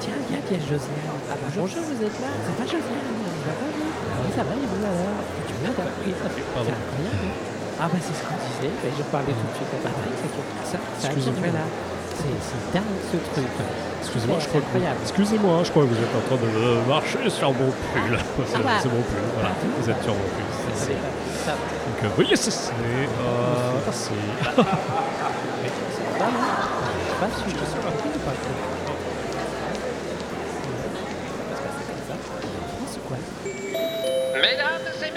tiens, viens, viens, Josiane. Ah bah, bonjour, vous êtes là Ça va, Josiane? Ça va, oui Ah ça va, et vous alors Tu viens d'appris, ça fait. C'est incroyable. Ah bah, c'est ce qu'on disait. Ben, je parlais tout de suite à Patrick. c'est que Ça, ça Excusez-moi. là. C'est dingue, ce truc. Excusez-moi, je crois que incroyable. Excusez-moi, je crois que vous êtes en train de euh, marcher sur mon pull. C'est Ah bah. c'est mon pull, voilà. Pardon. Vous êtes sur mon pull. c'est- Ça, Donc euh. Euh, merci. c'est pas mal. C'est pas sûr. Je sais pas qui pas C'est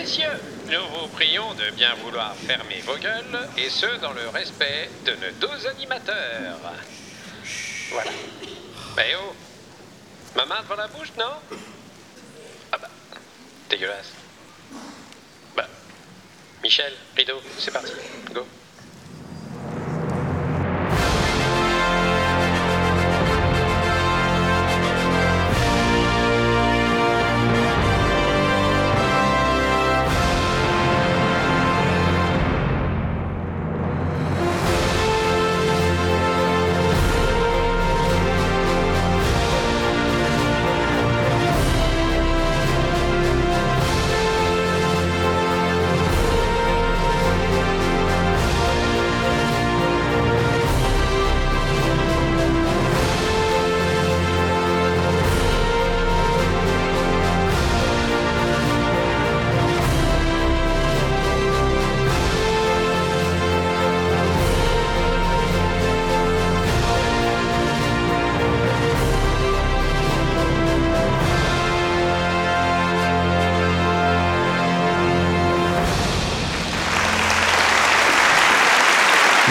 messieurs, nous vous prions de bien vouloir fermer vos gueules, et ce, dans le respect de nos deux animateurs. Voilà. Eh oh Ma main devant la bouche, non? Ah bah, dégueulasse. Bah, Michel, rideau, c'est parti, go.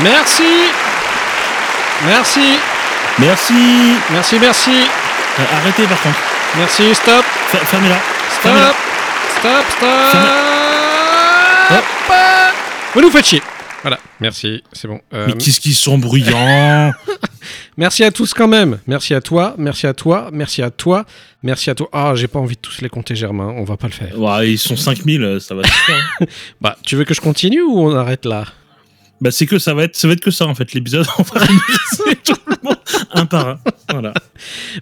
Merci. Merci. Merci. Merci, merci. Euh, arrêtez par contre. Merci, stop. Fer- Fermez-la. Stop. Stop, stop. Vous nous faites chier. Voilà, merci, c'est bon. Euh, Mais qu'est-ce qu'ils sont bruyants Merci à tous quand même. Merci à toi, merci à toi, merci à toi, merci à toi. Ah, j'ai pas envie de tous les compter, Germain. On va pas le faire. Ouais, Ils sont 5000, euh, ça va. Bah, tu veux que je continue ou on arrête là? Bah, c'est que ça va être, ça va être que ça en fait l'épisode. On va tout le monde un par un. Voilà.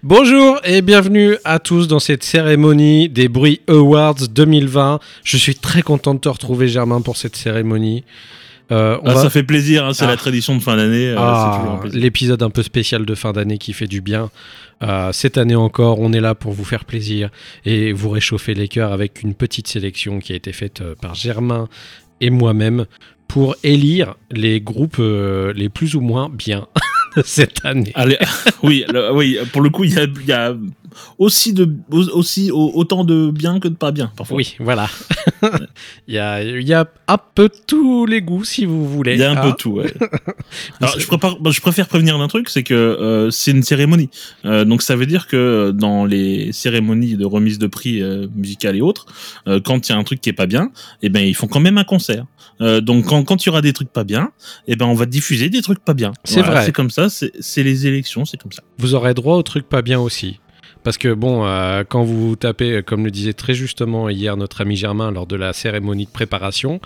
Bonjour et bienvenue à tous dans cette cérémonie des Bruits Awards 2020. Je suis très content de te retrouver, Germain, pour cette cérémonie. Euh, on Ah, va- Ça fait plaisir. hein, c'est Ah. la tradition de fin d'année. euh, Ah, un l'épisode un peu spécial de fin d'année qui fait du bien. Euh, cette année encore, on est là pour vous faire plaisir et vous réchauffer les cœurs avec une petite sélection qui a été faite par Germain et moi-même pour élire les groupes euh, les plus ou moins bien cette année. Oui, oui. Pour le coup, il y a aussi de, aussi au- autant de bien que de pas bien parfois. Oui, voilà. il, y a, il y a un peu tous les goûts si vous voulez. Il y a un peu tout, ouais. Alors, je, prépare, bah, je préfère prévenir d'un truc, c'est que euh, c'est une cérémonie. Euh, donc, ça veut dire que dans les cérémonies de remise de prix euh, musicales et autres, euh, quand il y a un truc qui est pas bien, eh ben ils font quand même un concert. Donc, quand quand il y aura des trucs pas bien, eh ben on va diffuser des trucs pas bien. C'est vrai. C'est comme ça. C'est les élections, c'est comme ça. vous aurez droit aux trucs pas bien aussi. Parce que bon, euh, quand vous tapez, euh, comme le disait très justement hier notre ami Germain lors de la cérémonie de préparation,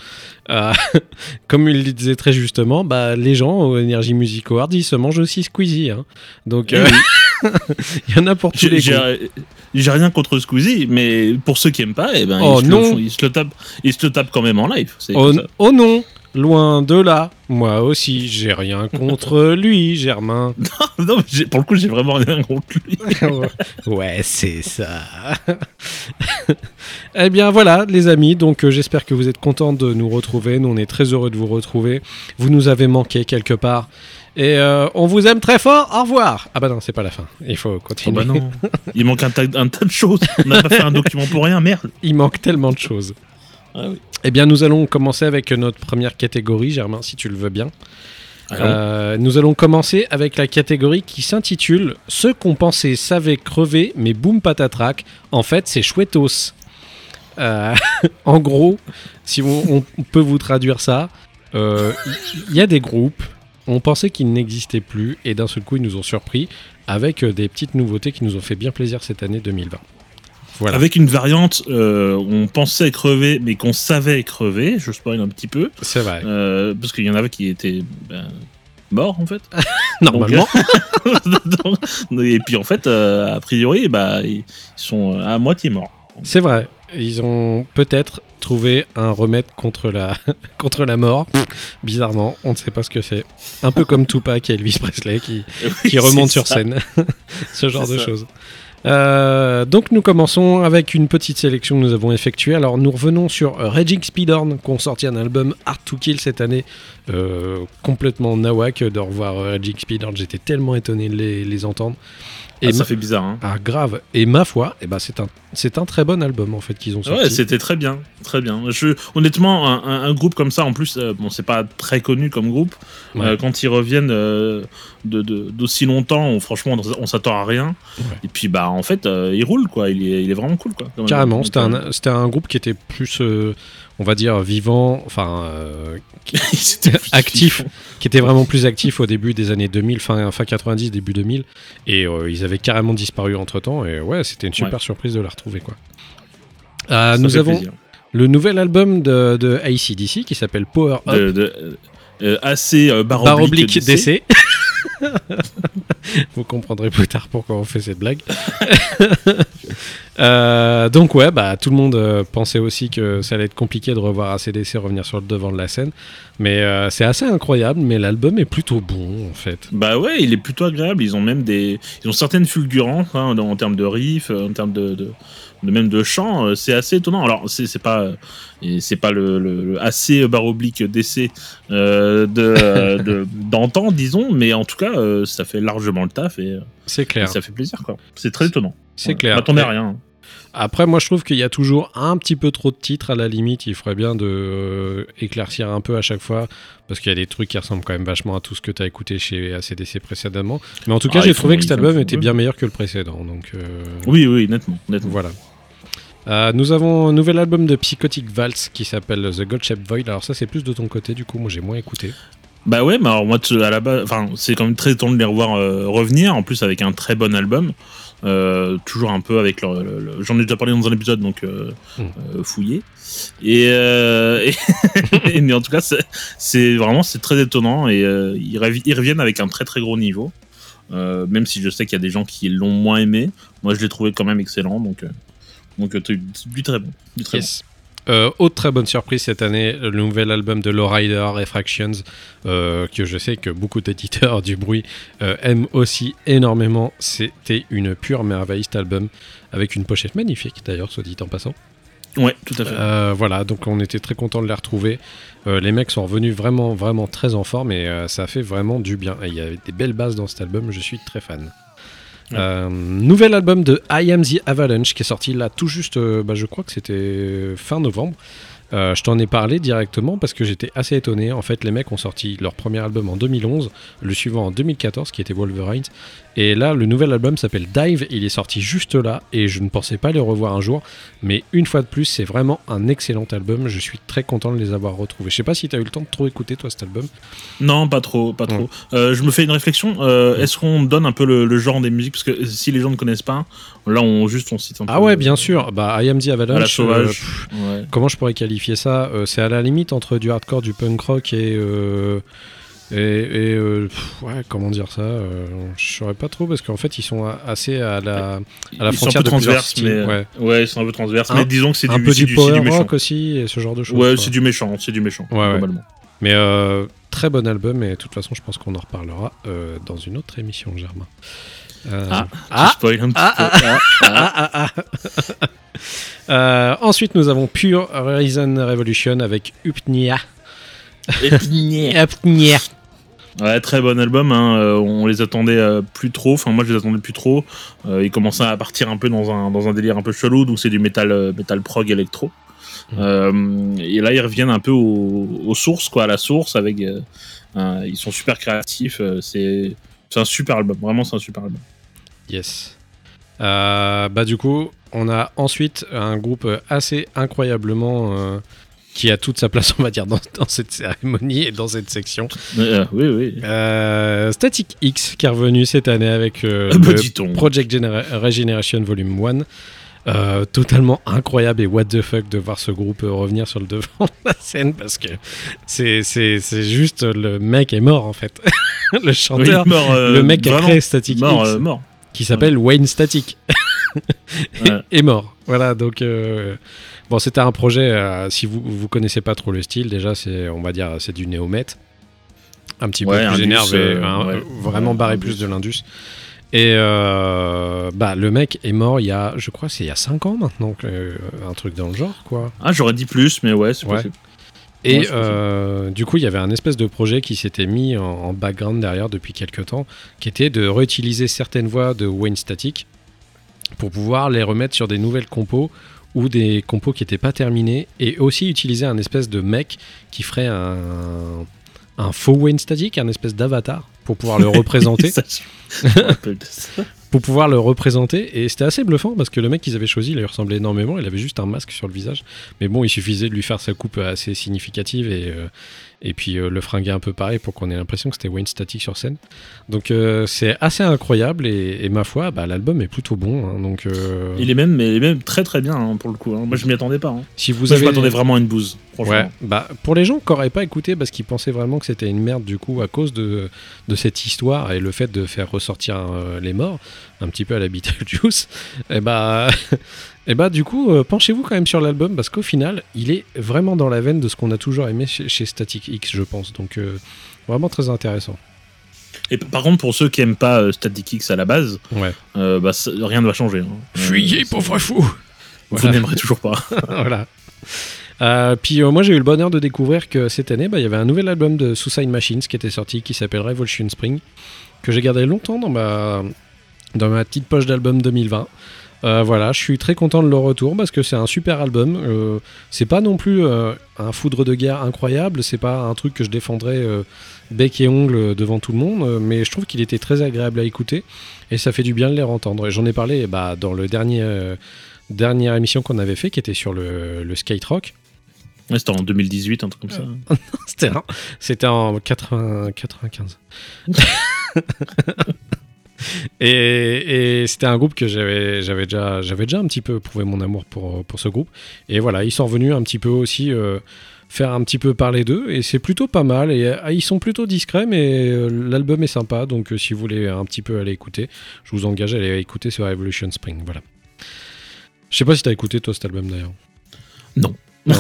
euh, comme il le disait très justement, bah, les gens au Energy Music Awards, ils se mangent aussi Squeezie. hein. Donc, Eh euh, oui. il y en a pour tous les goûts. j'ai- rien contre Squeezie, mais pour ceux qui aiment pas, eh ben Oh ils, se non. le font- ils se le tapent, ils se le tapent quand même en live. Oh, oh non, loin de là. Moi aussi, j'ai rien contre lui, Germain. non, mais j'ai- pour le coup, j'ai vraiment rien contre lui. ouais, c'est ça. eh bien voilà, les amis. Donc euh, j'espère que vous êtes contents de nous retrouver. Nous, on est très heureux de vous retrouver. Vous nous avez manqué quelque part. Et euh, on vous aime très fort. Au revoir. Ah bah non, c'est pas la fin. Il faut Oh continuer. bah non, il manque un un tas de choses. On n'a pas fait un document pour rien, merde. Il manque tellement de choses. Ah oui. Eh bien, nous allons commencer avec notre première catégorie, Germain, si tu le veux bien. Euh, nous allons commencer avec la catégorie qui s'intitule Ceux qu'on pensait savaient crever, mais boum patatrac. En fait, c'est chouettos. Euh, en gros, si on, on peut vous traduire ça, euh, il y, a des groupes, on pensait qu'ils n'existaient plus, et d'un seul coup, ils nous ont surpris avec des petites nouveautés qui nous ont fait bien plaisir cette année 2020. Voilà. Avec une variante, euh, on pensait crever, mais qu'on savait crever. Je spoil un petit peu, C'est vrai. euh, parce qu'il y en avait qui étaient ben, morts en fait. Normalement. et puis en fait, a priori, bah, ils sont à moitié morts. C'est vrai. Ils ont peut-être trouvé un remède contre la, contre la mort. Bizarrement, on ne sait pas ce que c'est. Un peu comme Tupac et Elvis Presley qui, qui remontent sur scène. ce genre de choses. Euh, donc nous commençons avec une petite sélection que nous avons effectuée. Alors nous revenons sur Raging Speedhorn qui ont sorti un album Art to Kill cette année. Euh, complètement nawak de revoir Raging Speedhorn. J'étais tellement étonné de les entendre. Et ah, ça fait bizarre. Hein. Ah, grave. Et ma foi, eh ben, c'est un, c'est un très bon album en fait qu'ils ont sorti. Ouais, c'était très bien, très bien. Je, honnêtement, un, groupe comme ça, en plus, euh, bon, c'est pas très connu comme groupe. Euh, quand ils reviennent euh, de, d'aussi longtemps, franchement, on, s'attend à rien. Et puis, bah, en fait, il roule quoi. Il est, il est vraiment cool quoi. Carrément. C'était un, c'était un groupe qui était plus on va dire, vivant, enfin, euh, actif, qui était vraiment plus actif au début des années 2000, fin, fin 90, début 2000. Et euh, ils avaient carrément disparu entre temps. Et ouais, c'était une super surprise de la retrouver, quoi. Euh, nous avons le nouvel album de, de ACDC qui s'appelle Power Up. De, assez baroblique, DC. Vous comprendrez plus tard pourquoi on fait cette blague. Euh, donc ouais, bah tout le monde euh, pensait aussi que ça allait être compliqué de revoir ACDC revenir sur le devant de la scène, mais euh, c'est assez incroyable. Mais l'album est plutôt bon en fait. Bah ouais, il est plutôt agréable. Ils ont même des, ils ont certaines fulgurances hein, en termes de riff, en termes de, de, même de chant. C'est assez étonnant. Alors c'est pas, c'est pas le, assez baroblique d'essai de d'antan, disons, mais en tout cas ça fait largement le taf et c'est clair. ça fait plaisir quoi. C'est très étonnant. C'est clair. M'attendais à rien. Après, moi, je trouve qu'il y a toujours un petit peu trop de titres à la limite. Il ferait bien de euh, éclaircir un peu à chaque fois parce qu'il y a des trucs qui ressemblent quand même vachement à tout ce que tu as écouté chez ACDC précédemment. Mais en tout cas, ah, j'ai trouvé que cet album était bien meilleur que le précédent. Donc, euh, Oui, oui, nettement. nettement. Voilà. Euh, nous avons un nouvel album de Psychotic Valse qui s'appelle The God Shape Void. Alors ça c'est plus de ton côté du coup, moi j'ai moins écouté. Bah ouais, mais alors moi à la base, enfin c'est quand même très étonnant de les revoir revenir, en plus avec un très bon album. Euh, toujours un peu avec leur, j'en ai déjà parlé dans un épisode donc euh, hmm. euh fouillé et, et, mais en tout cas c'est vraiment c'est très étonnant et ils, reviennent avec un très très gros niveau même si je sais qu'il y a des gens qui l'ont moins aimé moi je l'ai trouvé quand même excellent donc donc du très bon du très bon. Euh, autre très bonne surprise cette année, le nouvel album de Lowrider, Refractions, euh, que je sais que beaucoup d'éditeurs du bruit euh, aiment aussi énormément. C'était une pure merveille cet album, avec une pochette magnifique d'ailleurs, soit dit en passant. Ouais, tout à fait. voilà, donc on était très content de les retrouver. les mecs sont revenus vraiment, vraiment très en forme et ça fait vraiment du bien. Il y avait des belles bases dans cet album, je suis très fan. Euh, nouvel album de I Am the Avalanche qui est sorti là tout juste, euh, bah, je crois que c'était fin novembre. Euh, je t'en ai parlé directement parce que j'étais assez étonné. En fait, les mecs ont sorti leur premier album en 2011, le suivant en 2014 qui était Wolverine. Et là, le nouvel album s'appelle Dive. Il est sorti juste là et je ne pensais pas les revoir un jour. Mais une fois de plus, c'est vraiment un excellent album. Je suis très content de les avoir retrouvés. Je sais pas si tu as eu le temps de trop écouter toi cet album. Non, pas trop, pas trop. Euh, je me fais une réflexion. Euh, est-ce qu'on donne un peu le, genre des musiques? Parce que si les gens ne connaissent pas, là on juste on cite un peu. Ah ouais, bien sûr. Bah, I Am the Avalanche. Comment je pourrais qualifier ça, euh, c'est à la limite entre du hardcore, du punk rock et. Euh, et, euh, ouais, comment dire ça Je saurais pas trop parce qu'en fait ils sont assez à la, à la frontière de transverse, mais ouais. ouais. ils sont un peu transverses. mais disons que c'est du, un peu du, power rock aussi et ce genre de choses. Ouais, c'est du méchant, c'est du méchant globalement. Mais très bon album et de toute façon je pense qu'on en reparlera dans une autre émission, Germain. Ah, ah, spoil un petit ah, peu. Ah, euh, ensuite, nous avons Pure Reason Revolution avec Upnia. Upnia. Ouais, très bon album. Hein. Euh, on les attendait euh, plus trop. Enfin, moi, je les attendais plus trop. ils commençaient à partir un peu dans un, dans un délire un peu chelou. Donc, c'est du métal, métal prog électro. Mmh. et là, ils reviennent un peu aux, sources, quoi, à la source. Avec, ils sont super créatifs. c'est un super album. Vraiment, c'est un super album. Yes. bah, du coup, on a ensuite un groupe assez incroyablement euh, qui a toute sa place, on va dire, dans, cette cérémonie et dans cette section. Euh, oui, oui. Euh, Static X qui est revenu cette année avec ah, bah, Project Regeneration Volume 1. Euh, totalement incroyable et what the fuck de voir ce groupe revenir sur le devant de la scène parce que c'est, c'est, c'est juste le mec est mort en fait. le chanteur, Oui, mort, euh, le mec qui a créé Static Mort, X, euh, mort. qui s'appelle Wayne Static, Ouais. est mort. Voilà, donc euh, bon, c'était un projet. euh, si vous vous connaissez pas trop le style, déjà c'est, on va dire, c'est du néo-met, un petit Ouais, peu plus Indus, énervé, euh, hein, ouais. vraiment barré plus de l'Indus. Et euh, bah le mec est mort il y a, je crois, c'est il y a 5 ans maintenant, euh, un truc dans le genre, quoi. Ah, j'aurais dit plus, mais ouais, c'est Ouais. possible. Et Ouais, euh, du coup, il y avait un espèce de projet qui s'était mis en, en background derrière depuis quelques temps, qui était de réutiliser certaines voix de Wayne Static pour pouvoir les remettre sur des nouvelles compos ou des compos qui n'étaient pas terminés, et aussi utiliser un espèce de mec qui ferait un, un faux Wayne Static, un espèce d'avatar pour pouvoir le représenter. Ça, de ça. pour pouvoir le représenter. Et c'était assez bluffant parce que le mec qu'ils avaient choisi, il lui ressemblait énormément. Il avait juste un masque sur le visage. Mais bon, il suffisait de lui faire sa coupe assez significative et, euh, et puis euh, le fringuer un peu pareil pour qu'on ait l'impression que c'était Wayne Static sur scène. Donc euh, c'est assez incroyable et, et ma foi, bah, l'album est plutôt bon. hein. donc euh, Il est même, mais il est même très très bien hein, pour le coup. hein. Moi, je m'y attendais pas. si vous Moi, je avez m'attendais vraiment à une bouse. Ouais, bah pour les gens qui n'auraient pas écouté parce qu'ils pensaient vraiment que c'était une merde du coup à cause de, de cette histoire et le fait de faire ressortir euh, les morts, un petit peu à la Beetlejuice, et bah, et bah du coup euh, penchez-vous quand même sur l'album parce qu'au final il est vraiment dans la veine de ce qu'on a toujours aimé chez, chez Static X je pense, donc euh, vraiment très intéressant. Et par contre, pour ceux qui aiment pas euh, Static X à la base, Ouais. euh, bah, rien ne va changer. hein. Fuyez pauvre fou Vous Voilà. n'aimerez toujours pas. voilà. Euh, puis euh, moi j'ai eu le bonheur de découvrir que cette année bah, il y avait un nouvel album de Suicide Machines qui était sorti qui s'appelle Revolution Spring que j'ai gardé longtemps dans ma, dans ma petite poche d'album 2020. Euh, voilà, je suis très content de leur retour parce que c'est un super album. Euh, c'est pas non plus euh, un foudre de guerre incroyable, c'est pas un truc que je défendrais bec et ongle devant tout le monde, mais je trouve qu'il était très agréable à écouter et ça fait du bien de les entendre. J'en ai parlé bah, dans le dernier dernière émission qu'on avait fait qui était sur le, le skate rock. Ouais, C'était en 2018, un truc comme ça. C'était en, c'était en 80 95. et c'était un groupe que j'avais déjà j'avais déjà un petit peu prouvé mon amour pour pour ce groupe. Et voilà ils sont revenus un petit peu aussi euh, faire un petit peu parler d'eux. Et c'est plutôt pas mal. Et euh, ils sont plutôt discrets mais euh, l'album est sympa. Donc si vous voulez un petit peu aller écouter je vous engage à aller écouter sur Evolution Spring. Voilà. Je sais pas si t'as écouté toi cet album d'ailleurs. Non. Non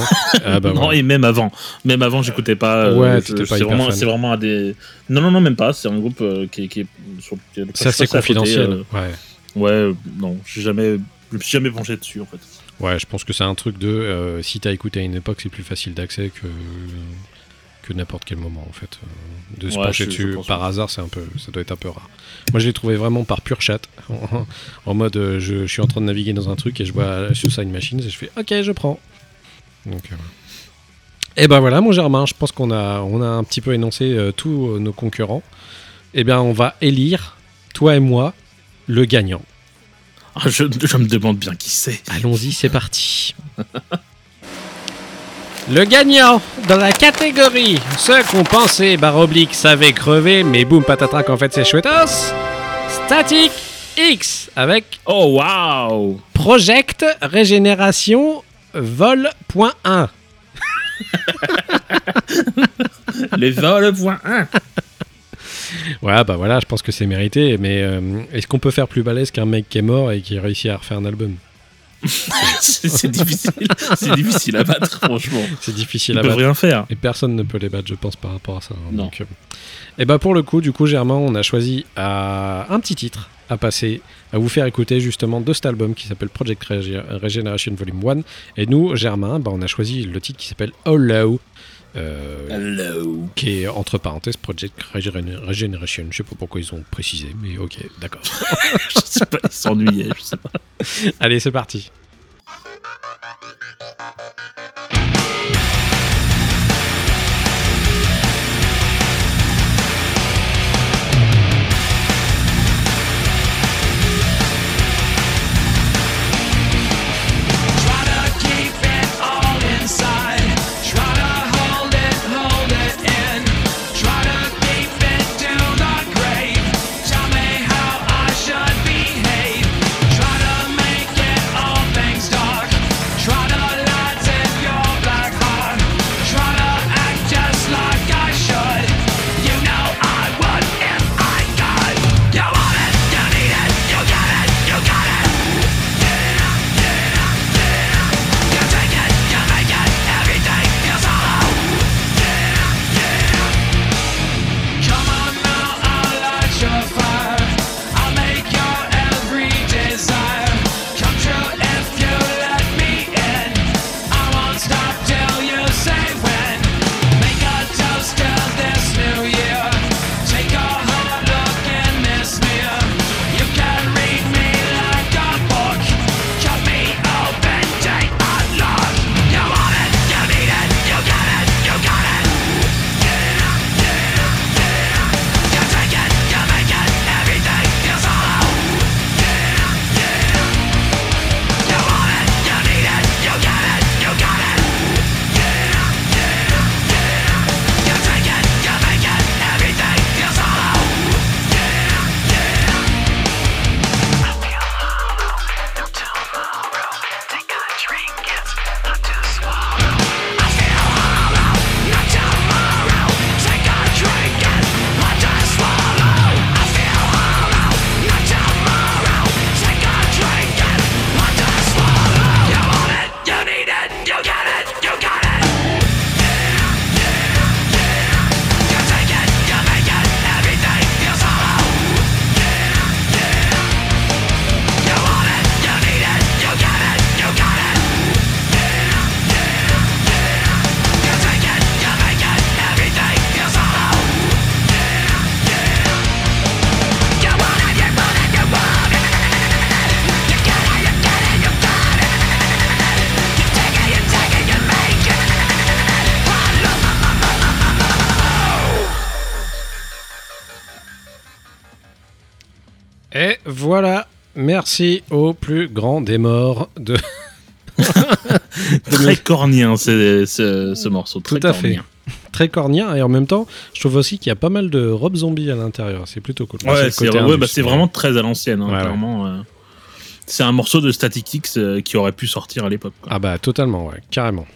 ah bah non, et même avant. Même avant, j'écoutais pas. euh, Ouais, je- c'est vraiment, c'est vraiment un des. Non, non, non, même pas. C'est un groupe euh, qui, est- qui est sur c'est je passe à côté, confidentiel euh, ouais Ouais, non, j'ai jamais, je me suis jamais penché dessus en fait. Ouais, je pense que c'est un truc de si t'as écouté à une époque, c'est plus facile d'accès que que n'importe quel moment en fait. De se Ouais, pencher je- je dessus par hasard, c'est un peu, ça doit être un peu rare. Moi, je l'ai trouvé vraiment par pure chat, en, en mode je, je suis en train de naviguer dans un truc et je vois Suicide Machines et je fais OK, je prends. Donc. euh, Et ben voilà, mon Germain, je pense qu'on a on a un petit peu énoncé euh, tous euh, nos concurrents. Eh bien, on va élire toi et moi le gagnant. Ah, je, je me demande bien qui c'est. Allons-y, c'est parti. Le gagnant dans la catégorie ceux qu'on pensait barre oblique savaient crever, mais boum patatrac en fait c'est chouettos. Static X avec Oh waouh Project Régénération Vol.1. Les vols point 1 Ouais, bah voilà, je pense que c'est mérité, mais euh, est-ce qu'on peut faire plus balèze qu'un mec qui est mort et qui réussit à refaire un album? C'est difficile, c'est difficile à battre franchement. C'est difficile Ils à battre. rien faire. Et personne ne peut les battre, je pense, par rapport à ça. hein. Non. Donc, et bah pour le coup, du coup, Germain, on a choisi euh, un petit titre à passer, à vous faire écouter justement de cet album qui s'appelle Project Reg- Regeneration Volume 1. Et nous, Germain, bah, on a choisi le titre qui s'appelle Hollow. euh, Hello. qui est entre parenthèses Project Regen- Regeneration. Je sais pas pourquoi ils ont précisé, mais ok, d'accord. je sais pas, ils s'ennuyaient, je sais pas. Allez, c'est parti. Voilà. Merci au plus grand des morts de. Très cornien, ce, ce morceau. Très Tout à fait. cornien. Très cornien et en même temps, je trouve aussi qu'il y a pas mal de robes zombies à l'intérieur. C'est plutôt cool. Ouais, c'est ouais, bah, vraiment très à l'ancienne. hein, Ouais, ouais. clairement, euh. C'est un morceau de Static X euh, qui aurait pu sortir à l'époque. Ah bah totalement, ouais, carrément.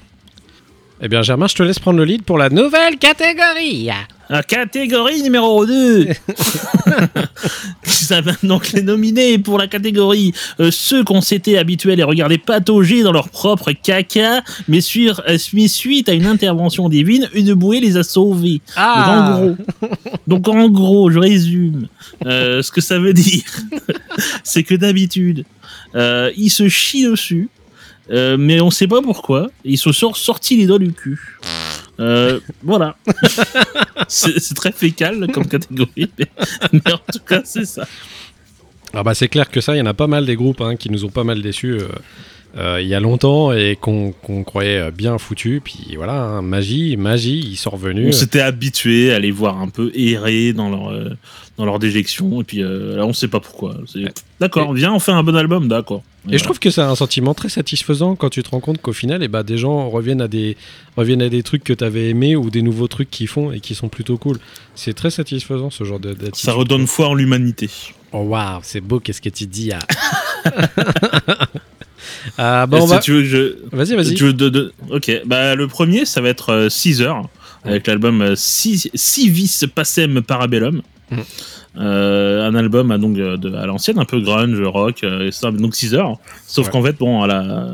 Eh bien Germain, je te laisse prendre le lead pour la nouvelle catégorie. La catégorie numéro 2 Ça va donc les nominés pour la catégorie euh, ceux qu'on s'était habitués à les regarder patauger dans leur propre caca, mais, sur, euh, suite à une intervention divine, une bouée les a sauvés. Ah. Donc en gros, donc en gros, je résume. Euh, ce que ça veut dire, c'est que d'habitude, euh, ils se chient dessus, euh, mais on sait pas pourquoi. Ils se sont sortis les doigts du cul. Euh, voilà. c'est très fécal comme catégorie, mais, mais en tout cas, c'est ça. Ah bah c'est clair que ça, il y en a pas mal des groupes hein, qui nous ont pas mal déçus euh, euh, il y a longtemps et qu'on croyait bien foutus. Puis voilà, hein, magie, magie, ils sont On revenus. s'était habitué à les voir un peu errer dans leur, dans leur déjection, et puis euh, là, on sait pas pourquoi. D'accord, viens, on fait un bon album, d'accord. Et je trouve que c'est un sentiment très satisfaisant quand tu te rends compte qu'au final, eh bah, des gens reviennent à des, reviennent à des trucs que tu avais aimés ou des nouveaux trucs qu'ils font et qui sont plutôt cool. C'est très satisfaisant ce genre de- d'attitude. ça redonne foi en l'humanité. Oh waouh, c'est beau, qu'est-ce que tu dis ah. ah bon, Est-ce on que va... tu veux que je, Vas-y, vas-y. Tu veux de- de- Ok, bah le premier, ça va être 6 heures, avec l'album euh, Si- Civis Pacem Parabellum. Mhm. Euh, un album à, donc, euh, de- à l'ancienne, un peu grunge, rock, euh, et ça, donc 6 heures. Sauf Ouais. qu'en fait, bon, à la.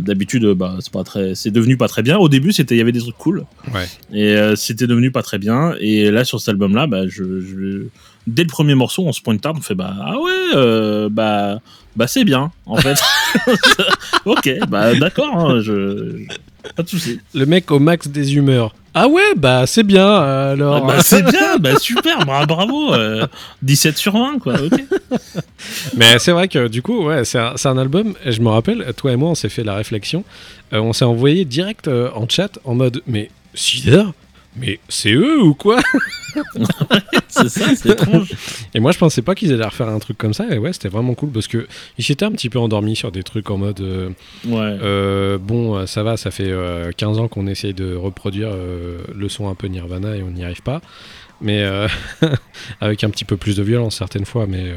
D'habitude, bah, c'est pas très, c'est devenu pas très bien. Au début, c'était, il y avait des trucs cool, Ouais. et euh, c'était devenu pas très bien. Et là, sur cet album-là, bah, je, je- dès le premier morceau, on se pointe tard, on fait bah ah ouais, euh, bah, bah c'est bien, en fait. ok, bah d'accord, hein, je, pas de souci. Le mec au max des humeurs. Ah ouais, bah c'est bien euh, alors. bah, c'est bien, bah super, bra- bravo, euh, 17 sur 20, quoi. ok. Mais c'est vrai que du coup, ouais, c'est un, c'est un album. Et je me rappelle, toi et moi, on s'est fait la réflexion. Euh, on s'est envoyé direct euh, en chat en mode Mais Cider Mais c'est eux ou quoi C'est ça, c'est étrange. Et moi, je pensais pas qu'ils allaient refaire un truc comme ça. Et ouais, c'était vraiment cool parce que ils s'étaient un petit peu endormis sur des trucs en mode euh, Ouais. euh, Bon, euh, ça va, ça fait euh, 15 ans qu'on essaye de reproduire le son un peu Nirvana et on n'y arrive pas. Mais avec un petit peu plus de violence certaines fois. Mais,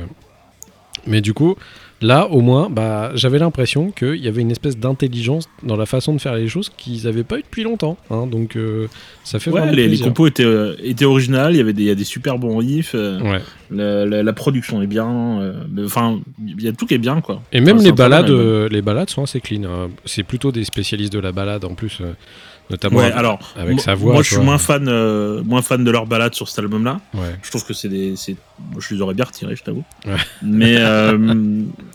mais du coup, là, au moins, bah, j'avais l'impression qu'il y avait une espèce d'intelligence dans la façon de faire les choses qu'ils n'avaient pas eu depuis longtemps. hein. donc, euh, ça fait Ouais, vraiment les, compos étaient, euh, étaient originales, il y avait des, y a des super bons riffs, euh, Ouais. la, la- la production est bien, euh, enfin, il y a tout qui est bien, quoi. Et même Enfin, les balades, les balades sont assez clean. hein. C'est plutôt des spécialistes de la balade en plus, notamment Ouais, avec, alors, avec sa voix. moi je suis moins fan, euh, moins fan de leur balade sur cet album-là. Ouais. Je trouve que c'est des, je les aurais bien retirés, je t'avoue. Ouais. Mais, euh,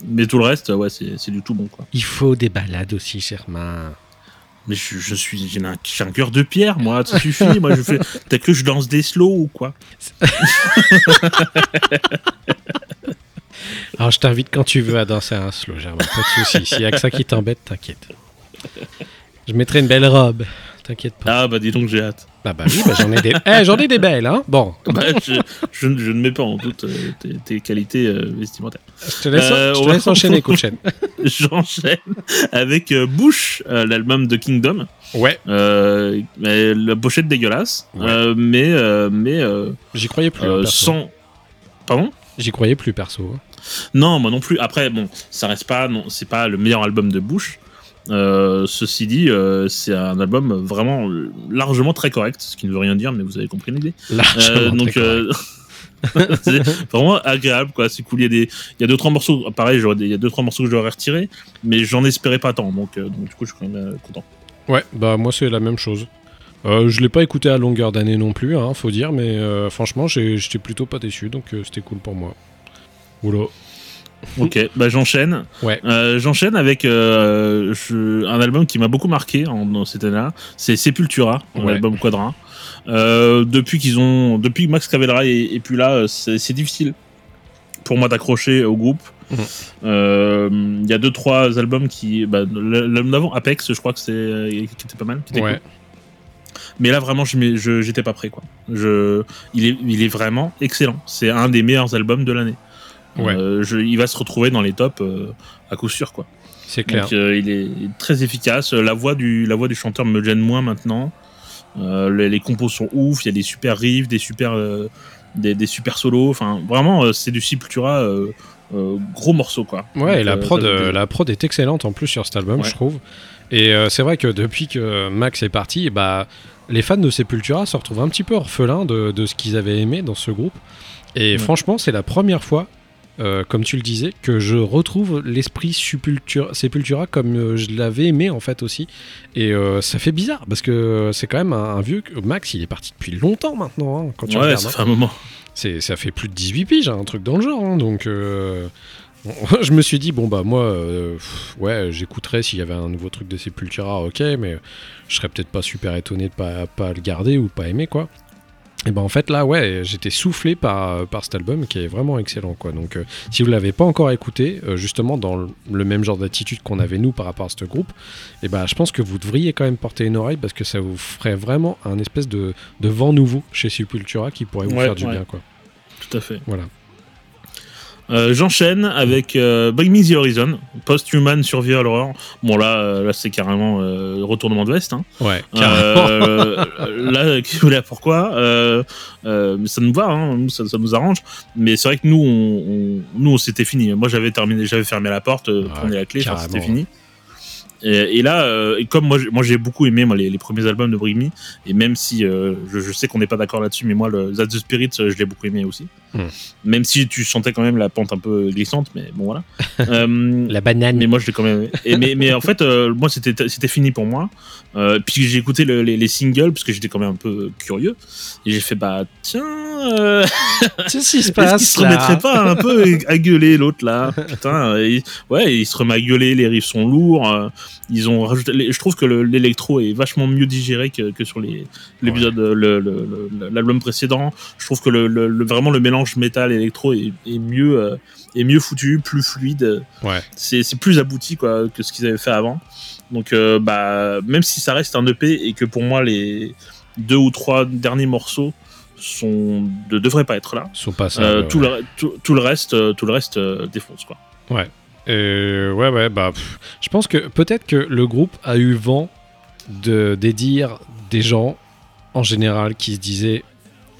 mais tout le reste, ouais, c'est, c'est du tout bon, quoi. Il faut des balades aussi, Germain. Mais je, je suis, j'ai un, cœur de pierre, moi, ça suffit. moi, je fais, t'as que je danse des slow ou quoi Alors je t'invite quand tu veux à danser un slow, Germain. Pas de soucis. S'il y a que ça qui t'embête, t'inquiète. Je mettrai une belle robe. T'inquiète pas. Ah bah dis donc, j'ai hâte. Ah bah oui, bah, j'en ai des. Eh, j'en ai des belles, hein. Bon, Bah, je, je, ne- je ne mets pas en doute euh, tes, tes qualités euh, vestimentaires. je te laisse, Euh, je on te va- laisse enchaîner, chaîne. J'enchaîne avec euh, Bush, l'album de Kingdom. Ouais, mais la pochette dégueulasse, Ouais. mais mais j'y croyais plus. hein, sans. Pardon? J'y croyais plus, perso. hein. Non, moi non plus. Après, bon, ça reste pas, non, c'est pas le meilleur album de Bush. Euh, ceci dit, euh, c'est un album vraiment largement très correct, ce qui ne veut rien dire, mais vous avez compris l'idée. Euh, donc, euh, c'est vraiment agréable, quoi. C'est cool. Il y a des, il y a deux trois morceaux. Pareil, j'aurais des- il y a deux trois morceaux que j'aurais retirés, mais j'en espérais pas tant. Donc, donc du coup, je suis quand même content. Ouais, bah moi c'est la même chose. Je l'ai pas écouté à longueur d'année non plus, hein, faut dire, mais franchement j'ai- j'étais plutôt pas déçu, donc c'était cool pour moi. Oula. Ok, bah j'enchaîne. Ouais. Euh, j'enchaîne avec euh, je- un album qui m'a beaucoup marqué en, cette année-là. C'est Sepultura, Ouais. l'album Quadra. Euh, depuis qu'ils ont, depuis que Max Cavalera est, est plus là, euh, c'est difficile pour moi d'accrocher au groupe. Mhm. Euh, Il y a deux trois albums qui, bah, l'album d'avant Apex, je crois que c'est euh, qui était pas mal. qui était Ouais. cool. Mais là vraiment, je- j'étais pas prêt quoi. Je, il est, il est vraiment excellent. C'est un des meilleurs albums de l'année. Ouais. euh, je- il va se retrouver dans les tops euh, à coup sûr, quoi. C'est clair. Donc, euh, il est très efficace. La voix du, la voix du chanteur me gêne moins maintenant. Les, les compos sont ouf. Il y a des super riffs, des super, des, des super solos. Enfin, vraiment, c'est du Sepultura gros morceau, quoi. Ouais, Donc, et la prod, la prod est excellente en plus sur cet album, Ouais. je trouve. Et c'est vrai que depuis que Max est parti, bah, les fans de Sepultura se retrouvent un petit peu orphelins de, de ce qu'ils avaient aimé dans ce groupe. Et Ouais. franchement, c'est la première fois, euh, comme tu le disais, que je retrouve l'esprit Sepultura, comme euh, je l'avais aimé en fait aussi. Et euh, ça fait bizarre parce que c'est quand même un, un vieux. Max, il est parti depuis longtemps maintenant. hein, quand tu Ouais, regardes, ça hein. fait un moment. C'est, ça fait plus de 18 piges, hein, un truc dans le genre. hein, donc, euh, je me suis dit, bon, bah, moi, euh, ouais, j'écouterais s'il y avait un nouveau truc de Sepultura, ok, mais je serais peut-être pas super étonné de pas, pas le garder ou pas aimer, quoi. Et ben en fait là ouais j'étais soufflé par, par cet album qui est vraiment excellent quoi donc euh, si vous l'avez pas encore écouté euh, justement dans le, le même genre d'attitude qu'on avait nous par rapport à ce groupe et ben je pense que vous devriez quand même porter une oreille parce que ça vous ferait vraiment un espèce de, de vent nouveau chez Sepultura qui pourrait vous Ouais, faire du ouais. bien quoi Tout à fait. voilà Euh, J'enchaîne avec euh, Bring Me the Horizon, Post-Human Survival Horror. Bon, là, euh, là c'est carrément euh, retournement de veste. Hein. Ouais, carrément. Là, là, pourquoi Ça nous va, hein, ça, ça nous arrange. Mais c'est vrai que nous, on, on- nous, c'était fini. Moi, j'avais terminé, j'avais fermé la porte, Ouais, prenez la clé, c'était fini. Et, et là, euh, comme moi, j'ai- moi j'ai beaucoup aimé moi, les, les premiers albums de Bring Me, et même si euh, je, je sais qu'on n'est pas d'accord là-dessus, mais moi, le That's the Spirit, euh, je l'ai beaucoup aimé aussi. Hmm. Même si tu sentais quand même la pente un peu glissante, mais bon voilà. Euh, La banane. mais moi, je l'ai quand même. aimé. Et mais, mais en fait, moi, c'était c'était fini pour moi. Puis j'ai écouté le- les, les singles parce que j'étais quand même un peu curieux. Et j'ai fait bah tiens, Qu'est-ce qui se est-ce passe qu'il se remettrait pas un peu à gueuler l'autre là? Putain, ouais, il se remet à gueuler. Les riffs sont lourds. Ils ont rajouté. les- Je trouve que le- l'électro est vachement mieux digéré que, que sur l'épisode le- l'album précédent. Je trouve que le, le- le- vraiment le mélange métal électro est, est mieux euh, est mieux foutu, plus fluide Ouais. c'est plus abouti quoi que ce qu'ils avaient fait avant. Donc euh, bah même si ça reste un EP et que pour moi les deux ou trois derniers morceaux sont ne devraient pas être là. Sont pas ça. Euh, ouais, tout, ouais. le, tout, tout le reste tout le reste défonce quoi. Euh, ouais, ouais, bah, pff, je pense que peut-être que le groupe a eu vent de des dires des gens en général qui se disaient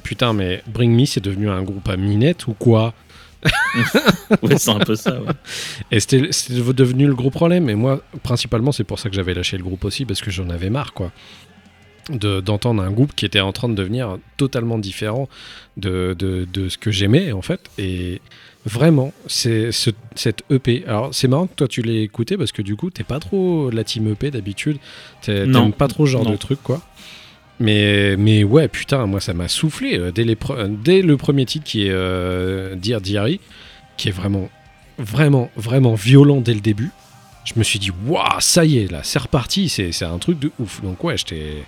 putain mais Bring Me c'est devenu un groupe à minette ou quoi? Ouais, c'est un peu ça. ouais. et c'était devenu le gros problème et moi principalement c'est pour ça que j'avais lâché le groupe aussi parce que j'en avais marre quoi de- d'entendre un groupe qui était en train de devenir totalement différent de, de, de ce que j'aimais en fait et vraiment c'est ce, cette EP alors c'est marrant que toi tu l'aies écouté parce que du coup t'es pas trop la team EP d'habitude. T'aimes pas trop ce genre Non. de truc quoi. Mais, mais ouais putain moi ça m'a soufflé euh, dès, les pre- euh, dès le premier titre qui est euh, Dear Diary qui est vraiment vraiment vraiment violent dès le début je me suis dit waouh ça y est là c'est reparti c'est un truc de ouf. Donc ouais j'étais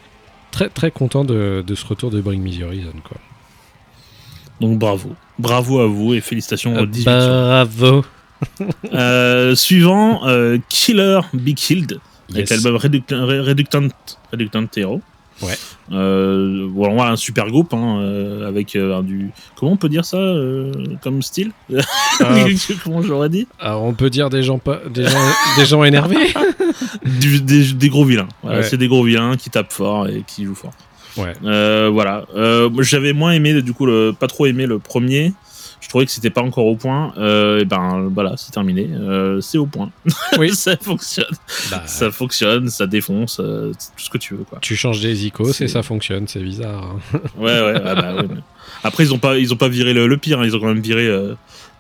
très très content de, de ce retour de Bring Me The Horizon quoi. Donc bravo, bravo à vous et félicitations Euh, aux 18 bravo Euh, suivant euh, Killer Be Killed avec Yes. l'album Reductant, Reductant, Reductant Hero. Ouais. Euh, voilà, on a un super groupe hein, euh, avec euh, du. Comment on peut dire ça euh, comme style? Ah, Comment j'aurais dit? Alors on peut dire des gens pas des gens, des gens énervés Du- des, des gros vilains. Voilà, Ouais. C'est des gros vilains qui tapent fort et qui jouent fort. Ouais Euh, voilà. Euh, J'avais moins aimé, du coup, le, pas trop aimé le premier. Je trouvais que c'était pas encore au point. Euh, et ben voilà, c'est terminé. C'est au point. Oui. ça fonctionne. Bah, Ça fonctionne, ça défonce, tout ce que tu veux, quoi. tu changes des icônes et ça fonctionne c'est bizarre hein. Ouais, ouais. ah bah, mais- Après, ils ont pas, ils ont pas viré le, le pire. hein, ils ont quand même viré.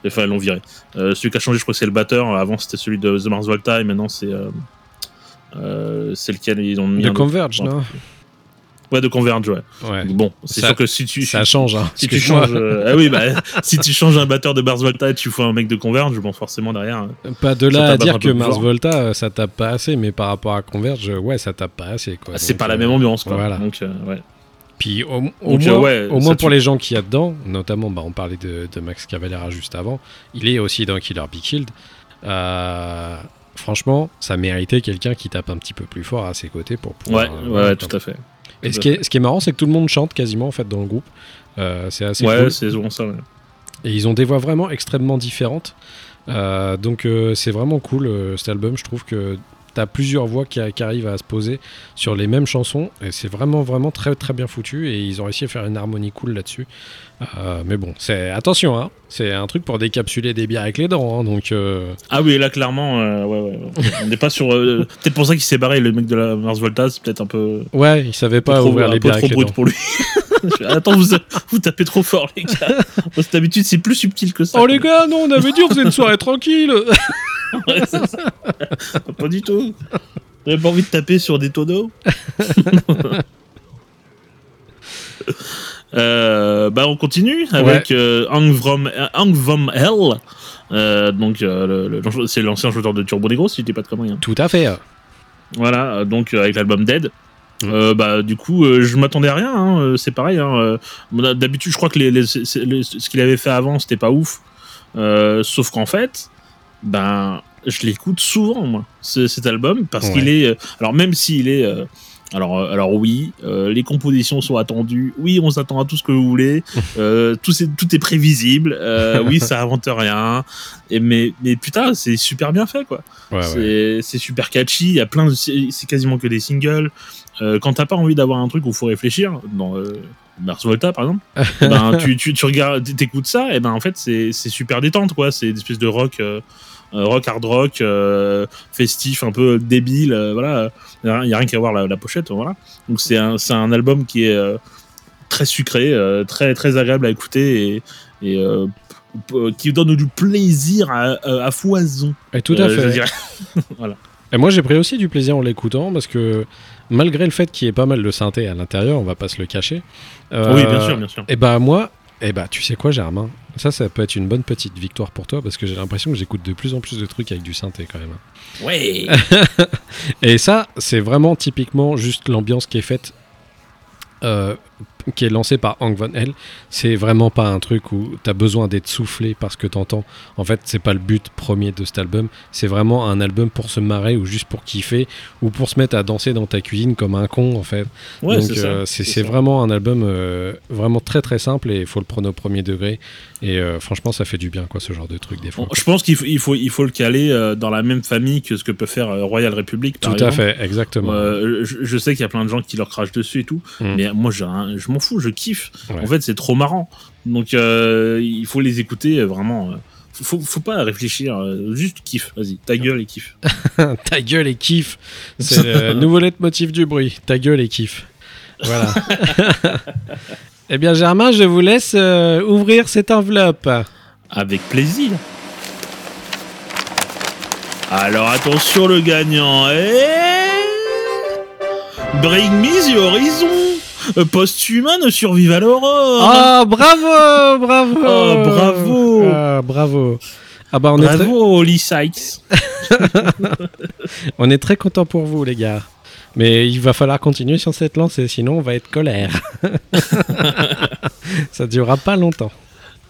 Enfin, ils l'ont viré. Celui qui a changé, je crois que c'est le batteur. Avant, c'était celui de The Mars Volta, et maintenant, c'est. C'est lequel ils ont mis. de. Converge non? Ouais, de Converge, ouais. ouais Bon, c'est sûr que si tu. ça change hein si tu changes, euh, ah oui, bah, si tu changes un batteur de Mars Volta et tu fous un mec de Converge, bon, forcément derrière. euh, Pas de là à dire que Mars fort. Volta euh, ça tape pas assez, mais par rapport à Converge, euh, ouais, ça tape pas assez quoi. c'est Donc, pas la même ambiance, quoi. voilà. Donc, euh, ouais. Puis au, au Donc, moins, ouais, au moins pour les gens qui y a dedans, notamment, bah, on parlait de, de Max Cavalera juste avant, il est aussi dans Killer Be Killed. Franchement, ça méritait quelqu'un qui tape un petit peu plus fort à ses côtés pour pouvoir. Ouais, ouais, tout à fait. Et tout ce qui, est, ce qui est marrant, c'est que tout le monde chante quasiment en fait dans le groupe. Euh, c'est assez Ouais, cool. c'est souvent ça, ouais. Et ils ont des voix vraiment extrêmement différentes. Euh, donc euh, c'est vraiment cool cet album. Je trouve que t'as plusieurs voix qui, qui arrivent à se poser sur les mêmes chansons. Et c'est vraiment, vraiment très, très bien foutu. Et ils ont réussi à faire une harmonie cool là-dessus. Euh, mais bon, c'est attention, hein, c'est un truc pour décapsuler des bières avec les dents. hein, donc euh, Ah oui, là clairement, euh, ouais, ouais, on n'est pas sur. peut-être pour ça qu'il s'est barré, le mec de la Mars Volta, c'est peut-être un peu. ouais, ils savaient pas trop, ouvrir les bières trop avec les brut dents. pour lui. Attends, vous, vous tapez trop fort, les gars. D'habitude, c'est plus subtil que ça. Oh les gars, non, on avait dit on faisait une soirée tranquille. Ouais, ça. Pas du tout. J'avais pas envie de taper sur des tonneaux. Euh, bah on continue avec euh, from, Hang from Hell. Euh, donc euh, c'est l'ancien chanteur de Turbo Negro si je dis pas de conneries. hein. Tout à fait. Voilà, euh, donc euh, avec l'album Dead. Mm. Euh, bah du coup euh, je m'attendais à rien hein, euh, c'est pareil hein, euh, bon, d'habitude je crois que les, les- c'est- c'est- les- ce qu'il avait fait avant c'était pas ouf Euh, sauf qu'en fait ben je l'écoute souvent moi ce- cet album parce Ouais. qu'il est euh, alors même s'il est euh, alors, euh, alors oui, euh, les compositions sont attendues. Oui, on s'attend à tout ce que vous voulez. Euh, tout, est prévisible. Euh, oui, ça invente rien. Et mais, mais putain, c'est super bien fait, quoi. Ouais, c'est, super catchy. Il y a plein de, c'est, quasiment que des singles. Quand t'as pas envie d'avoir un truc où il faut réfléchir, dans Mars Volta par exemple, ben, tu, tu, tu regardes, t'écoutes ça, et ben en fait c'est, c'est super détente, quoi. C'est une espèce de rock. Euh, rock hard rock euh, festif un peu débile euh, voilà. Il y a, y a rien qu'à voir la, la pochette voilà. Donc c'est un, c'est un album qui est très sucré très très agréable à écouter et, qui donne du plaisir à, foison. Et tout à fait. voilà. Et moi j'ai pris aussi du plaisir en l'écoutant parce que malgré le fait qu'il y ait pas mal de synthé à l'intérieur, on va pas se le cacher. euh, oui bien sûr bien sûr. Et bah moi, et bah tu sais quoi Germain? Ça ça peut être une bonne petite victoire pour toi parce que j'ai l'impression que j'écoute de plus en plus de trucs avec du synthé quand même. ouais Et ça c'est vraiment typiquement juste l'ambiance qui est faite. euh, qui est lancée par Hank Von Hell, c'est vraiment pas un truc où t'as besoin d'être soufflé parce que t'entends. En fait, c'est pas le but premier de cet album. C'est vraiment un album pour se marrer ou juste pour kiffer ou pour se mettre à danser dans ta cuisine comme un con en fait. ouais Donc c'est euh, c'est C'est vraiment un album euh, vraiment très très simple et il faut le prendre au premier degré. Et euh, franchement, ça fait du bien quoi ce genre de truc des fois. Bon, je pense qu'il faut, il faut, il faut le caler dans la même famille que ce que peut faire Royal Republic par Tout à fait, exactement. Je, je sais qu'il y a plein de gens qui leur crachent dessus et tout, Mm. mais moi je m'en fous, je kiffe. Ouais. En fait, c'est trop marrant. Donc euh, il faut les écouter euh, vraiment. euh, faut, faut pas réfléchir, juste kiffe. Vas-y, ta gueule et kiffe. Ta gueule et kiffe. C'est le nouveau leitmotiv du bruit. Ta gueule et kiffe. Voilà. eh bien, Germain, je vous laisse euh, ouvrir cette enveloppe. Avec plaisir. Alors attention le gagnant est... Bring me the horizon Post-humain survive à l'aurore Oh, bravo, bravo. Oh, bravo. Ah, bravo. Ah bah on est, très, Bravo Holly Sykes on est très content pour vous, les gars. Mais il va falloir continuer sur cette lancée, sinon on va être colère. Ça durera pas longtemps.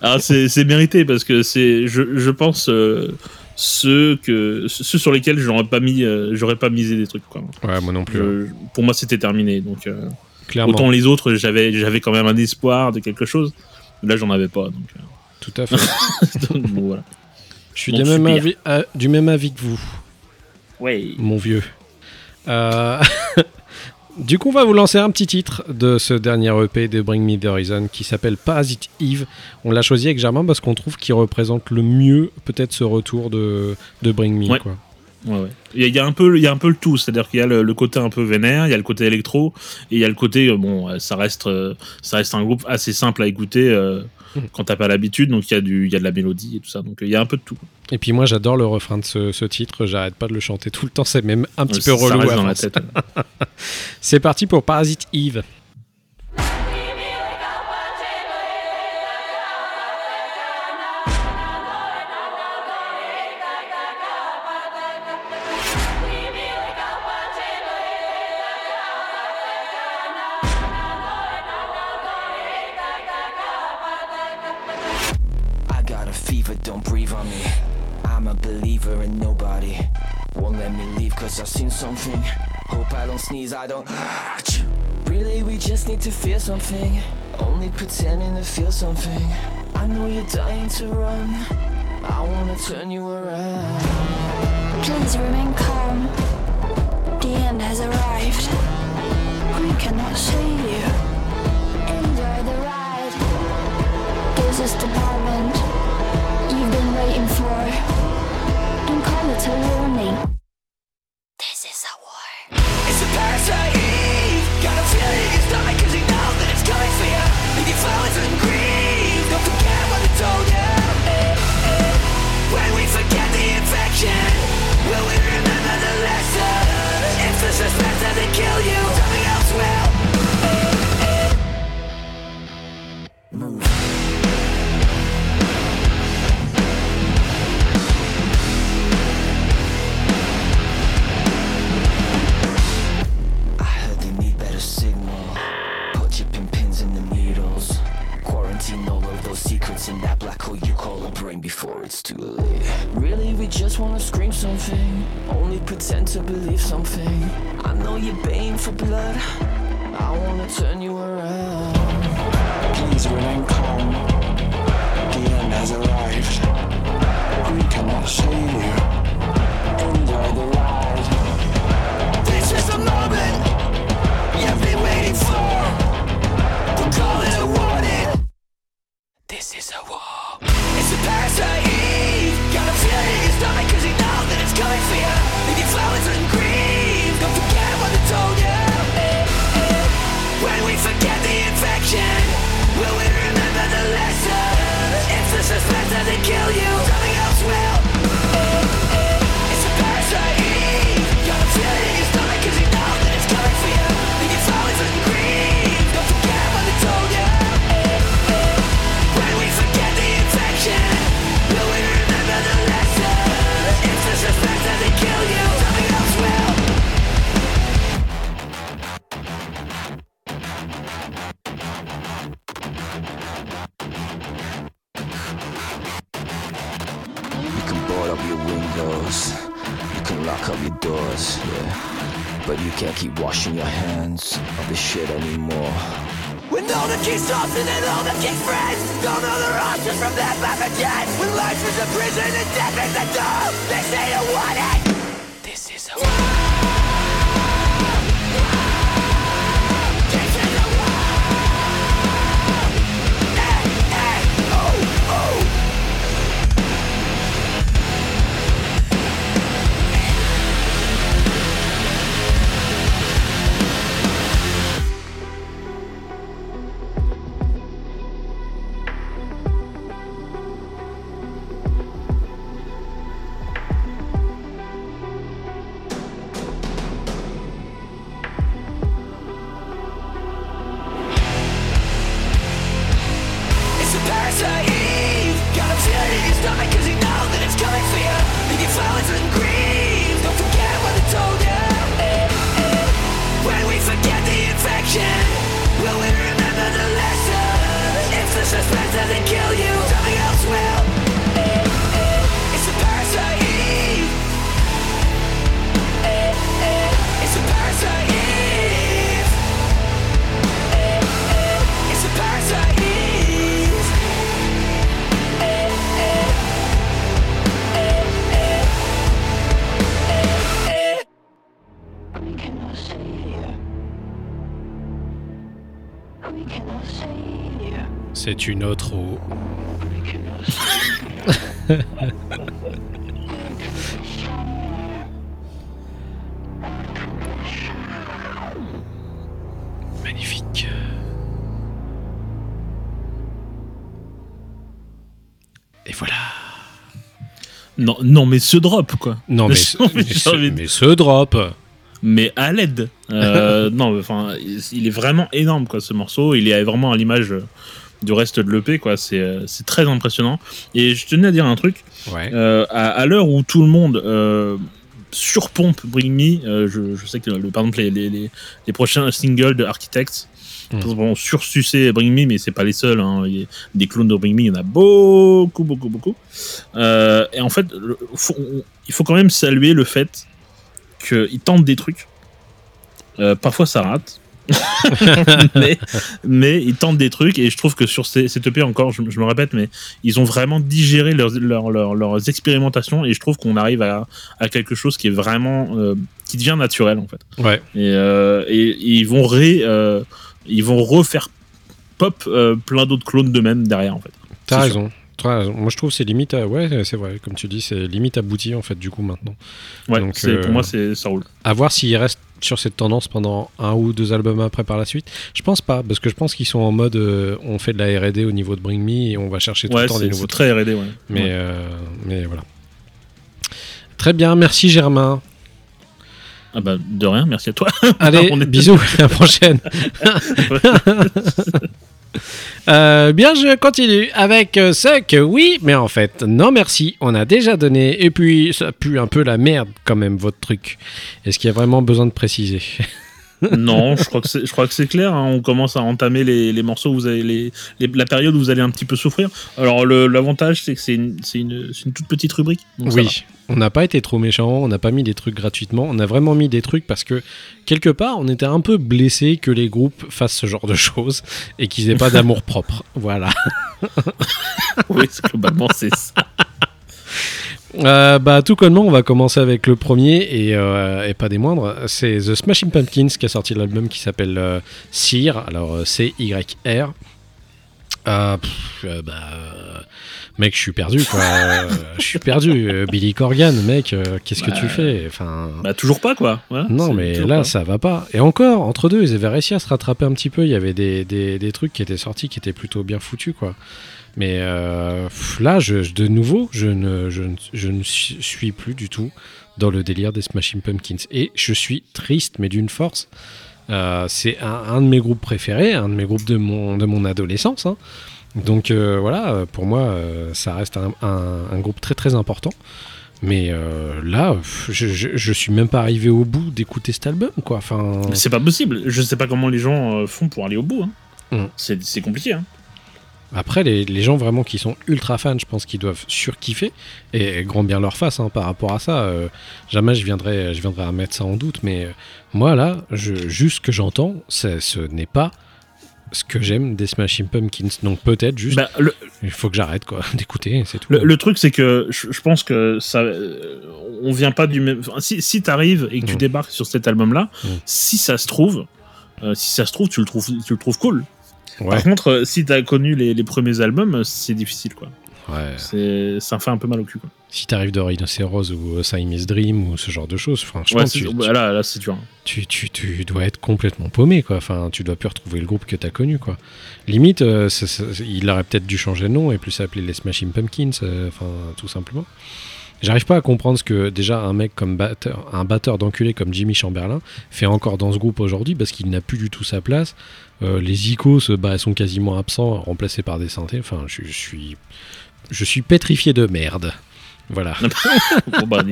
Ah, c'est mérité parce que c'est, je, je pense, euh, ceux, que, ceux sur lesquels j'aurais pas, mis, euh, j'aurais pas misé des trucs. Quoi. Ouais, moi non plus. hein. Je- pour moi, c'était terminé. Donc, euh, Clairement. autant les autres, j'avais, j'avais quand même un espoir de quelque chose. Là, j'en avais pas. Donc, euh, Tout à fait. donc, bon, voilà. Je suis Bon, du même, avis, euh, du même avis que vous, Ouais. mon vieux. Euh, du coup, on va vous lancer un petit titre de ce dernier EP de Bring Me the Horizon qui s'appelle Parasite Eve. On l'a choisi avec Germain parce qu'on trouve qu'il représente le mieux peut-être ce retour de, de Bring Me. Ouais. Quoi. Ouais, ouais. Il y, a- il y a un peu, il y a un peu le tout, c'est-à-dire qu'il y a le, le côté un peu vénère, il y a le côté électro, et il y a le côté euh, bon, euh, ça reste, euh, ça reste un groupe assez simple à écouter euh, Mhm. quand t'as pas l'habitude, donc il y a du, il y a de la mélodie et tout ça, donc il y a un peu de tout. Et puis moi, j'adore le refrain de ce, ce titre. J'arrête pas de le chanter tout le temps. C'est même un petit peu relou ouais. C'est parti pour Parasite Eve. Cause I've seen something. Hope I don't sneeze, I don't. Really, we just need to feel something. Only pretending to feel something. I know you're dying to run. I wanna turn you around. Please remain calm. The end has arrived. We cannot save you. Enjoy the ride. This is the moment you've been waiting for. Don't call it a warning. Something. Only pretend to believe something. I know you're baying for blood. I wanna turn you around. Please remain calm. The end has arrived. We cannot save you. Enjoy the ride. This is the moment you've been waiting for. We'll call it a warning. This is a war. It's a parasite. Got a feeling in your stomach 'cause you know that it's coming for you doesn't kill you, something else will. Lock up your doors, yeah. But you can't keep washing your hands of this shit anymore. When all the key stops and all the king's friends Don't know the options from that mama dead When life is a prison and death is a door They say you want it This is a war Une autre save Magnifique. Et voilà. Non, non, mais ce drop, quoi. Non, mais, J'ai mais, ce, mais ce drop. mais à l'aide. Euh, non, enfin, il est vraiment énorme, quoi, ce morceau. Il est vraiment à l'image euh, du reste de l'EP, quoi. C'est euh, c'est très impressionnant. Et je tenais à dire un truc. Ouais. Euh, à, à l'heure où tout le monde euh, surpompe Bring Me, euh, je, je sais que le, par exemple les, les, les, les prochains singles de Architects Mm. vont sursucer Bring Me, mais c'est pas les seuls. Hein. Il y a des clones de Bring Me, il y en a beaucoup, beaucoup, beaucoup. Et en fait, le- faut- on- il faut quand même saluer le fait qu'ils tentent des trucs. Parfois ça rate. mais, mais ils tentent des trucs et je trouve que sur cette EP encore, je, je me répète, mais ils ont vraiment digéré leurs, leurs, leurs, leurs expérimentations et je trouve qu'on arrive à, à quelque chose qui est vraiment euh, qui devient naturel en fait. Ouais. Et, euh, et, et ils vont ré, euh, ils vont refaire pop plein d'autres clones d'eux-mêmes derrière en fait. T'as C'est raison. T'as raison. Moi, je trouve que c'est limite. À... Ouais, c'est vrai. Comme tu dis, c'est limite abouti en fait du coup maintenant. Ouais, Donc, euh, pour moi c'est ça roule. À voir s'ils restent sur cette tendance pendant un ou deux albums après par la suite. Je pense pas, parce que je pense qu'ils sont en mode euh, on fait de la R&D au niveau de Bring Me et on va chercher tout Ouais, le temps des nouveaux très R&D ouais. Mais, Ouais. euh, mais voilà. Très bien, merci Germain. Ah bah de rien, merci à toi. Allez, On est- bisous, à la prochaine. Euh, bien, je continue avec euh, ce que oui, mais en fait, non merci, on a déjà donné, et puis ça pue un peu la merde quand même, votre truc. Est-ce qu'il y a vraiment besoin de préciser? Non, je crois que c'est, je crois que c'est clair. hein. On commence à entamer les, les morceaux où vous avez les, les- la période où vous allez un petit peu souffrir. Alors le- l'avantage c'est que c'est une, c'est une, c'est une toute petite rubrique. donc. Oui, on n'a pas été trop méchant, on n'a pas mis des trucs gratuitement, on a vraiment mis des trucs parce que quelque part on était un peu blessé que les groupes fassent ce genre de choses et qu'ils aient pas d'amour propre. Voilà. oui, globalement c'est ça. Euh, bah tout connement, on va commencer avec le premier et, euh, et pas des moindres. C'est The Smashing Pumpkins qui a sorti l'album qui s'appelle euh, Cyr, alors euh, C-Y-R. Bah, mec, je suis perdu quoi. Je suis perdu. Billy Corgan, mec, euh, qu'est-ce que tu fais? Enfin. Bah toujours pas quoi. Voilà, Non, mais là, pas. ça va pas. Et encore, entre deux, ils avaient réussi à se rattraper un petit peu. Il y avait des, des, des trucs qui étaient sortis qui étaient plutôt bien foutus, quoi. Mais euh, là, je, de nouveau, je ne, je, ne, je ne suis suis plus du tout dans le délire des Smashing Pumpkins. Et je suis triste, mais d'une force. Euh, c'est un, un de mes groupes préférés, un de mes groupes de mon, de mon adolescence. hein. Donc euh, voilà, pour moi, euh, ça reste un, un- un groupe très très important. Mais euh, là, je, je, je suis même pas arrivé au bout d'écouter cet album, quoi. Enfin, C'est pas possible. Je sais pas comment les gens font pour aller au bout. hein. Mm. C'est, compliqué. Hein. après, les, les gens vraiment qui sont ultra fans, je pense qu'ils doivent surkiffer et grand bien leur face hein, par rapport à ça. Euh, jamais je viendrai, je viendrai à mettre ça en doute, mais moi là, je, juste ce que j'entends, ce n'est pas ce que j'aime des Smashing Pumpkins. Donc peut-être juste, Bah, le, il faut que j'arrête quoi d'écouter, c'est tout. le, le truc c'est que je, je pense que ça, euh, on vient pas du même. enfin, si si t'arrives et que tu Mm. débarques sur cet album-là, Mm. si ça se trouve, euh, si ça se trouve, tu le trouves, tu le trouves cool. Ouais, Par contre, euh, si t'as connu les, les premiers albums, c'est difficile quoi. Ouais. C'est, ça fait un peu mal au cul quoi. Si t'arrives de Rhinoceros ou euh, Siamese Dream ou ce genre de choses, franchement, Ouais, tu, c'est- tu- là, là c'est dur. tu, tu, tu dois être complètement paumé, quoi. Enfin, tu dois plus retrouver le groupe que t'as connu, quoi. Limite, euh, il aurait peut-être dû changer de nom et plus s'appeler les Smashing Pumpkins, euh, enfin, tout simplement. J'arrive pas à comprendre ce que déjà un mec comme batteur, un batteur d'enculé comme Jimmy Chamberlain fait encore dans ce groupe aujourd'hui parce qu'il n'a plus du tout sa place. Euh, les icos, bah, sont quasiment absents, remplacés par des synthés. Enfin, je, je suis, je suis pétrifié de merde. Voilà. Bon, bah,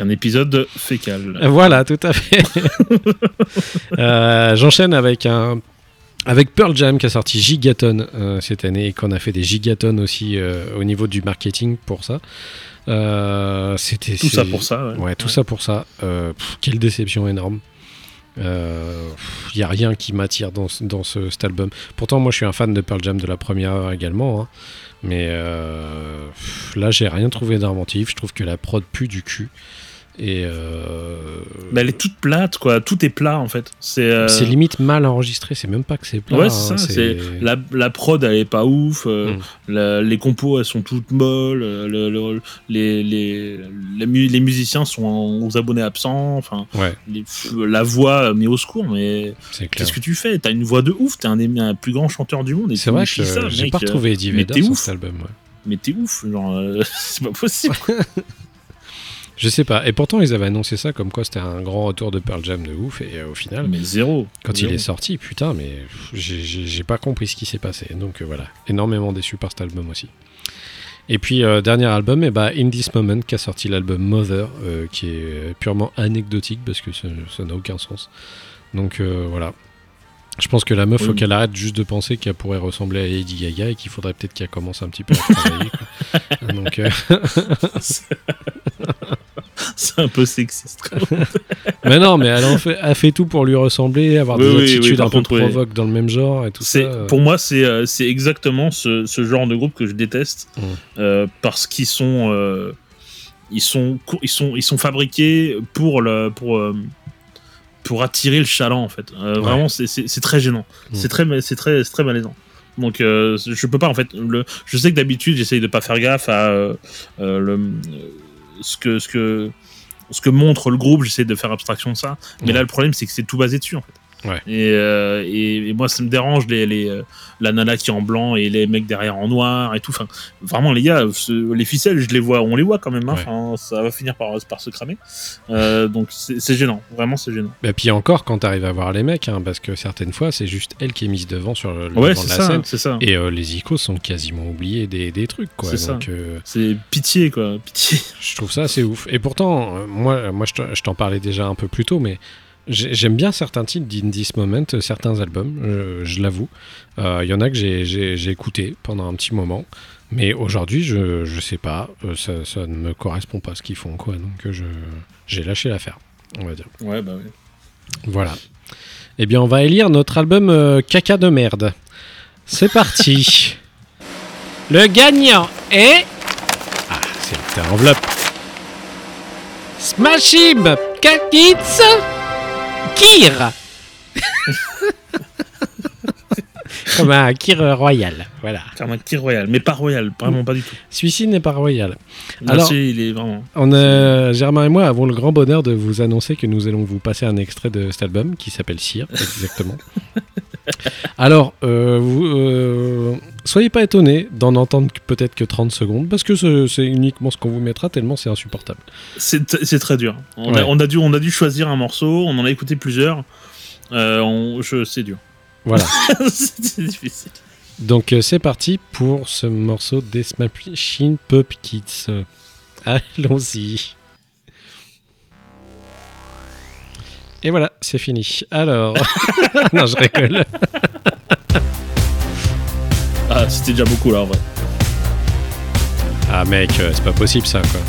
un épisode fécal. Voilà, tout à fait. Euh, J'enchaîne avec un. Avec Pearl Jam qui a sorti Gigaton euh, cette année et qu'on a fait des gigatons aussi euh, au niveau du marketing pour ça. Euh, C'était Tout ça pour ça. Ouais. Ouais, tout ça pour ça. Pff, quelle déception énorme. Il n'y a rien qui m'attire dans, ce- cet album. Pourtant, moi, je suis un fan de Pearl Jam de la première heure également. hein. Mais euh, là, j'ai rien trouvé d'inventif. Je trouve que la prod pue du cul. Et euh, Mais elle est toute plate, quoi. Tout est plat, en fait. C'est. euh, c'est limite mal enregistré. C'est même pas que c'est plat. Ouais, hein, c'est ça. C'est la, la prod, elle est pas ouf. euh, Mm. la- les compos, elles sont toutes molles. le- le- les, les, les, mu- les musiciens sont en- aux abonnés absents. Enfin, Ouais, les- la voix, mais au secours. Mais c'est clair. qu'est-ce que tu fais? T'as une voix de ouf. T'es un des un plus grand chanteur du monde. C'est vrai que ça, j'ai pas retrouvé Eddie mais Vedder t'es sur ouf. cet album. ouais. Mais t'es ouf. Genre, euh, c'est pas possible. Je sais pas. Et pourtant, ils avaient annoncé ça comme quoi c'était un grand retour de Pearl Jam de ouf. Et euh, au final, mais zéro. Quand Zéro. il est sorti, putain, mais j'ai- pas compris ce qui s'est passé. Donc euh, voilà, énormément déçu par cet album aussi. Et puis, euh, dernier album, et bah, In This Moment, qui a sorti l'album Mother, qui est purement anecdotique parce que ça n'a aucun sens. Donc voilà. Je pense que la meuf, Oui. faut qu'elle arrête juste de penser qu'elle pourrait ressembler à Lady Gaga et qu'il faudrait peut-être qu'elle commence un petit peu à travailler. quoi. Donc, c'est un peu sexiste. mais non, mais elle en fait, tout pour lui ressembler, avoir Oui, des oui, attitudes oui, un peu contre, oui. provoques dans le même genre et tout ça. Euh, pour moi c'est euh, exactement ce, ce genre de groupe que je déteste Mm. euh, parce qu'ils sont euh, ils sont ils sont ils sont fabriqués pour le pour pour attirer le chaland en fait. Vraiment c'est très gênant. Mm. C'est très c'est très c'est très malaisant. Donc euh, je peux pas en fait le je sais que d'habitude j'essaye de pas faire gaffe à euh, euh, le ce que ce que ce que montre le groupe, j'essaie de faire abstraction de ça. Mais Ouais. là, le problème, c'est que c'est tout basé dessus, en fait. Ouais. Et, euh, et, et moi, ça me dérange, les, les, euh, la nana qui est en blanc et les mecs derrière en noir et tout. Enfin, vraiment, les gars, ce- les ficelles, je les vois, on les voit quand même. hein. Ouais. Enfin, ça va finir par, par se cramer. Euh, donc, c'est gênant. Vraiment, c'est gênant. Et puis encore, quand t'arrives à voir les mecs, hein, parce que certaines fois, c'est juste elle qui est mise devant sur le, Ouais, devant de la ça. scène. Ça. Et euh, les icônes sont quasiment oubliés des, des trucs. C'est pitié, quoi. Pitié. je trouve ça assez ouf. Et pourtant, moi, moi je te- je t'en parlais déjà un peu plus tôt, mais j'aime bien certains titres d'In This Moment, euh, certains albums, euh, je l'avoue. Euh, Il y en a que j'ai- écouté pendant un petit moment. Mais aujourd'hui, je, je sais pas, euh, ça, ça ne me correspond pas ce qu'ils font, quoi. Donc, euh, je j'ai lâché l'affaire, on va dire. Ouais, bah oui. Voilà. Eh bien, on va élire notre album euh, Caca de merde. C'est parti. Le gagnant est. Ah, c'est une enveloppe. Smashib Kakits Kir Comme un Kir royal. Voilà. Comme un Kir Royal. Mais pas Royal. Vraiment pas du tout. Celui-ci n'est pas royal. Là, Alors- c'est- il est vraiment. On a, Germain et moi avons le grand bonheur de vous annoncer que nous allons vous passer un extrait de cet album qui s'appelle Cire, exactement. Alors, euh, vous, euh, soyez pas étonnés d'en entendre peut-être que 30 secondes, parce que ce- c'est uniquement ce qu'on vous mettra tellement c'est insupportable. C'est très dur. On, Ouais. a, on, a dû, on a dû choisir un morceau. On en a écouté plusieurs. Euh, c'est dur. Voilà. c'est difficile. Donc euh, c'est parti pour ce morceau des Smashing Pumpkins. Euh, Allons-y. Et voilà, c'est fini. Alors, non, je rigole. Ah, c'était déjà beaucoup là en vrai. Ah mec, euh, c'est pas possible ça quoi.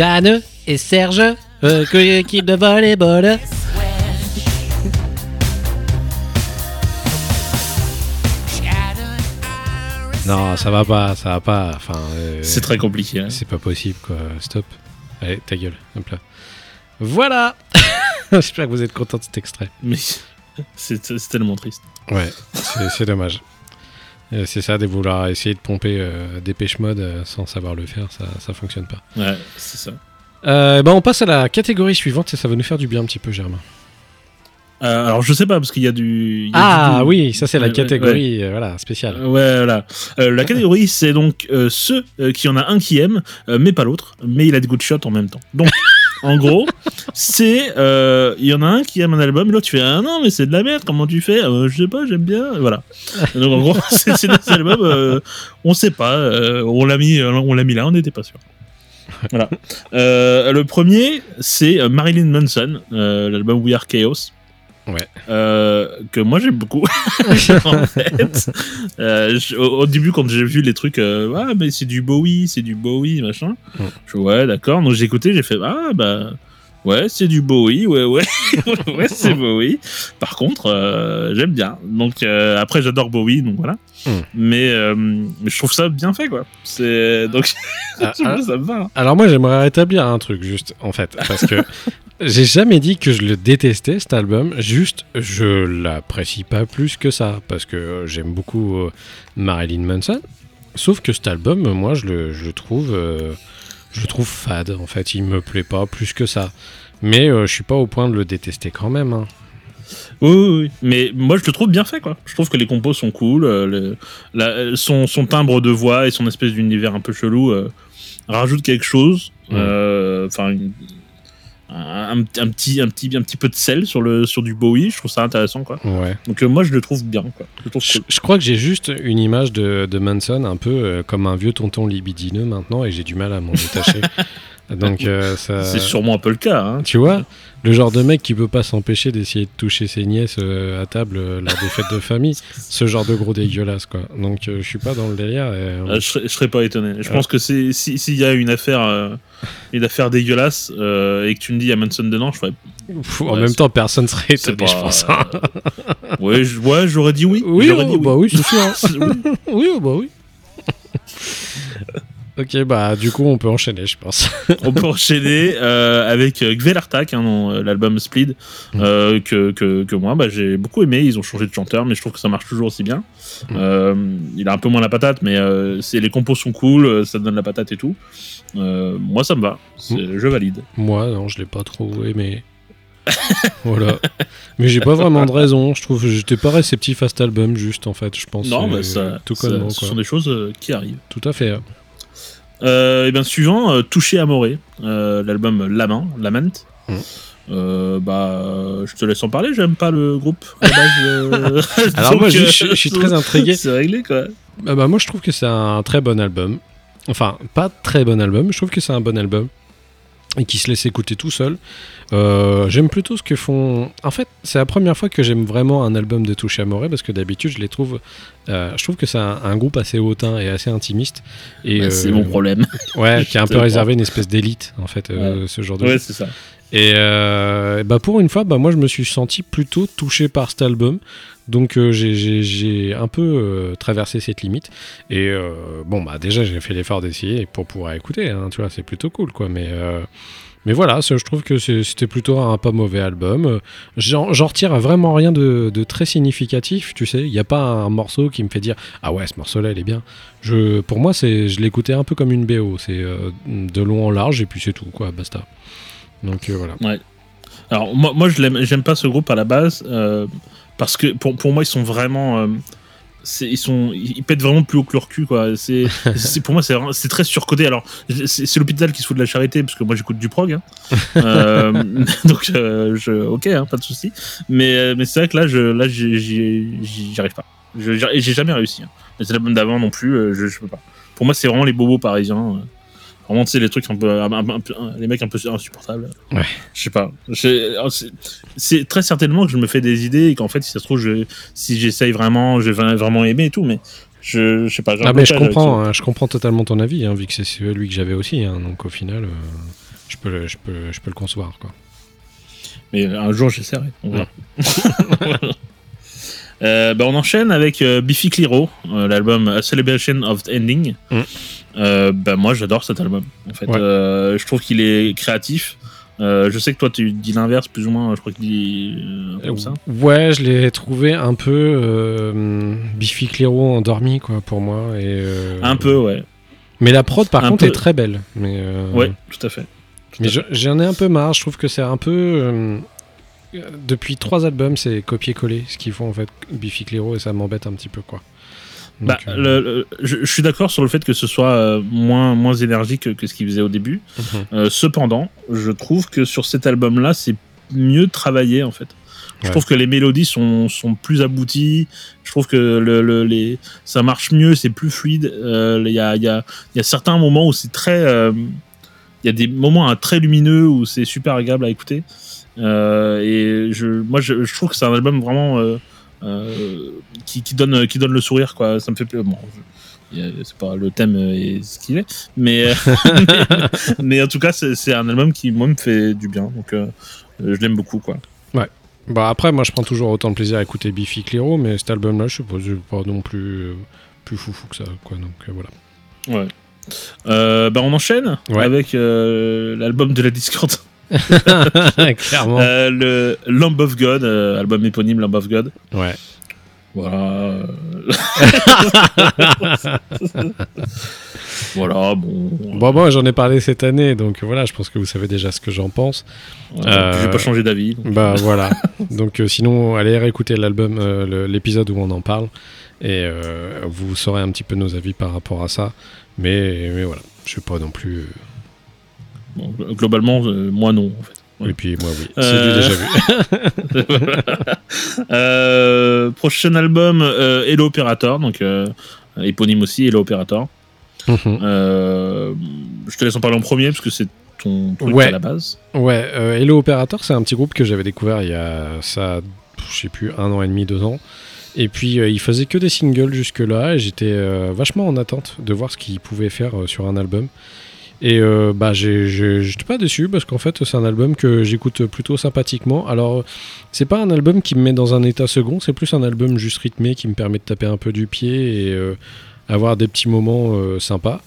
Jeanne et Serge, euh, l'équipe de volleyball. Non, ça va pas, ça va pas. Enfin, euh, C'est très compliqué. hein. c'est pas possible quoi. Stop. Allez, ta gueule. Hop là. Voilà. J'espère que vous êtes content de cet extrait. Mais c'est tellement triste. Ouais, c'est dommage. Euh, C'est ça, de vouloir essayer de pomper euh, Dépêche Mode euh, sans savoir le faire, ça, ça fonctionne pas. Ouais, c'est ça. Euh, bah, on passe à la catégorie suivante et ça va nous faire du bien un petit peu, Germain. Euh, alors je sais pas parce qu'il y a du. il y a Ah du- oui, ça c'est la ouais, catégorie euh, voilà, spéciale. Ouais, voilà. Euh, la catégorie, c'est donc euh, ceux euh, qui en a un qui aime, euh, mais pas l'autre, mais il a des good shots en même temps. Donc, en gros, c'est euh, il y en a un qui aime un album, l'autre tu fais ah non mais c'est de la merde, comment tu fais? Euh, Je sais pas, j'aime bien, voilà. Donc en gros, c'est des albums, euh, on sait pas, euh, on l'a mis, on l'a mis là, on n'était pas sûr. Voilà. Euh, le premier, c'est euh, Marilyn Manson, euh, l'album We Are Chaos. Ouais. Euh, que moi j'aime beaucoup. en fait, Euh, je- au, au début, quand j'ai vu les trucs, euh, ah, mais c'est du Bowie, c'est du Bowie, machin. Mm. Je ouais, d'accord. Donc j'ai écouté, j'ai fait, ah, bah, ouais, c'est du Bowie, ouais, ouais, ouais, c'est Bowie. Par contre, euh, j'aime bien. Donc euh, après, j'adore Bowie, donc voilà. Mm. Mais, euh, je trouve ça bien fait, quoi. C'est donc Ah, ah, ça me va. hein. alors moi j'aimerais rétablir un truc juste en fait parce que j'ai jamais dit que je le détestais cet album, juste je l'apprécie pas plus que ça parce que j'aime beaucoup Marilyn Manson. Sauf que cet album, moi je le, je le trouve je le trouve fade en fait, il me plaît pas plus que ça. Mais euh, je suis pas au point de le détester quand même. hein. Oui, oui, oui. Mais moi, je le trouve bien fait, quoi. Je trouve que les compos sont cool. euh, le- la- son, son timbre de voix et son espèce d'univers un peu chelou euh, rajoute quelque chose. Euh, Enfin, un, un petit, un, petit, un petit peu de sel sur, le, sur du Bowie. Je trouve ça intéressant. Quoi. Ouais. Donc euh, moi, je le trouve bien. Quoi. Je crois que j'ai juste une image de, de Manson un peu euh, comme un vieux tonton libidineux maintenant et j'ai du mal à m'en détacher. Donc euh, ça. C'est sûrement un peu le cas. Hein. Tu vois, le genre de mec qui peut pas s'empêcher d'essayer de toucher ses nièces euh, à table euh, lors des fêtes de famille, ce genre de gros dégueulasse quoi. Donc euh, je suis pas dans le délire. et, Euh, je, serais, je serais pas étonné. Je pense que si- s'il y a une affaire, une affaire dégueulasse et que tu me dis a Manson dedans, je ferais. pff, en ouais, même temps, personne serait étonné, je pense. hein. Ouais, j'aurais dit oui. Oui, oh, dit bah oui, c'est sûr. hein. Oui, oh, bah oui. Ok, bah du coup, on peut enchaîner, je pense. On peut enchaîner euh, avec euh, Gvelartak, hein, euh, l'album Split, Mm. euh, que, que, que moi bah, j'ai beaucoup aimé. Ils ont changé de chanteur, mais je trouve que ça marche toujours aussi bien. Mm. Euh, il a un peu moins la patate, mais euh, c'est les compos sont cool, ça donne la patate et tout. Euh, moi, ça me va. Mm. Je valide. Moi, non, je l'ai pas trop aimé. voilà. Mais j'ai pas vraiment de raison. Je trouve que j'étais pas réceptif à cet album, juste en fait, je pense. non, euh, bah, ça, tout ça- ce quoi. sont des choses euh, qui arrivent. Tout à fait. Euh, et bien suivant, euh, Touché Amoré, euh, l'album Lament, Lament. Mm. Euh, bah, je te laisse en parler. J'aime pas le groupe. à la base, euh, Alors donc, moi, je, je- je suis très intrigué. C'est réglé quoi. Ah bah, moi, je trouve que c'est un très bon album. Enfin, pas très bon album, je trouve que c'est un bon album. Et qui se laisse écouter tout seul. Euh, j'aime plutôt ce que font. En fait, c'est la première fois que j'aime vraiment un album de Touché Amoré parce que d'habitude, je les trouve. euh, je trouve que c'est un, un groupe assez hautain et assez intimiste. Et, Bah, c'est euh, mon problème. Ouais, qui est un peu réservé à une espèce d'élite, en fait, euh, ce genre de ouais, c'est ça. Et euh, bah pour une fois, bah moi je me suis senti plutôt touché par cet album. Donc euh, j'ai- un peu euh, traversé cette limite. Et euh, bon, bah déjà j'ai fait l'effort d'essayer pour pouvoir écouter. hein, tu c'est plutôt cool quoi. Mais, voilà, je trouve que c'était plutôt un pas mauvais album. J'en retire vraiment rien de, très significatif. Tu sais, il n'y a pas un morceau qui me fait dire Ah ouais, ce morceau-là il est bien. Pour moi, je l'écoutais un peu comme une BO. C'est de long en large et puis c'est tout quoi, basta. Donc voilà. Alors moi, moi je j'aime pas ce groupe à la base parce que pour, pour moi ils sont vraiment, euh, c'est, ils sont, ils pètent vraiment plus haut que leur cul quoi. C'est, c'est pour moi c'est, c'est très surcodé. Alors c'est, c'est l'hôpital qui se fout de la charité parce que moi j'écoute du prog, hein. Euh, donc euh, je, ok, hein, pas de souci. Mais mais c'est vrai que là je, là j'y, arrive pas. J'ai jamais réussi. Hein. Les albums d'avant non plus, je, je peux pas. Pour moi c'est vraiment les bobos parisiens. Vraiment, tu sais, les trucs un peu, un- les mecs un peu insupportables. Ouais. Je sais pas. C'est- très certainement que je me fais des idées et qu'en fait, si ça se trouve, je, si j'essaye vraiment, je vais vraiment aimer et tout, mais je, je sais pas. Ah mais je comprends, hein, je comprends totalement ton avis, hein, vu que c'est celui que j'avais aussi. hein, donc au final, euh, je, peux le, je, peux, je peux le concevoir. Quoi. Mais un jour, j'essaierai. On verra. Euh, bah, on enchaîne avec euh, Biffy Clyro, euh, l'album A Celebration of the Ending. Mm. Euh, bah, moi, j'adore cet album. En fait, Ouais. Euh, je trouve qu'il est créatif. Euh, je sais que toi, tu dis l'inverse, plus ou moins. Je crois qu'il dit euh, un peu comme ça. Ouais, je l'ai trouvé un peu euh, Biffy Clyro endormi, quoi, pour moi. Et, euh, Un peu, ouais. Mais la prod, par Un contre, peu. est très belle. Mais, euh, Ouais, tout à fait. Tout Mais j'en ai un peu marre. Je trouve que c'est un peu. euh, depuis trois albums, c'est copier-coller ce qu'ils font en fait, Biffy Clyro, et ça m'embête un petit peu, quoi. Bah, euh, le- le- je, je suis d'accord sur le fait que ce soit euh, moins, moins énergique que, que ce qu'il faisait au début. mhm. Euh, cependant, je trouve que sur cet album-là, c'est mieux travaillé en fait. Je Ouais. trouve que les mélodies sont, sont plus abouties. Je trouve que le, le- les, ça marche mieux, c'est plus fluide. Il y, a, y, a, y a certains moments où c'est très. Il y a des moments hein, très lumineux où c'est super agréable à écouter. Et je, moi, je, je trouve que c'est un album vraiment qui, qui donne, qui donne le sourire. Quoi. Ça me fait plaisir. Bon, je- c'est pas le thème euh, est ce qu'il est, mais, euh, mais, mais en tout cas, c'est un album qui, moi, me fait du bien. Donc, euh, je l'aime beaucoup. Quoi. Bah après, moi je prends toujours autant de plaisir à écouter Biffy Clyro, mais cet album-là, je sais pas, pas non plus euh, plus foufou que ça, quoi. Donc euh, voilà. Ouais. Euh, bah on enchaîne Ouais. avec euh, l'album de la Discord, Clairement. Euh, le Lamb of God, euh, album éponyme Lamb of God. Ouais. Voilà. voilà, bon. Bon, moi j'en ai parlé cette année, donc voilà, je pense que vous savez déjà ce que j'en pense. Ouais, Euh, J'ai pas changé d'avis. Bah voilà. Donc euh, sinon, allez réécouter l'album, euh, l'épisode où on en parle, et euh, vous saurez un petit peu nos avis par rapport à ça. Mais, mais voilà, je sais pas non plus. Bon, globalement, euh, moi non. En fait. Et puis moi, oui. C'est Euh, du déjà vu. Euh, prochain album, euh, Hello Operator, donc éponyme aussi, Hello Operator. Mhm. Je te laisse en parler en premier parce que c'est ton truc Ouais. à la base. Ouais, Hello Operator, c'est un petit groupe que j'avais découvert il y a ça, je sais plus, un an et demi, deux ans. Et puis il faisait que des singles jusque-là et j'étais vachement en attente de voir ce qu'il pouvait faire sur un album. Et euh, bah j'étais pas déçu parce qu'en fait c'est un album que j'écoute plutôt sympathiquement. Alors c'est pas un album qui me met dans un état second, c'est plus un album juste rythmé qui me permet de taper un peu du pied et euh, avoir des petits moments euh, sympas.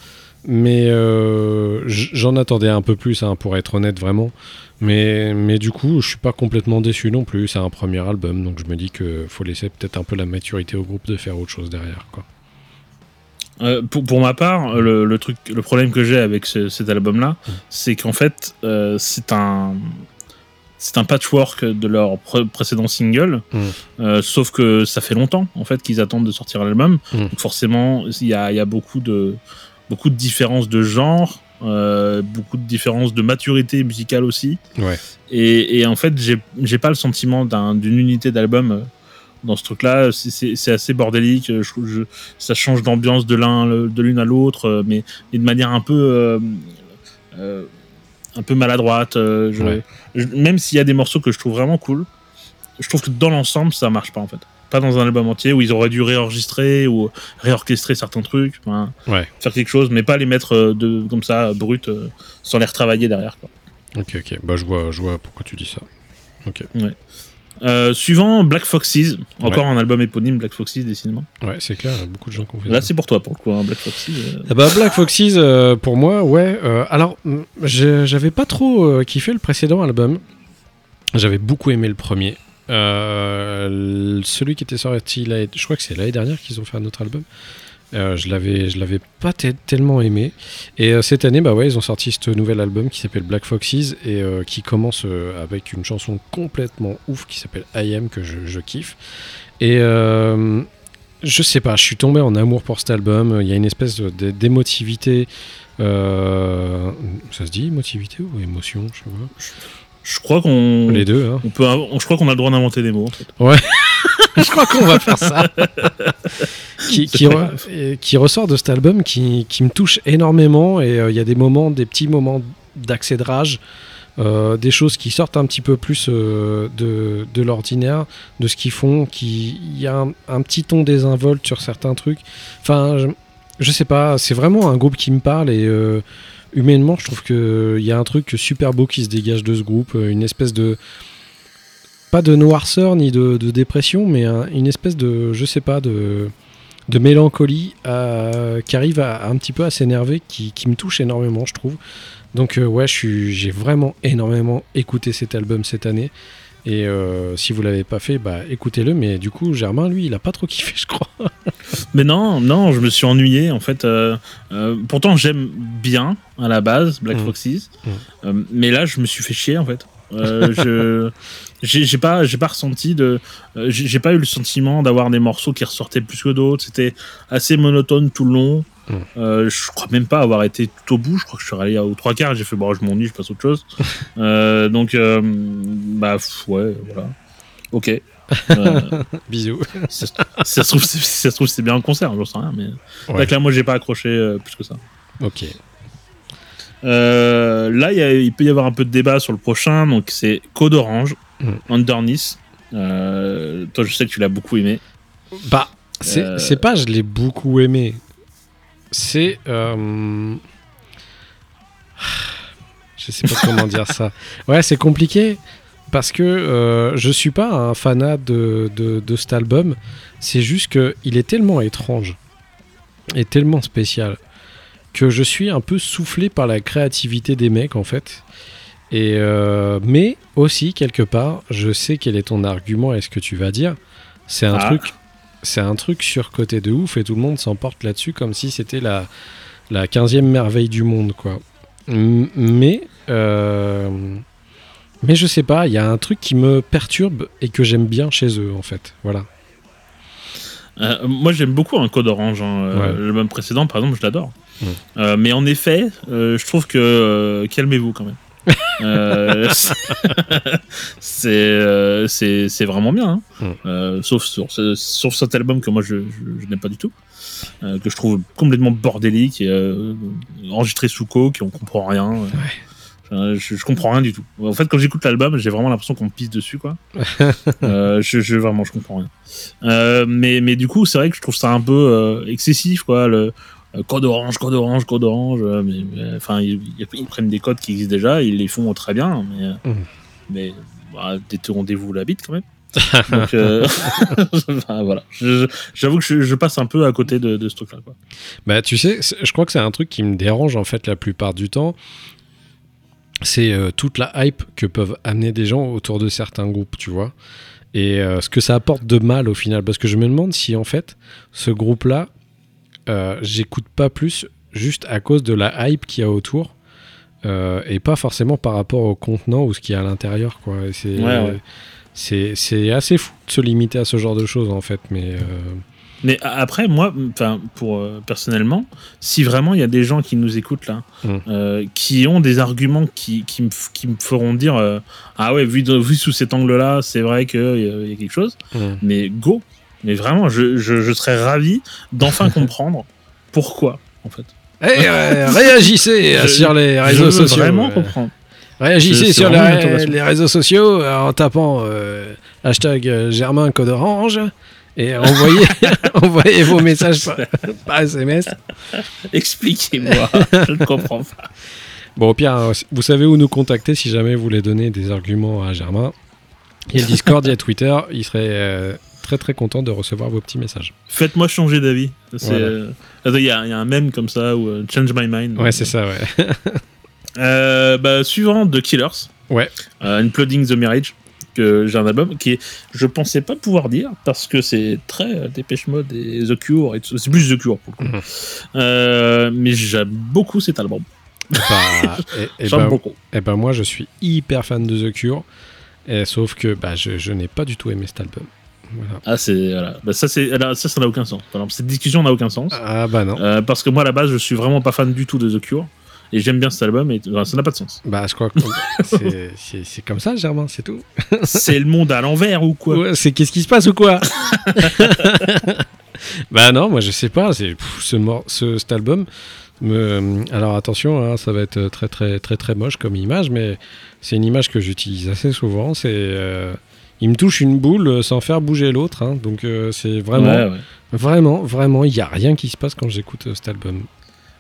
Mais euh, j'en attendais un peu plus, hein, pour être honnête vraiment. Mais, mais du coup, je suis pas complètement déçu non plus. C'est un premier album, donc je me dis que faut laisser peut-être un peu la maturité au groupe de faire autre chose derrière. Quoi. Euh, pour, pour ma part, le, le truc, le problème que j'ai avec ce- cet album-là, c'est qu'en fait, euh, c'est un, c'est un patchwork de leur pré- précédent single, Mm. euh, sauf que ça fait longtemps en fait qu'ils attendent de sortir l'album. Mm. Donc forcément, il y y a beaucoup de, beaucoup de différences de genre, euh, beaucoup de différences de maturité musicale aussi. Ouais. Et, et en fait, j'ai pas le sentiment d'un- d'une unité d'album dans ce truc-là. C'est- assez bordélique. Je, je- ça change d'ambiance de l'un de l'une à l'autre, euh, mais, mais de manière un peu euh, euh, un peu maladroite. euh, je- Ouais. je- même s'il y a des morceaux que je trouve vraiment cool, je trouve que dans l'ensemble, ça marche pas en fait. Pas dans un album entier où ils auraient dû réenregistrer ou réorchestrer certains trucs, enfin, Ouais. faire quelque chose, mais pas les mettre euh, de, comme ça, brut, euh, sans les retravailler derrière. Quoi. Ok, ok. Bah, je vois, je vois pourquoi tu dis ça. Ok. Euh, suivant, Black Foxes, encore un album éponyme, Black Foxes, décidément. Ouais, c'est clair, beaucoup de gens qui ont fait Là, c'est pour toi, pour le coup, hein, Black Foxes. euh. Ah bah, Black Foxes, euh, pour moi, ouais. alors, mm, j'avais pas trop kiffé le précédent album. J'avais beaucoup aimé le premier. Celui qui était sorti, je crois que c'est l'année dernière qu'ils ont fait un autre album. Euh, je l'avais, je l'avais pas te- tellement aimé. Et euh, cette année, bah ouais, ils ont sorti ce nouvel album qui s'appelle Black Foxes et euh, qui commence avec une chanson complètement ouf qui s'appelle I Am que je, je kiffe. Et je sais pas, je suis tombé en amour pour cet album. Il y a une espèce d'émotivité. ça se dit émotivité ou émotion Je sais pas. Je crois qu'on. Les deux, hein. On peut, on- je crois qu'on a le droit d'inventer des mots. En fait. je crois qu'on va faire ça. qui, qui, re- et qui ressort de cet album qui, qui me touche énormément et euh, il y a des moments, des petits moments d'accès de rage, euh, des choses qui sortent un petit peu plus euh, de, de l'ordinaire, de ce qu'ils font, qui il y a un, un petit ton désinvolte sur certains trucs. Enfin, je, je sais pas, c'est vraiment un groupe qui me parle et euh, humainement, je trouve qu'il y a un truc super beau qui se dégage de ce groupe, euh, une espèce de pas de noirceur ni de, de dépression, mais un- une espèce de, je sais pas, de, de mélancolie euh, qui arrive à, un petit peu à s'énerver, qui, qui me touche énormément, je trouve. Donc euh, ouais, j'ai vraiment énormément écouté cet album cette année. Et euh, si vous l'avez pas fait, bah écoutez-le. Mais du coup, Germain, lui, il a pas trop kiffé, je crois. Mais non, non, je me suis ennuyé en fait. euh, euh, pourtant, j'aime bien à la base Black Mm. Foxes, Mm. Euh, mais là, je me suis fait chier en fait. Euh, je j'ai pas j'ai pas ressenti de euh, j'ai pas eu le sentiment d'avoir des morceaux qui ressortaient plus que d'autres. C'était assez monotone tout le long. Mm. Euh, je crois même pas avoir été tout au bout. Je crois que je suis allé aux trois quarts. J'ai fait bon, je m'ennuie, je passe à autre chose. Euh, donc euh, bah pff, ouais, voilà. Ok. Euh, Bisous. si ça se trouve, c'est- si ça se trouve, c'est bien un concert, j'en sais rien, mais Ouais. là, moi, j'ai pas accroché euh, plus que ça. Ok. Euh, là, il y a- il peut y avoir un peu de débat sur le prochain, donc c'est Code Orange, Mm. Underneath. Euh, toi, je sais que tu l'as beaucoup aimé. Bah, c'est Euh, pas je l'ai beaucoup aimé. C'est. Je sais pas comment dire ça. Ouais, c'est compliqué parce que je suis pas un fanat de, de, de cet album. C'est juste qu'il est tellement étrange et tellement spécial que je suis un peu soufflé par la créativité des mecs en fait. Et euh, mais aussi quelque part, je sais quel est ton argument et ce que tu vas dire. C'est un Ah. truc, c'est un truc surcoté de ouf et tout le monde s'emporte là-dessus comme si c'était la la 15e merveille du monde quoi. Mais euh, mais je sais pas, il y a un truc qui me perturbe et que j'aime bien chez eux en fait. Voilà. Euh, moi, j'aime beaucoup un Code Orange. hein. Ouais. L'album précédent, par exemple, je l'adore. Euh, mais en effet, euh, je trouve que. euh, Calmez-vous quand même. C'est vraiment bien, hein. Mm. Sauf sur ce- sur cet album que moi je, je, je n'aime pas du tout, que je trouve complètement bordélique et enregistré sous coke, on comprend rien. Je, je comprends rien du tout. En fait, quand j'écoute l'album, j'ai vraiment l'impression qu'on me pisse dessus, quoi. euh, je, je vraiment, je comprends rien. Euh, mais mais du coup, c'est vrai que je trouve ça un peu euh, excessif, quoi. Le code orange, code orange, code orange. euh, mais mais, enfin, ils, ils prennent des codes qui existent déjà, ils les font très bien, mais euh, Mhm. mais bah, détournez-vous la bite quand même. Donc euh, enfin, voilà. Je- je- J'avoue que je, je passe un peu à côté de, de ce truc-là. Bah, tu sais, je crois que c'est un truc qui me dérange en fait la plupart du temps. C'est euh, toute la hype que peuvent amener des gens autour de certains groupes, tu vois. Et euh, ce que ça apporte de mal au final. Parce que je me demande si en fait, ce groupe-là, euh, j'écoute pas plus juste à cause de la hype qu'il y a autour. euh, et pas forcément par rapport au contenant ou ce qu'il y a à l'intérieur, quoi. C'est Ouais, ouais. c'est- c'est assez fou de se limiter à ce genre de choses en fait. Mais euh, Mais après, moi, enfin, pour euh, personnellement, si vraiment il y a des gens qui nous écoutent là, Mm. euh, qui ont des arguments qui, qui, me, f- qui me feront dire euh, ah ouais, vu, de- vu sous cet angle-là, c'est vrai qu'il y, y a quelque chose. Mm. Mais go, mais vraiment, je, je, je serais ravi d'enfin comprendre pourquoi, en fait. Euh, réagissez Je- sur les je réseaux veux sociaux. vraiment euh. comprendre. Réagissez sur vraiment les, réseaux sociaux en tapant euh, hashtag euh, Germain Code Orange et envoyez, envoyez vos messages par, par SMS. Expliquez-moi, je ne comprends pas. Bon, pire, euh, vous savez où nous contacter si jamais vous voulez donner des arguments à Germain. Il y a Discord, il y a Twitter. Il serait euh, très très content de recevoir vos petits messages. Faites-moi changer d'avis. Voilà. euh, Il y, a il y a un mème comme ça où euh, Change My Mind. Ouais, c'est ça, ouais. Euh, bah, suivant The Killers. Ouais. Imploding the Marriage. Que j'ai un album qui est, je pensais pas pouvoir dire parce que c'est très Dépêche Mode et The Cure c'est plus The Cure pour le coup. Mhm. Mais j'aime beaucoup cet album. Bah, et, et J'aime bah, beaucoup. et bah, moi, je suis hyper fan de The Cure. Et, sauf que bah, je, je n'ai pas du tout aimé cet album. Voilà. Ah c'est voilà. Bah, ça c'est ça ça n'a aucun sens. Par exemple, cette discussion n'a aucun sens Ah bah non. Euh, parce que moi à la base je suis vraiment pas fan du tout de The Cure et j'aime bien cet album et enfin, ça n'a pas de sens. Bah, je crois que c'est- comme ça, Germain, c'est tout. c'est le monde à l'envers ou quoi? Ouais, c'est qu'est-ce qui se passe ou quoi? Bah non, moi je sais pas. C'est ce, ce cet album. Me... Alors attention, hein, ça va être très très très très moche comme image, mais c'est une image que j'utilise assez souvent. C'est euh, il me touche une boule euh, sans faire bouger l'autre, hein, donc euh, c'est vraiment Ouais, ouais. vraiment vraiment il y a rien qui se passe quand j'écoute euh, cet album.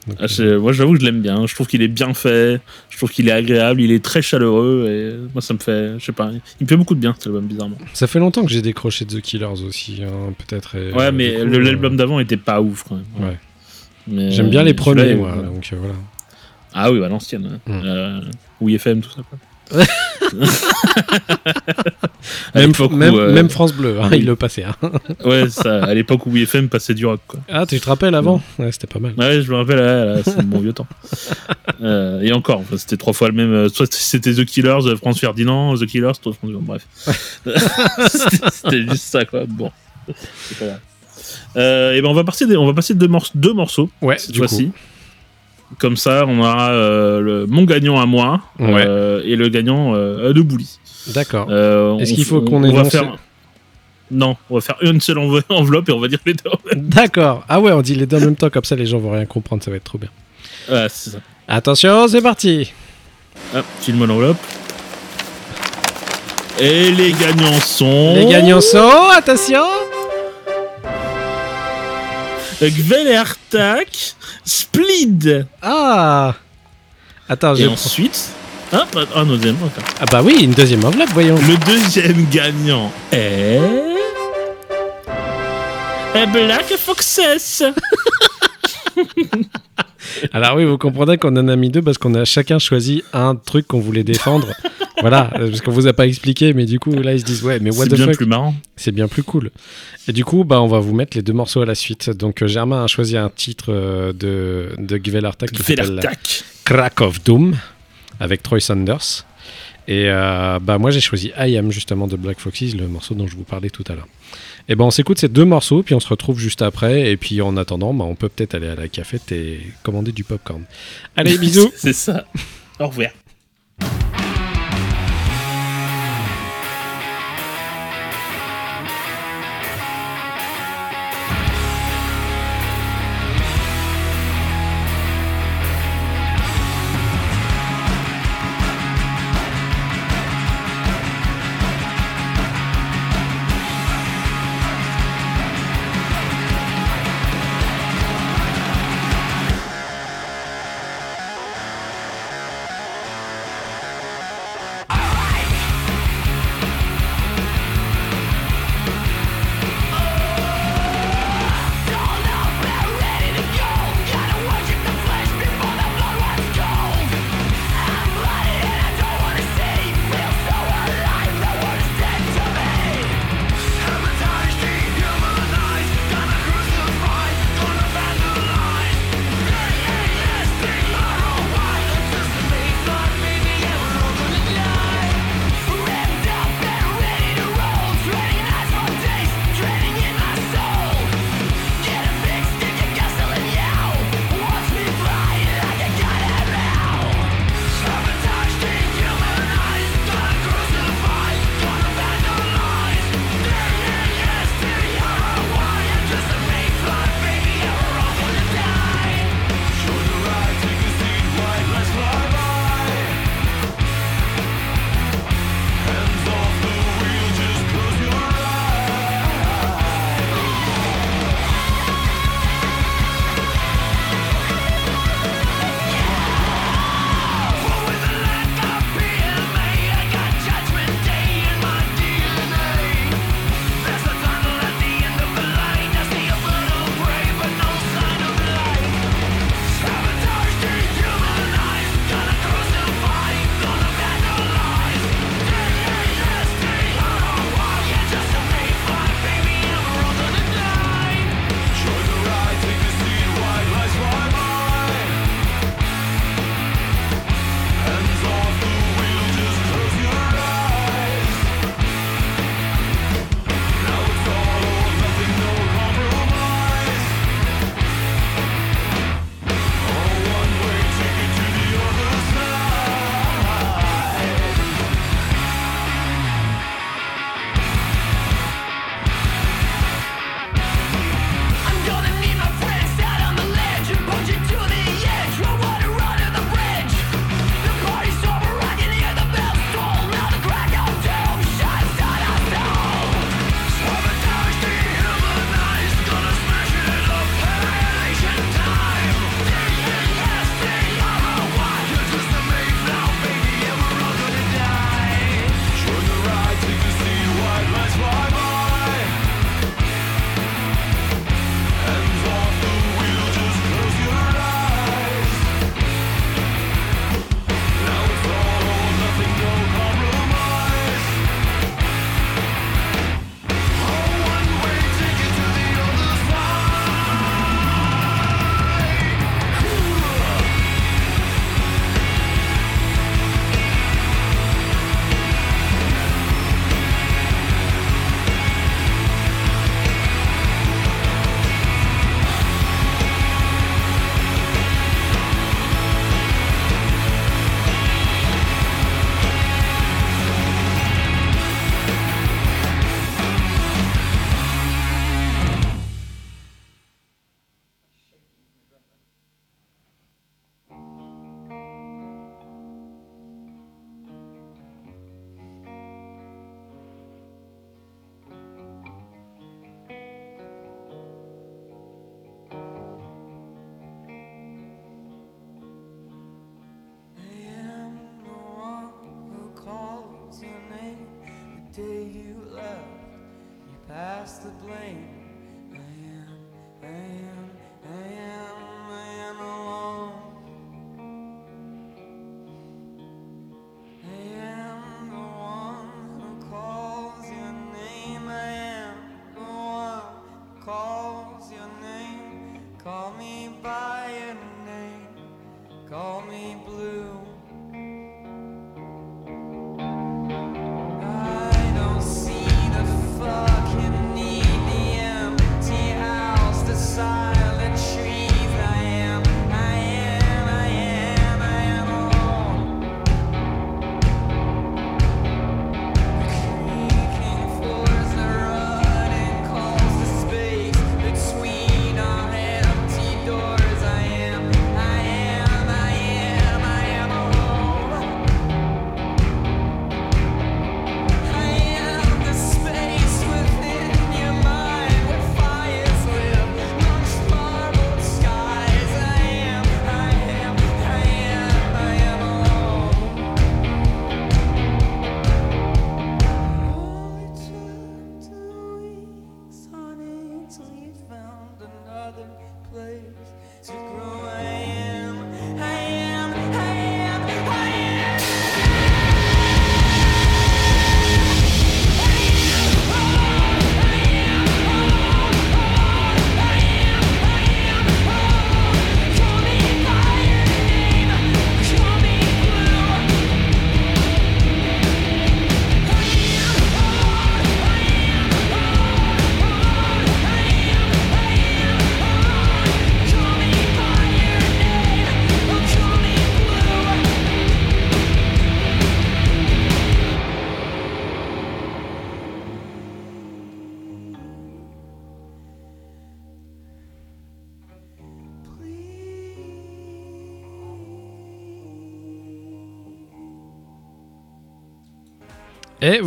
Donc, Ah, moi j'avoue que je l'aime bien. Je trouve qu'il est bien fait. Je trouve qu'il est agréable. Il est très chaleureux et moi ça me fait, je sais pas, il me fait beaucoup de bien cet album bizarrement. ça fait longtemps que j'ai décroché de The Killers aussi, hein, peut-être. Ouais, mais l'album d'avant était pas ouf quand même. Ouais. Mais, J'aime bien les premiers, moi, donc voilà. Ah oui, bah l'ancienne. ouais. Mm. Euh, oui FM tout ça quoi. Même, où, euh, même France Bleu, hein, oui. il le passait. hein. Ouais, ça, à l'époque où WFM passait du rock, quoi. Ah, tu te rappelles avant? Ouais, c'était pas mal. Ouais, je me rappelle, c'est le bon vieux temps. Euh, et encore, enfin, c'était trois fois le même. euh, Soit c'était The Killers, France Ferdinand, The Killers, toi, France bref. c'était juste ça, quoi. Bon. C'est pas grave. Euh, et ben on va passer, des- on va passer deux, morceaux deux morceaux Ouais, cette fois-ci. Comme ça, on aura euh, le, mon gagnant à moi Ouais. euh, et le gagnant euh, de Bouli. D'accord. Euh, Est-ce qu'il faut on- qu'on énonce- faire Non, on va faire une seule enve- enveloppe et on va dire les deux. D'accord. Ah ouais, on dit les deux en même temps, comme ça les gens vont rien comprendre, ça va être trop bien. Ouais, c'est ça. Attention, c'est parti Hop, filme l'enveloppe. Et les gagnants sont. Les gagnants sont... Attention Gvelertak, Splid. Ah Attends. Et ensuite. Ah, un deuxième. Ah bah oui, une deuxième enveloppe, voyons. Le deuxième gagnant est. Eh, Black Foxes. Alors oui, vous comprendrez qu'on en a mis deux parce qu'on a chacun choisi un truc qu'on voulait défendre. voilà, euh, parce qu'on vous a pas expliqué, mais du coup là ils se disent ouais, mais what C'est the bien fuck, plus marrant. c'est bien plus cool. Et du coup, bah on va vous mettre les deux morceaux à la suite. Donc euh, Germain a choisi un titre euh, de de Gvelartak qui s'appelle. Crack of Doom avec Troy Sanders. Et euh, bah moi j'ai choisi I Am justement de Black Foxes, le morceau dont je vous parlais tout à l'heure. Et ben on s'écoute ces deux morceaux, puis on se retrouve juste après. Et puis en attendant, bah, on peut peut-être aller à la cafette et commander du popcorn. Allez, bisous C'est ça. Au revoir.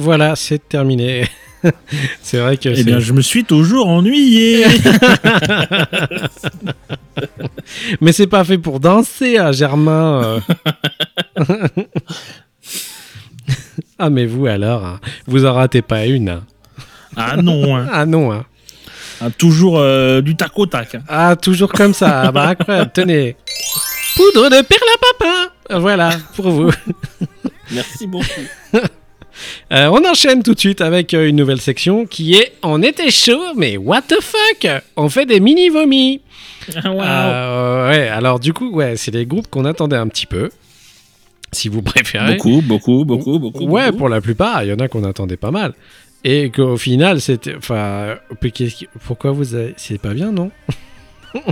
Voilà, c'est terminé. c'est vrai que Eh bien, je me suis toujours ennuyé. Mais c'est pas fait pour danser, hein, Germain. euh. ah, mais vous alors, hein, vous en ratez pas une. hein. ah non, hein. Ah non, hein. Ah, toujours euh, du tac au tac. Ah, toujours comme ça. Ah, bah, incroyable. Tenez. Poudre de perlimpinpin. Voilà, pour vous. Merci beaucoup. Euh, on enchaîne tout de suite avec euh, une nouvelle section qui est On était chaud, mais what the fuck? On fait des mini-vomis. Ah, waouh. Euh, ouais, alors du coup, ouais, c'est des groupes qu'on attendait un petit peu. Si vous préférez. Beaucoup, beaucoup, beaucoup, beaucoup. Ouais, beaucoup. pour la plupart, il y en a qu'on attendait pas mal. Et qu'au final, c'était. Enfin, pourquoi vous avez. C'est pas bien, non?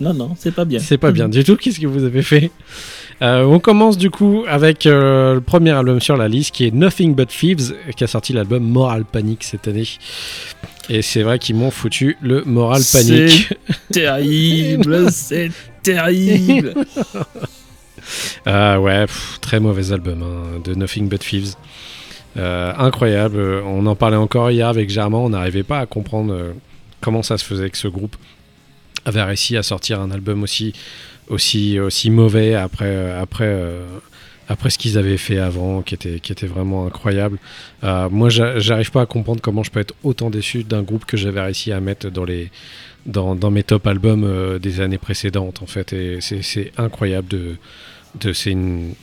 Non, non, c'est pas bien. C'est pas bien du tout. Qu'est-ce que vous avez fait? Euh, On commence du coup avec euh, le premier album sur la liste qui est Nothing But Thieves, qui a sorti l'album Moral Panic cette année. Et c'est vrai qu'ils m'ont foutu le Moral Panic. Terrible, c'est terrible. Ah ouais, pff, très mauvais album hein, de Nothing But Thieves. Euh, incroyable. On en parlait encore hier avec Germain. On n'arrivait pas à comprendre comment ça se faisait que ce groupe avait réussi à sortir un album aussi, aussi, aussi mauvais après, euh, après, euh, après ce qu'ils avaient fait avant, qui était, qui était vraiment incroyable. Euh, moi, j'a- j'arrive pas à comprendre comment je peux être autant déçu d'un groupe que j'avais réussi à mettre dans les dans, mes top albums euh, des années précédentes en fait. Et c'est incroyable de de- c'est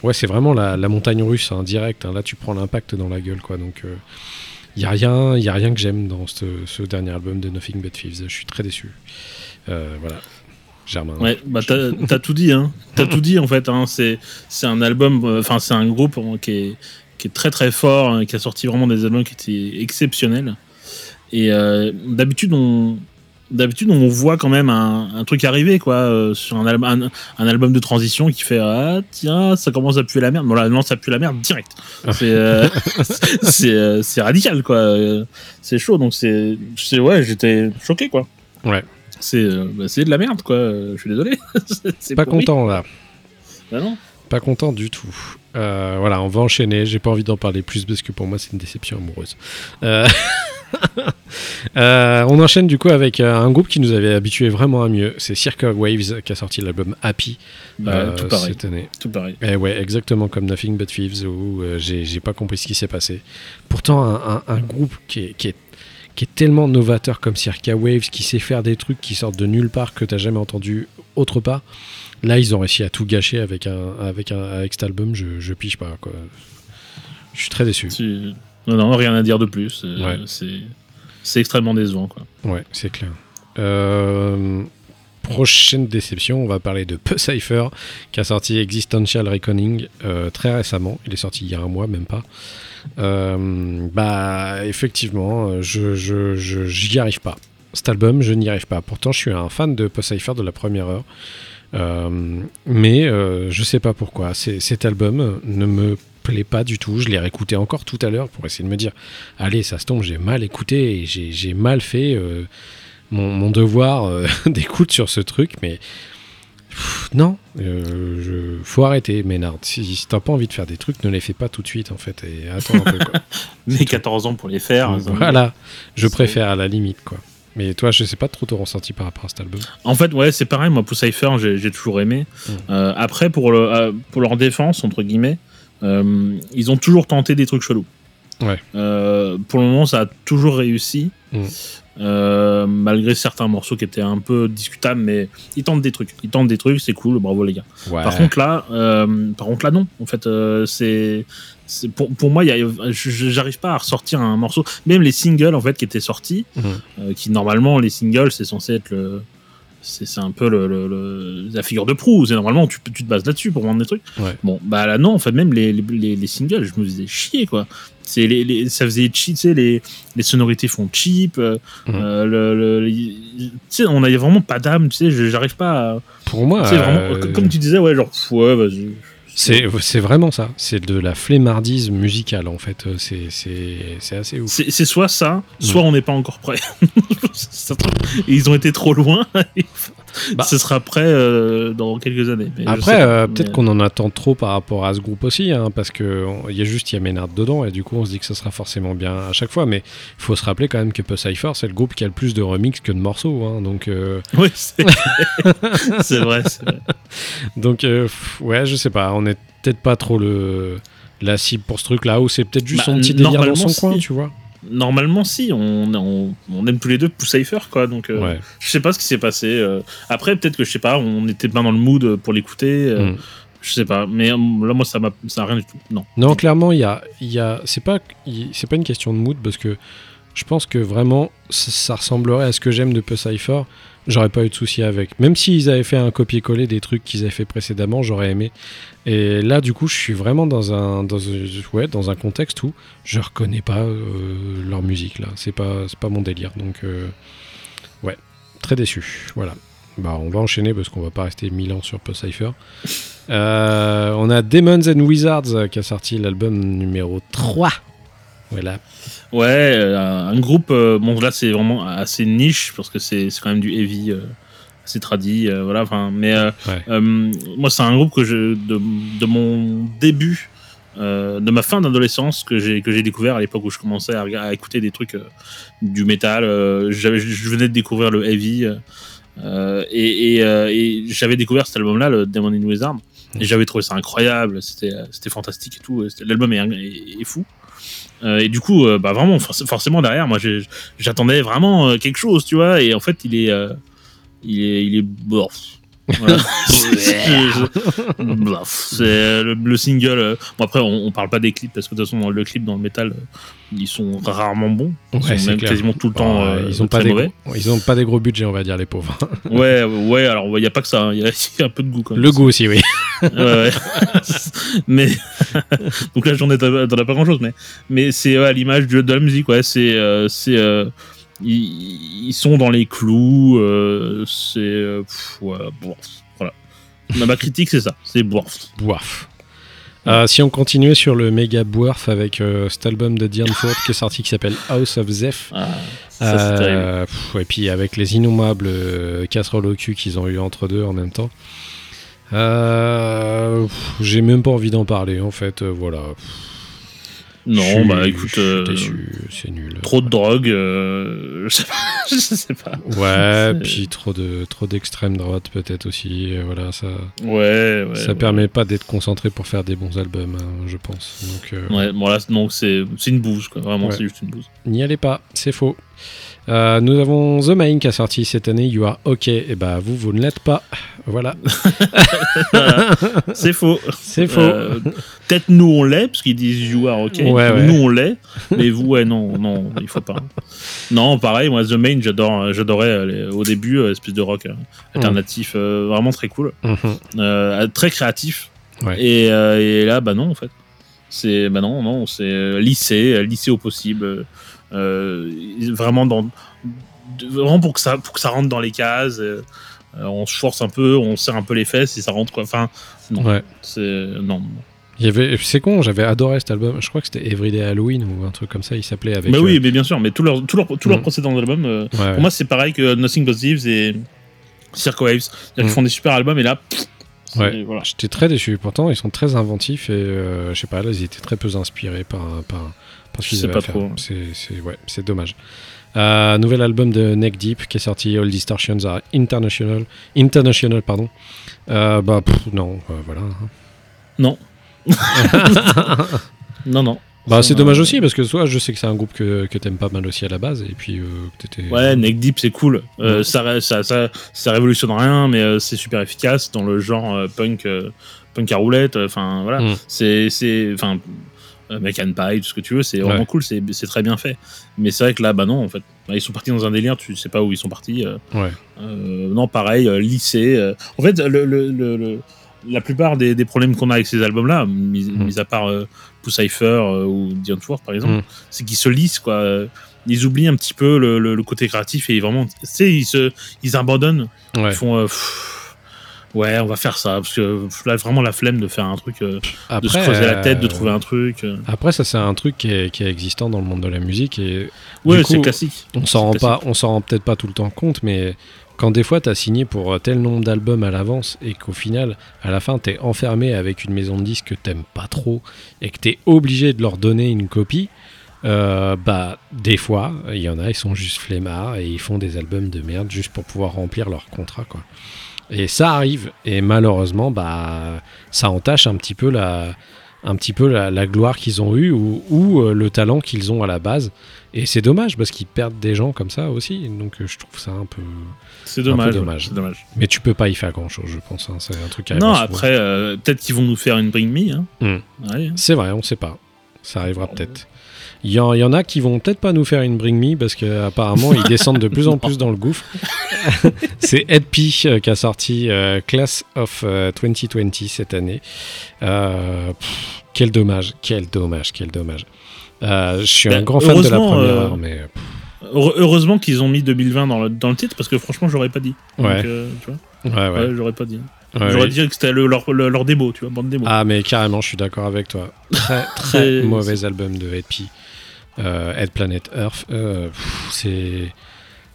ouais vraiment la, montagne russe hein, direct hein. là tu prends l'impact dans la gueule quoi. Donc il y a rien a rien que j'aime dans ce, dernier album de Nothing But Thieves. Je suis très déçu. Voilà Germain Ouais, bah t'as t'as tout dit, hein. T'as tout dit en fait. Hein. C'est c'est un album, euh, enfin c'est un groupe hein, qui est qui est très très fort, hein, qui a sorti vraiment des albums qui étaient exceptionnels. Et euh, d'habitude on d'habitude on voit quand même un, un truc arriver quoi euh, sur un, album un, un album de transition qui fait ah tiens ça commence à puer la merde. Bon là non ça pue la merde direct. C'est euh, c'est euh, c'est radical quoi. C'est chaud donc c'est c'est ouais j'étais choqué quoi. Ouais. C'est euh, bah, c'est de la merde quoi. Je suis désolé. C'est- pas pourri. content là Bah non. pas content du tout Euh, voilà on va enchaîner j'ai pas envie d'en parler plus parce que pour moi c'est une déception amoureuse Euh, Euh, on enchaîne du coup avec euh, un groupe qui nous avait habitué vraiment à mieux. C'est Circle Waves qui a sorti l'album Happy Bah, euh, tout pareil. cette année. Tout pareil. Et ouais, exactement comme Nothing But Thieves où j'ai j'ai pas compris ce qui s'est passé. Pourtant, un, un- un groupe qui est, qui, est, qui est tellement novateur comme Circa Waves, qui sait faire des trucs qui sortent de nulle part que t'as jamais entendu autre part. Là, ils ont réussi à tout gâcher avec, un, avec, un, avec cet album. Je, je pige pas. Quoi. Je suis très déçu. Non, non, rien à dire de plus. Euh, Ouais. C'est extrêmement décevant. Quoi. Ouais, c'est clair. Euh, prochaine déception, on va parler de Peu Cypher qui a sorti Existential Reckoning euh, très récemment. Il est sorti il y a un mois, même pas. Euh, bah, effectivement, euh, je, je, arrive pas. Cet album, je n'y arrive pas. Pourtant, je suis un fan de Peu Cypher de la première heure. Euh, mais euh, je sais pas pourquoi. Cet album ne me plaît pas du tout. Je l'ai réécouté encore tout à l'heure pour essayer de me dire allez, ça se tombe, j'ai mal écouté j'ai mal fait mon, mon devoir d'écoute sur ce truc, mais pff, non, euh, je- faut arrêter, Ménard. Si, si t'as pas envie de faire des trucs, ne les fais pas tout de suite, en fait, et attends un peu, quoi. Mais 14 ans pour les faire. voilà, je préfère à la limite, quoi. Mais toi, je sais pas trop ton ressenti par rapport à cet album. En fait, ouais, c'est pareil. Moi, pour Cypher, j'ai toujours aimé. Mm. Euh, après, pour, le, euh, pour leur défense, entre guillemets, euh, ils ont toujours tenté des trucs chelous. Ouais. Pour le moment, ça a toujours réussi. Mm. Euh, malgré certains morceaux qui étaient un peu discutables, mais ils tentent des trucs. Ils tentent des trucs, c'est cool, bravo les gars. Ouais. Par contre là, euh, par contre là non. En fait, euh, c'est pour, pour moi, j'arrive pas à ressortir un morceau. Même les singles en fait qui étaient sortis, Mhm. qui normalement les singles c'est censé être le c'est un peu le, le- le- la figure de proue. C'est normalement tu, tu te bases là-dessus pour vendre des trucs. Ouais. Bon bah là non, en fait même les- les singles, je me faisais chier quoi. C'est les, les- ça faisait cheap, tu sais, les, les sonorités font cheap. euh, Mhm. euh, le, le- tu sais, on avait vraiment pas d'âme. Tu sais, j'arrive pas. À, Pour moi, tu sais, vraiment, euh, comme tu disais, ouais, genre ouais, vas-y. c'est c'est vraiment ça. C'est de la flemmardise musicale, en fait. C'est c'est- c'est assez ouf. C'est c'est soit ça, soit on n'est pas encore prêt. Ils ont été trop loin. Bah. Ce sera prêt euh, dans quelques années. mais Après, euh, Mais- peut-être qu'on en attend trop par rapport à ce groupe aussi, hein, parce que on- il y a juste il y a Ménard dedans, et du coup on se dit que ça sera forcément bien à chaque fois. Mais il faut se rappeler quand même que Peu Cypher, c'est le groupe qui a le plus de remix que de morceaux, hein, donc euh, Oui, c'est vrai. c'est vrai. donc euh, ouais, je sais pas, on est peut-être pas trop le la cible pour ce truc-là, ou c'est peut-être juste Bah, son petit délire dans son coin, tu vois. Normalement, si, on, on, on aime tous les deux Cypher, quoi. Donc, euh, Ouais. je sais pas ce qui s'est passé. euh. Après, peut-être que je sais pas, on était bien dans le mood pour l'écouter. euh, Mm. Je sais pas. Mais euh, là, moi, ça m'a ça a rien du tout. Non. Non, clairement, il y a, il y a, c'est pas, c'est pas une question de mood parce que je pense que vraiment, ça, ça ressemblerait à ce que j'aime de Cypher. J'aurais pas eu de souci avec. Même s'ils avaient fait un copier-coller des trucs qu'ils avaient fait précédemment, j'aurais aimé. Et là, du coup, je suis vraiment dans un, dans, ouais, dans un contexte où je reconnais pas euh, leur musique là. C'est pas, pas mon délire. Donc, euh, ouais, très déçu. Voilà. Bah, on va enchaîner parce qu'on va pas rester mille ans sur Cypher. Euh, on a Demons and Wizards qui a sorti l'album numéro 3. Voilà. Ouais, euh, un groupe. euh, bon, là, c'est vraiment assez niche parce que c'est quand même du heavy, euh, assez tradi. euh, voilà. Enfin, mais euh, Ouais. euh, moi, c'est un groupe que je de, de mon début. de ma fin d'adolescence que j'ai que j'ai découvert à l'époque où je commençais à, écouter des trucs du métal je venais de découvrir le heavy et, et, et j'avais découvert cet album là le Demon in Wizard et j'avais trouvé ça incroyable c'était fantastique et tout l'album est, est- est fou Euh, et du coup euh, bah vraiment forc- forcément derrière moi j'attendais vraiment euh, quelque chose tu vois et en fait il est il est il voilà. C'est le, le single. euh, Bon après, on, on parle pas des clips parce que de toute façon, dans le clip dans le métal, euh, ils sont rarement bons. Ils Ouais, sont c'est même clair. quasiment tout le temps. Euh, ils ont pas très des mauvais. gros, ils ont pas des gros budgets, on va dire les pauvres. Ouais, ouais. Alors, il y a pas que ça. hein, Il y, y a un peu de goût quand même. Le goût aussi, oui. Ouais, ouais. mais donc là, j'en ai pas grand chose, mais mais c'est ouais, à l'image de, de la musique. Ouais, c'est euh, c'est euh, ils, ils sont dans les clous. euh, c'est euh, voilà. Ma critique, c'est ça. C'est bourf. Boif. Euh, si on continuait sur le méga boirf avec euh, cet album de Diane Ford qui est sorti qui s'appelle House of Zeph. Ah, ça. Euh, pff, et puis avec les innommables euh, casseroles au cul qu'ils ont eu entre deux en même temps. J'ai même pas envie d'en parler en fait. voilà. Pff. Non, suis- bah écoute, euh, c'est nul. trop de drogue, euh, je sais pas. Je sais pas. Ouais, puis trop de trop d'extrême droite peut-être aussi. Voilà, ça Ouais, ouais. ça ouais. permet pas d'être concentré pour faire des bons albums, hein, je pense. Donc euh, Ouais, bon là, donc c'est une bouse, quoi. Vraiment, c'est juste une bouse. n'y allez pas, c'est faux. Euh, nous avons The Main qui a sorti cette année You Are OK. Et bah vous, vous ne l'êtes pas. Voilà, c'est faux. c'est faux. Euh, Peut-être nous on l'est, parce qu'ils disent you are ok. Ouais, ouais. Nous on l'est, mais vous, ouais, non, non, il faut pas. Non, pareil, moi, The Main, j'adorais euh, les- au début, espèce de rock euh, alternatif, euh, vraiment très cool, Mhm. euh, très créatif. Ouais. Et, et là, bah non, en fait. C'est, bah non, non, c'est lycée, lycée au possible. Euh, vraiment dans. de- Vraiment pour que, ça, pour que ça rentre dans les cases. euh, euh, on se force un peu, on serre un peu les fesses et ça rentre quoi. Enfin, non. Ouais. C'est. Non. Il y avait, c'est con, j'avais adoré cet album. Je crois que c'était Everyday Halloween ou un truc comme ça. Il s'appelait avec. mais euh, oui, mais bien sûr, mais tous leurs tous leurs Mm. précédents albums, euh, ouais, pour moi, c'est pareil que Nothing But Thieves et Circo Waves. Qu'ils Mm. font des super albums et là, pff, c'est- Ouais. voilà. J'étais très déçu. Pourtant, ils sont très inventifs et euh, je sais pas, là, ils étaient très peu inspirés par, par, par ce Je qu'ils sais avaient pas trop. C'est, ouais, dommage. Euh, nouvel album de Neck Deep qui est sorti All Distortions are International. International, pardon. Euh, bah, pff, non, euh, voilà. Non. non, non. Bah, c'est dommage aussi parce que toi, je sais que c'est un groupe que, que t'aimes pas mal aussi à la base et puis que t'étais. Ouais, Neck Deep, c'est cool. Ouais. ça, ça, ça, ça révolutionne rien, mais c'est super efficace dans le genre punk, punk à roulette. Enfin, voilà. Mm. C'est, enfin, American Pie, tout ce que tu veux, c'est vraiment Ouais. cool, c'est, très bien fait. Mais c'est vrai que là, bah non, en fait. Ils sont partis dans un délire, tu sais pas où ils sont partis. euh. Ouais. Euh, non, pareil, euh, lycée. euh. En fait, le, le, le- le- la plupart des, des problèmes qu'on a avec ces albums-là, mis, Mm. mis à part euh, euh, ou The Antwoord, par exemple, Mm. c'est qu'ils se lissent, quoi. Euh, Ils oublient un petit peu le, côté créatif et vraiment, tu sais, ils, se, ils abandonnent. Ouais. Ils font, euh, ouais, on va faire ça. Parce que là, vraiment la flemme de faire un truc, euh, de se creuser la tête, de euh, trouver un truc. euh. Après, ça, c'est un truc qui est, qui est existant dans le monde de la musique et Ouais, c'est classique. On s'en rend C'est pas, on s'en rend peut-être pas tout le temps compte, mais quand des fois t'as signé pour tel nombre d'albums à l'avance et qu'au final, à la fin, t'es enfermé avec une maison de disques que t'aimes pas trop et que t'es obligé de leur donner une copie, euh, bah des fois, il y en a, ils sont juste flemmards et ils font des albums de merde juste pour pouvoir remplir leur contrat, quoi. Et ça arrive et malheureusement, bah ça entache un petit peu la, un petit peu la, la gloire qu'ils ont eue ou, ou, euh, le talent qu'ils ont à la base. Et c'est dommage parce qu'ils perdent des gens comme ça aussi. Donc euh, je trouve ça un peu. C'est dommage. dommage. ouais, C'est dommage. Mais tu peux pas y faire grand chose, je pense. hein. C'est un truc qui Non, après, euh, peut-être qu'ils vont nous faire une Bring Me. Hein. Hmm. Ouais. C'est vrai, on sait pas. Ça arrivera peut-être. Il y, en, il y en a qui vont peut-être pas nous faire une Bring Me parce qu'apparemment ils descendent de plus en plus dans le gouffre. c'est Ed P euh, qui a sorti euh, Class of euh, 2020 cette année. Euh, pff, quel dommage, quel dommage, quel dommage. Euh, je suis un Ben, grand fan de la heureusement, première euh, heure, mais pff, Heureusement qu'ils ont mis 2020 dans le, dans le titre parce que franchement, j'aurais pas dit. Donc, Ouais. euh, tu vois ouais, ouais. Ouais, j'aurais pas dit. Ouais, j'aurais oui. dit que c'était le- leur, le- leur démo, tu vois, bande démo. Ah, mais carrément, je suis d'accord avec toi. Très, très mauvais album de Ed Euh, Ed Planet Earth. Euh, c'est.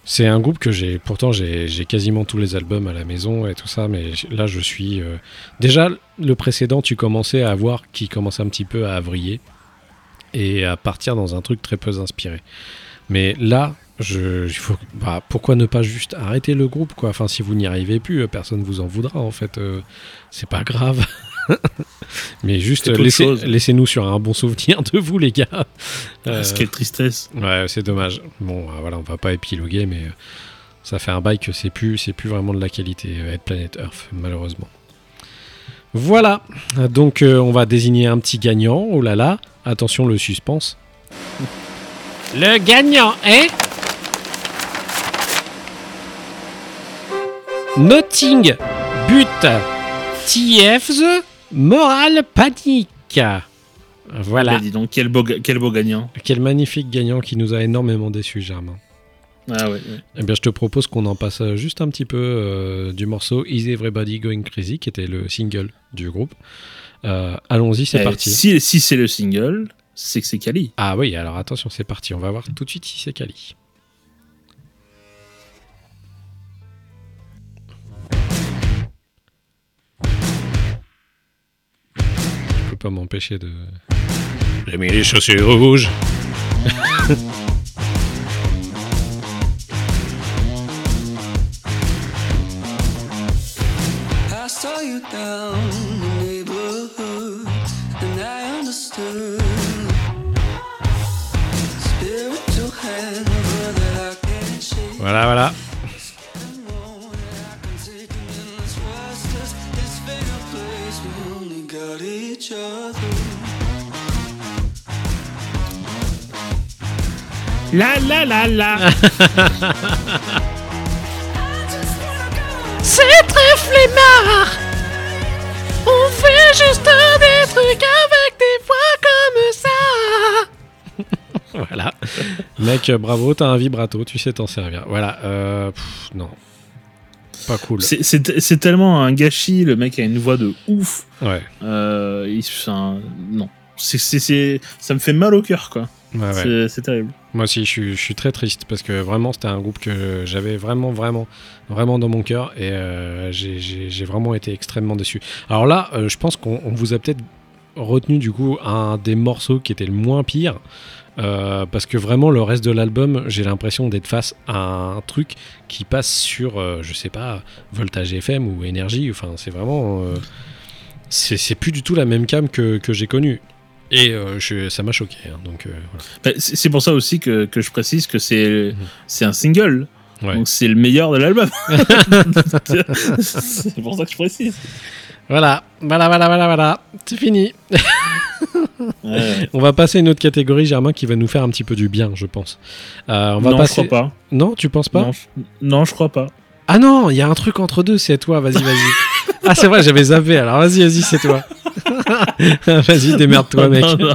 C'est un groupe que j'ai. Pourtant, j'ai quasiment tous les albums à la maison et tout ça, mais là, je suis. euh, Déjà, le précédent, tu commençais à voir qui commence un petit peu à vriller et à partir dans un truc très peu inspiré. Mais là, je, bah, pourquoi ne pas juste arrêter le groupe quoi? Enfin, si vous n'y arrivez plus, personne vous en voudra en fait. c'est pas grave. Mais juste laissez, laissez-nous sur un bon souvenir de vous, les gars. Euh, Ah, Quelle tristesse. Ouais, c'est dommage. Bon, euh, voilà, on va pas épiloguer, mais euh, ça fait un bail que c'est plus, c'est plus vraiment de la qualité, euh, Ed Planet Earth, malheureusement. Voilà, donc euh, on va désigner un petit gagnant. Oh là là, attention le suspense. Le gagnant est. Notting But TF's Moral Panic. Voilà. Bah, dis donc, quel beau, quel beau gagnant. Quel magnifique gagnant qui nous a énormément déçus, Germain. Ah ouais, ouais. Eh bien, je te propose qu'on en passe euh, juste un petit peu euh, du morceau Is Everybody Going Crazy, qui était le single du groupe. Euh, Allons-y, c'est Eh, parti. Si, si c'est le single, c'est que c'est Kali. Ah oui, alors attention, c'est parti. On va voir tout de suite si c'est Kali. Pas m'empêcher de J'ai mis les chaussures rouges. I saw La la la la. C'est très flemmard. On fait juste des trucs avec des voix comme ça. voilà. Mec, bravo, t'as un vibrato, tu sais t'en servir. Voilà. Euh, pff, non. Pas cool. C'est- tellement un gâchis, le mec a une voix de ouf. Ouais. Euh, il- non. Ça me fait mal au cœur, quoi. Ouais. C'est- terrible. Moi aussi, je suis, je suis très triste parce que vraiment, c'était un groupe que j'avais vraiment, vraiment, vraiment dans mon cœur et euh, j'ai- vraiment été extrêmement déçu. Alors là, euh, je pense qu'on on vous a peut-être retenu du coup un des morceaux qui était le moins pire. euh, parce que vraiment le reste de l'album, j'ai l'impression d'être face à un truc qui passe sur, euh, je sais pas, Voltage FM ou Énergie. Enfin, c'est vraiment, euh, c'est c'est plus du tout la même cam que, que j'ai connue. Et euh, je- ça m'a choqué. hein, donc euh, Bah, C'est pour ça aussi que, que je précise que c'est c'est un single. Ouais. Donc c'est le meilleur de l'album. c'est pour ça que je précise. Voilà, voilà, voilà, voilà, voilà. C'est fini. Ouais. On va passer à une autre catégorie, Germain, qui va nous faire un petit peu du bien, je pense. Euh, on va non, passer. je crois pas. Non, tu penses pas non, je... non, je crois pas. Ah non, il y a un truc entre deux, c'est toi, vas-y, vas-y. ah, c'est vrai, j'avais zappé, alors vas-y, vas-y, c'est toi. vas-y, démerde-toi, mec. Non,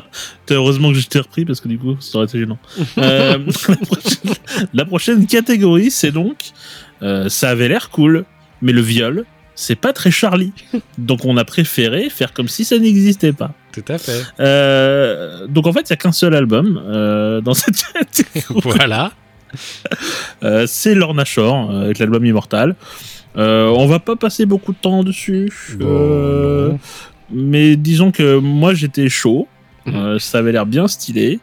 heureusement que je t'ai repris parce que du coup, ça aurait été gênant. Euh, la, prochaine, la prochaine catégorie, c'est donc euh, ça avait l'air cool, mais le viol, c'est pas très Charlie. Donc on a préféré faire comme si ça n'existait pas. Tout à fait. Euh, donc en fait, il y a qu'un seul album dans cette catégorie. Voilà. C'est Lorna Shore avec l'album Immortal. Euh, on va pas passer beaucoup de temps dessus. Euh, mais disons que moi j'étais chaud. Mhm. Euh, ça avait l'air bien stylé,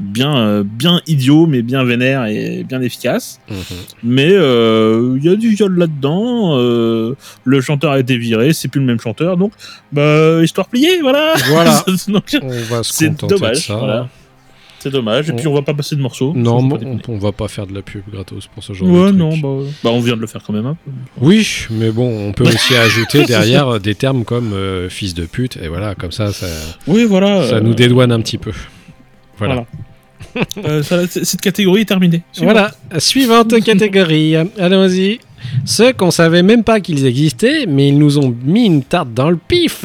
bien, euh, bien idiot, mais bien vénère et bien efficace. Mhm. Mais euh, il y a du viol là-dedans. le chanteur a été viré, c'est plus le même chanteur, donc bah, histoire pliée, voilà. Voilà. C'est dommage. ça. voilà. C'est dommage. Et puis on va pas passer de morceaux. Non, on, va pas faire de la pub gratos pour ce genre Ouais, de non, truc. bah, bah, on vient de le faire quand même peu. Oui, mais bon, on peut aussi ajouter derrière des termes comme euh, fils de pute, et voilà, comme ça, ça, Oui, voilà. ça euh, nous dédouane un petit peu. Voilà. voilà. Euh, ça- cette catégorie est terminée. Voilà, suivante catégorie. Allons-y. Ceux qu'on savait même pas qu'ils existaient, mais ils nous ont mis une tarte dans le pif.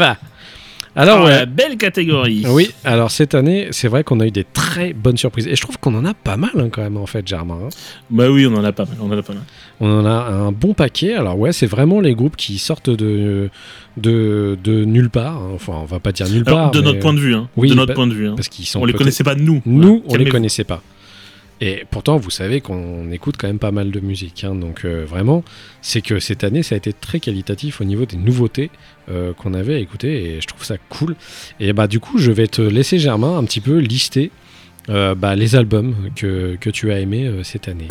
Alors, ouais. belle catégorie. Oui, alors cette année, c'est vrai qu'on a eu des très bonnes surprises. Et je trouve qu'on en a pas mal hein, quand même, en fait, Germain. hein. Bah oui, on en a pas mal. On en a pas mal. On en a un bon paquet. Alors, ouais, c'est vraiment les groupes qui sortent de, de, de nulle part. hein. Enfin, on va pas dire nulle Alors, part. de mais- notre point de vue. Oui, de notre bah, point de vue. Parce qu'ils sont On les connaissait pas nous. Nous, Voilà, on les connaissait pas. Et pourtant, vous savez qu'on écoute quand même pas mal de musique. hein. donc euh, vraiment, c'est que cette année, ça a été très qualitatif au niveau des nouveautés euh, qu'on avait à écouter. Et je trouve ça cool. Et bah du coup, je vais te laisser, Germain, un petit peu lister euh, bah, les albums que, que tu as aimés cette année.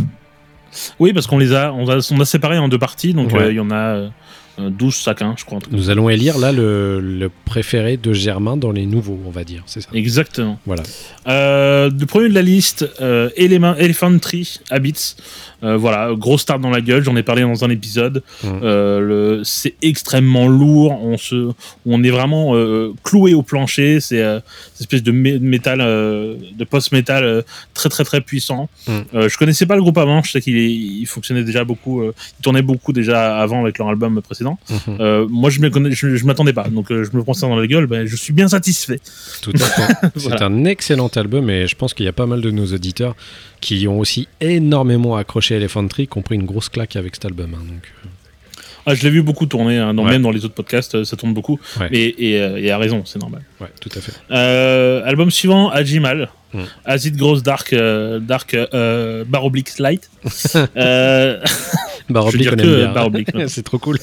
Oui, parce qu'on les a, on a, on a séparés en deux parties. Donc Ouais. il y en a 12 chacun, je crois. Nous allons élire là le, le préféré de Germain dans les nouveaux, on va dire. C'est ça. Exactement. Voilà. Euh, le premier de la liste, euh, Elephant Tree Habits. Euh, voilà, grosse tarte dans la gueule, j'en ai parlé dans un épisode. Mhm. Euh, c'est extrêmement lourd, on, se, on est vraiment euh, cloué au plancher, c'est cette espèce de mé- métal, de post-métal très très très puissant. Euh, je connaissais pas le groupe avant, je sais qu'il il fonctionnait déjà beaucoup, il tournait beaucoup déjà avant avec leur album précédent. Euh, moi je connais, je, je m'attendais pas, donc je me prends ça dans la gueule, ben, je suis bien satisfait. Tout à fait. C'est un excellent album et je pense qu'il y a pas mal de nos auditeurs qui ont aussi énormément accroché Elephant Tree, qui ont pris une grosse claque avec cet album. hein, euh, Ah, je l'ai vu beaucoup tourner, hein, dans- Ouais. même dans les autres podcasts, euh, ça tourne beaucoup. Ouais. Et, et, euh, et à raison, c'est normal. ouais, tout à fait. Euh, album suivant, Ajimal. Mm. Acid Gross Dark, euh, dark euh, Bar Oblique Light. Euh, Bah, Je veux Roblick, dire on que aime bien. Barre Oblique, ouais. c'est trop cool.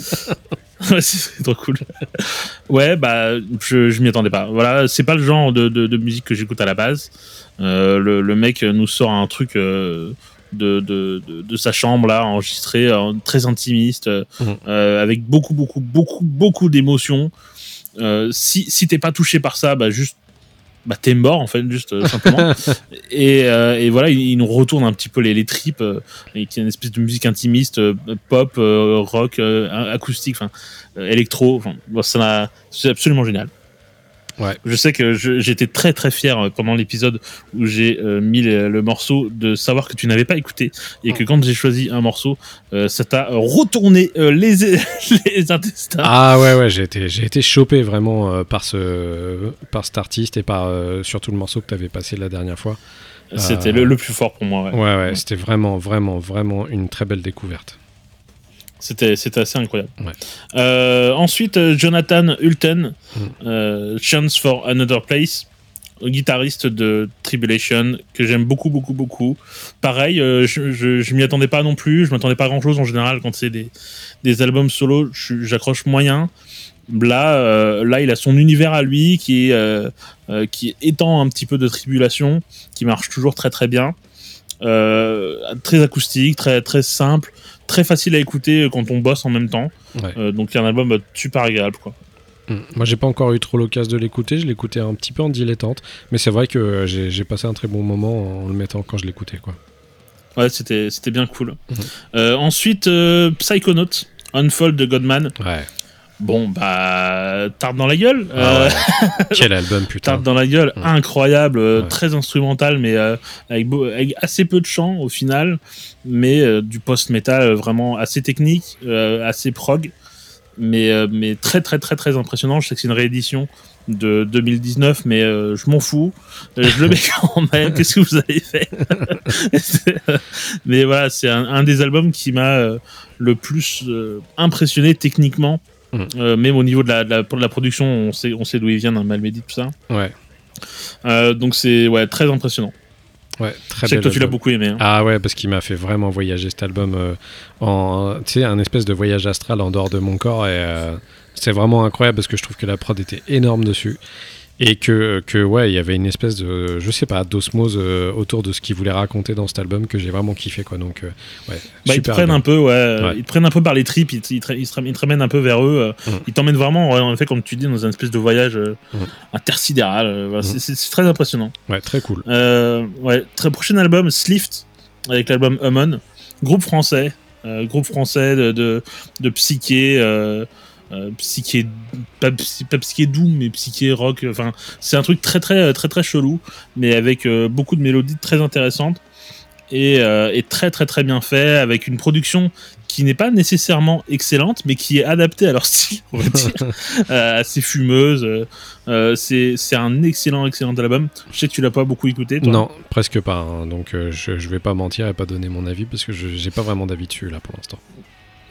Ouais, c'est trop cool. Ouais, bah, je, je m'y attendais pas. Voilà, c'est pas le genre de, de, de musique que j'écoute à la base. Euh, le, le mec nous sort un truc de, de, de, de sa chambre, là, enregistré, euh, très intimiste, euh, Mhm. euh, avec beaucoup, beaucoup, beaucoup, beaucoup d'émotions. Euh, si si t'es pas touché par ça, bah, juste. Bah, t'es mort, en fait, juste euh, simplement. et, euh, et voilà, il, il nous retourne un petit peu les, les tripes, euh, et qui est une espèce de musique intimiste, pop, rock, acoustique, enfin, électro. Enfin, bon, ça c'est absolument génial. Ouais. Je sais que j'étais très très fier euh, pendant l'épisode où j'ai euh, mis le, le morceau de savoir que tu n'avais pas écouté et que quand j'ai choisi un morceau, euh, ça t'a retourné euh, les, les intestins. Ah ouais, ouais, j'ai été, j'ai été chopé vraiment par, ce, par cet artiste et par surtout le morceau que tu avais passé la dernière fois. C'était le, le plus fort pour moi. ouais. Ouais, ouais, c'était vraiment, vraiment, vraiment une très belle découverte. C'était, c'était assez incroyable. Ouais. Euh, ensuite, euh, Jonathan Hulten, Mm. euh, Chance for Another Place, guitariste de Tribulation, que j'aime beaucoup, beaucoup, beaucoup. Pareil, euh, je, je, je m'y attendais pas non plus, je m'attendais pas à grand chose en général quand c'est des, des albums solo, j'accroche moyen. Là, là, il a son univers à lui qui, est, qui étend un petit peu de Tribulation, qui marche toujours très très bien. Très acoustique, très, très simple, très facile à écouter quand on bosse en même temps. Ouais. Euh, donc un album euh, super agréable. Quoi. Mm. Moi, j'ai pas encore eu trop l'occasion de l'écouter. Je l'écoutais un petit peu en dilettante, mais c'est vrai que j'ai passé un très bon moment en le mettant quand je l'écoutais, quoi. Ouais, c'était, c'était bien cool. Mhm. Euh, ensuite, euh, Psychonaut, Unfold de Godman. Ouais. Bon, bah, tarte dans la gueule. Ah Euh, ouais. Quel album, putain. Tarte dans la gueule, Ouais. incroyable, euh, Ouais. très instrumental, mais euh, avec, beau- avec assez peu de chants au final, mais euh, du post-metal euh, vraiment assez technique, euh, assez prog, mais, euh, mais très très très très impressionnant. Je sais que c'est une réédition de 2019, mais euh, je m'en fous. Euh, je le mets quand même. Qu'est-ce que vous avez fait? Mais voilà, c'est un, un des albums qui m'a euh, le plus euh, impressionné techniquement. Euh, même au niveau de la, de la, de la production, on sait, on sait d'où il vient d'un Malmedy, tout ça. Ouais. Euh, donc c'est ouais, très impressionnant. Ouais, très Je sais que toi tu l'as beaucoup aimé. hein. Ah ouais, parce qu'il m'a fait vraiment voyager cet album euh, en, tu sais, un espèce de voyage astral en dehors de mon corps et euh, c'est vraiment incroyable parce que je trouve que la prod était énorme dessus et que, que ouais, il y avait une espèce de, je sais pas, d'osmose euh, autour de ce qu'il voulait raconter dans cet album que j'ai vraiment kiffé quoi. Donc euh, ouais, Bah, ils te prennent album. un peu, ouais, euh, Ouais. ils te prennent un peu par les tripes, ils te, ils te- ils te- ils te ramènent un peu vers eux. euh, Mhm. Ils t'emmènent vraiment, en effet, comme tu dis, dans un espèce de voyage Mhm. intersidéral. voilà, Mhm. c'est- très impressionnant. Ouais, très cool. Ouais, très prochain album, Slift, avec l'album Hummon, groupe français, groupe français de, de, de psyché, euh, euh, psyché, pas, pas psyché doom, mais psyché rock. Enfin, c'est un truc très très très très chelou, mais avec euh, beaucoup de mélodies très intéressantes et, euh, et très très très bien fait, avec une production qui n'est pas nécessairement excellente, mais qui est adaptée à leur style, on va dire, euh, assez fumeuse. euh, euh, c'est c'est un excellent excellent album. Je sais que tu l'as pas beaucoup écouté. Toi. Non, presque pas. hein. Donc euh, je, je vais pas mentir et pas donner mon avis parce que je j'ai pas vraiment d'avis dessus là pour l'instant.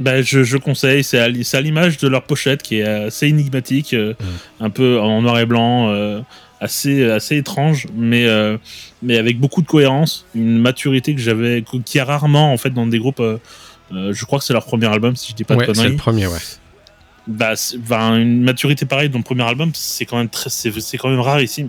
Bah, je, je conseille, c'est à, l'image de leur pochette qui est assez énigmatique, euh, un peu en noir et blanc, euh, assez, assez étrange, mais, euh, mais avec beaucoup de cohérence, une maturité que j'avais, qui a rarement en fait dans des groupes. je crois que c'est leur premier album, si je dis pas ouais, de c'est le conneries. premier, ouais. Bah, bah, une maturité pareille dans le premier album, c'est quand même très, c'est quand même rarissime.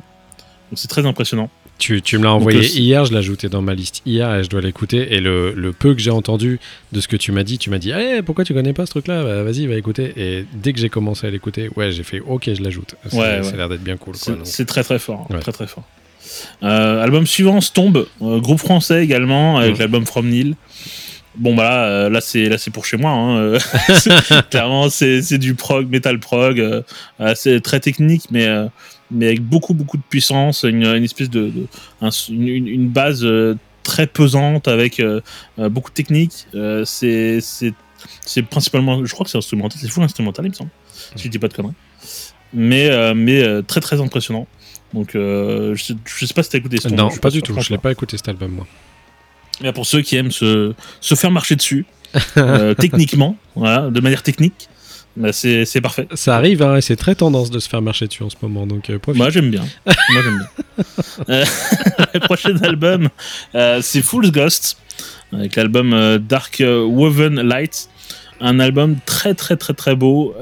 Donc c'est très impressionnant. Tu, tu me l'as envoyé hier, je l'ai ajouté dans ma liste hier et je dois l'écouter. Et le, le peu que j'ai entendu de ce que tu m'as dit, tu m'as dit Eh, pourquoi tu connais pas ce truc-là? Bah, Vas-y, va écouter. Et dès que j'ai commencé à l'écouter, ouais, j'ai fait Ok, je l'ajoute. Ça, Ouais, ça a l'air d'être bien cool. C'est, très très fort, Ouais. très très fort. Euh, album suivant, Stombe, euh, groupe français également, avec l'album From Nil. Bon bah là, euh, là c'est là c'est pour chez moi. Hein, euh, clairement, c'est du prog, metal prog, euh, c'est très technique, mais mais avec beaucoup beaucoup de puissance, une, une espèce de, de- un- une, une base euh, très pesante avec euh, euh, beaucoup de technique. Euh, c'est c'est c'est principalement, je crois que c'est instrumental, c'est full instrumental, il me semble, si je dis pas de conneries. Mais euh, mais très très impressionnant. Donc je, sais- je sais pas si t'as écouté ce non, pas pense du tout. Je l'ai pas écouté cet album, moi. Mais pour ceux qui aiment se, se faire marcher dessus, techniquement, voilà, de manière technique, Bah, c'est parfait. Ça arrive, hein, c'est très tendance de se faire marcher dessus en ce moment, donc euh. Moi j'aime bien. Moi j'aime bien. Euh, le prochain album, euh, c'est Fool's Ghost, avec l'album euh, Dark Woven Light. Un album très très très très beau,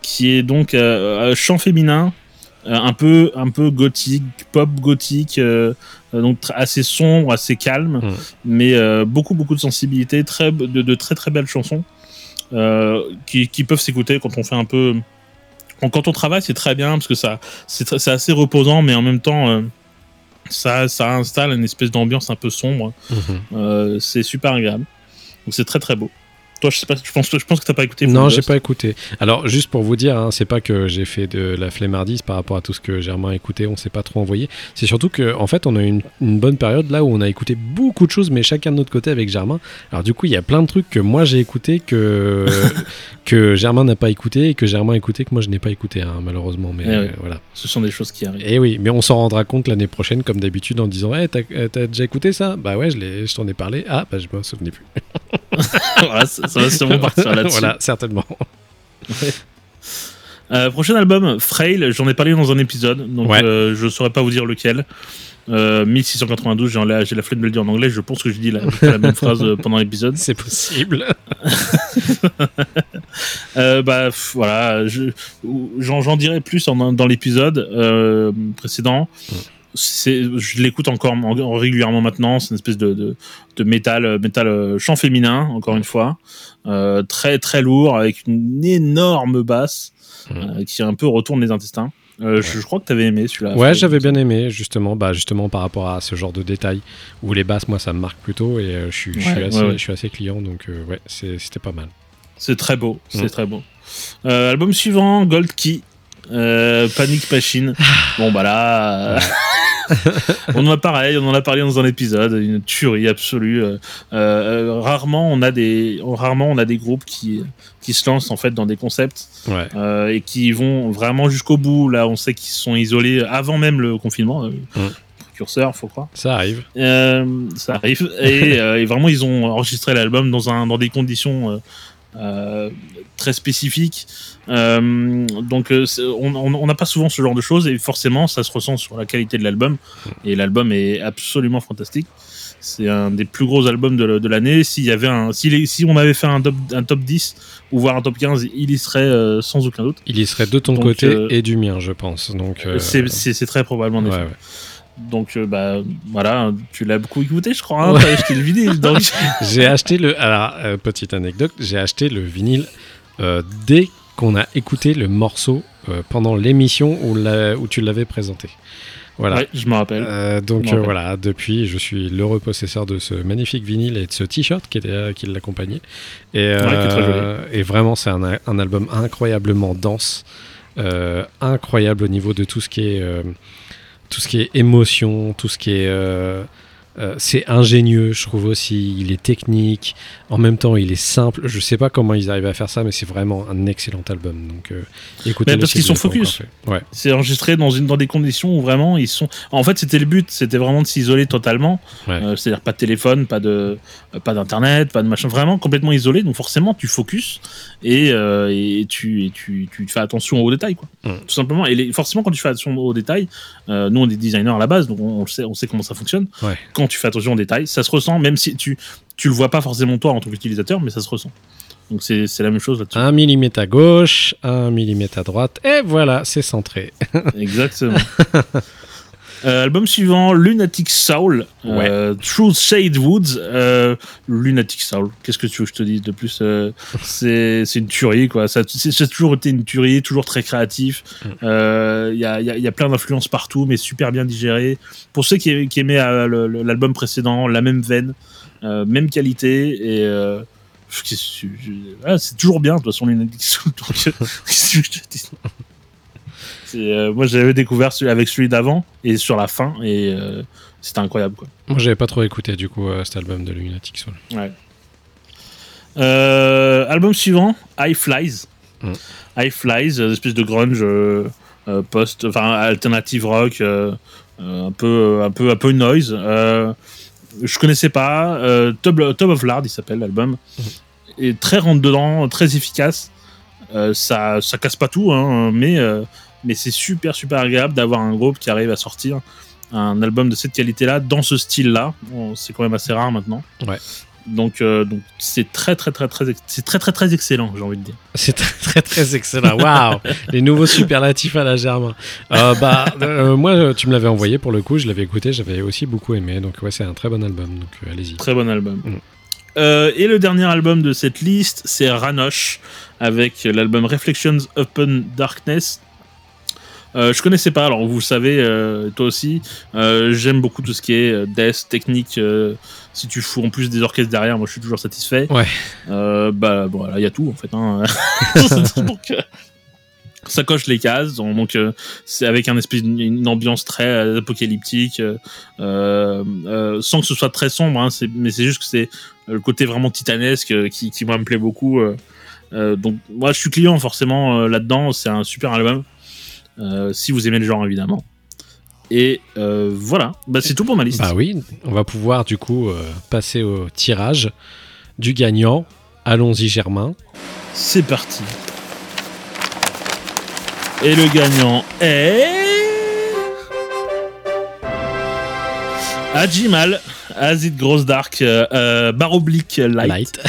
qui est donc chant féminin, un peu un peu gothique, pop gothique, donc assez sombre, assez calme, Mm. mais beaucoup beaucoup de sensibilité, très de, de très très belles chansons qui, qui peuvent s'écouter quand on fait un peu quand on travaille, c'est très bien parce que ça, c'est assez reposant, mais en même temps, euh, ça, ça installe une espèce d'ambiance un peu sombre. Mhm. Euh, c'est super agréable. Donc c'est très très beau. Toi, je sais pas, je pense, je pense que t'as pas écouté. Non, j'ai pas écouté. Alors, juste pour vous dire, hein, c'est pas que j'ai fait de la flemmardise par rapport à tout ce que Germain a écouté, on s'est pas trop envoyé. C'est surtout que, en fait, on a eu une, une bonne période là où on a écouté beaucoup de choses, mais chacun de notre côté avec Germain. Alors, du coup, il y a plein de trucs que moi j'ai écouté que, que Germain n'a pas écouté et que Germain a écouté que moi je n'ai pas écouté, hein, malheureusement. Mais Eh euh, voilà. Ce sont des choses qui arrivent. Et oui, mais on s'en rendra compte l'année prochaine, comme d'habitude, en disant hey, t'as, euh, t'as déjà écouté ça? Bah ouais, je t'en ai parlé. Ah, bah je me souvenais plus. voilà, ça, va sûrement partir là-dessus. voilà, certainement. Euh, prochain album, Frail, j'en ai parlé dans un épisode, donc Ouais. euh, je saurais pas vous dire lequel. Euh, 1692, j'ai la, j'ai la flemme de le dire en anglais, je pense que je dis la, la même phrase euh, pendant l'épisode. C'est possible. Euh, bah voilà, je- j'en j'en dirai plus en- dans l'épisode précédent. Je l'écoute encore en- en- régulièrement maintenant. C'est une espèce de, de, de métal, euh, métal euh, chant féminin, encore une fois, Euh, très très lourd avec une énorme basse euh, qui un peu retourne les intestins. Euh, je, je crois que t'avais aimé celui-là. Ouais, j'avais bien aimé, justement, bah, justement par rapport à ce genre de détails où les basses, moi, ça me marque plutôt et euh, je, suis, je, suis Ouais, assez, ouais, ouais. je suis assez client, donc euh, ouais, c'était pas mal. C'est très beau, c'est Mm. très beau. Album suivant, Gold Key, Panic Machine. bon bah là, on en a pareil, on en a parlé dans un épisode, une tuerie absolue. Euh, euh, rarement on a des, rarement on a des groupes qui qui se lancent en fait dans des concepts Ouais. euh, et qui vont vraiment jusqu'au bout. Là, on sait qu'ils sont isolés avant même le confinement. euh, Mm. Précurseur, faut croire. Ça arrive. Euh, ça arrive. Et, euh, et vraiment, ils ont enregistré l'album dans, un, dans des conditions euh, très spécifiques. Euh, donc, euh, on n'a pas souvent ce genre de choses et forcément, ça se ressent sur la qualité de l'album. Et l'album est absolument fantastique. C'est un des plus gros albums de, de l'année. S'il y avait un, si, les- si on avait fait un top, un top 10 ou voire un top 15, il y serait euh, sans aucun doute. Il y serait de ton Donc, côté et du mien, je pense. Donc, C'est- très probable en ouais, effet. ouais. Donc, euh, bah, voilà, tu l'as beaucoup écouté, je crois. Hein, Ouais. T'as acheté le vinyle. Donc, J'ai acheté le. Alors, euh, petite anecdote, j'ai acheté le vinyle euh, dès qu'on a écouté le morceau pendant l'émission où, la- où tu l'avais présenté. Voilà. Ouais, je me rappelle. Donc rappelle. voilà, depuis, je suis l'heureux possesseur de ce magnifique vinyle et de ce t-shirt qui, était, qui l'accompagnait. Et, et vraiment, c'est un, un album incroyablement dense, incroyable au niveau de tout ce qui est, tout ce qui est émotion, tout ce qui est. euh, c'est ingénieux, je trouve aussi. Il est technique. En même temps, il est simple. Je sais pas comment ils arrivent à faire ça, mais c'est vraiment un excellent album. Donc, euh, écoutez. Mais parce qu'ils sont focus. Ouais. C'est enregistré dans, une, dans des conditions où vraiment ils sont. En fait, c'était le but, c'était vraiment de s'isoler totalement. Ouais. Euh, C'est-à-dire pas de téléphone, pas de, pas d'internet, pas de machin. Vraiment complètement isolé. Donc forcément, tu focus et, et, tu, et tu, tu fais attention aux détails, quoi. Mm. Tout simplement. Et les- forcément, quand tu fais attention aux détails, nous on est designers à la base, donc on, sait, on sait comment ça fonctionne. Ouais. Quand tu fais attention aux détails, ça se ressent, même si tu, tu le vois pas forcément toi en tant qu'utilisateur, mais ça se ressent. Donc c'est c'est la même chose là-dessus. Un millimètre à gauche, un millimètre à droite, et voilà, c'est centré. Exactement. Euh, album suivant, Lunatic Soul, euh, True Shade Woods, euh, Lunatic Soul. Qu'est-ce que tu veux que je te dise de plus euh, C'est c'est une tuerie, quoi. Ça a toujours été une tuerie, toujours très créatif. Euh, Il y, a, y a- y a plein d'influences partout, mais super bien digéré. Pour ceux qui, qui aimaient l'album précédent, la même veine, euh, même qualité, et euh, ah, c'est toujours bien, de toute façon, Lunatic Soul. Euh, moi, j'avais découvert avec celui d'avant et sur la fin, et euh, c'était incroyable. Quoi. Moi, j'avais pas trop écouté du coup euh, cet album de Lunatic Soul. Euh, album suivant, High Flies. Mm. High Flies, espèce de grunge post, enfin alternative rock, un peu, un peu, un peu noise. Je connaissais pas. Tub, Tub of Lard, il s'appelle l'album. Et très rentre dedans, très efficace. Euh, ça, ça casse pas tout, hein, mais, euh, mais c'est super, super agréable d'avoir un groupe qui arrive à sortir un album de cette qualité-là, dans ce style-là. Bon, C'est quand même assez rare maintenant. Ouais. Donc, euh, donc c'est très, très, très, très, c'est très, très, très excellent, j'ai envie de dire. C'est très, très, très excellent. Waouh Les nouveaux superlatifs à la Germain. Euh, bah, euh, moi, tu me l'avais envoyé pour le coup, je l'avais écouté, j'avais aussi beaucoup aimé. Donc, ouais, c'est un très bon album. Donc, euh, allez-y. Très bon album. Mm. Et le dernier album de cette liste, c'est Ranoche, avec l'album Reflections Upon Darkness. Euh, je connaissais pas, alors vous le savez, euh, toi aussi, euh, j'aime beaucoup tout ce qui est death, technique. si tu fous en plus des orchestres derrière, moi je suis toujours satisfait. Ouais. Bah voilà, il y a tout en fait. Hein. donc, ça coche les cases, donc euh, c'est avec un espèce une ambiance très euh, apocalyptique, euh, sans que ce soit très sombre. Hein, mais c'est juste que c'est le côté vraiment titanesque qui, qui moi me plaît beaucoup. donc moi je suis client forcément là-dedans. C'est un super album. Euh, si vous aimez le genre évidemment. Et euh, voilà, bah, c'est tout pour ma liste. Bah oui, on va pouvoir du coup euh, passer au tirage du gagnant. Allons-y, Germain. C'est parti. Et le gagnant est. Ajimal, Azid Gross Dark, euh, euh, barre oblique light. Light.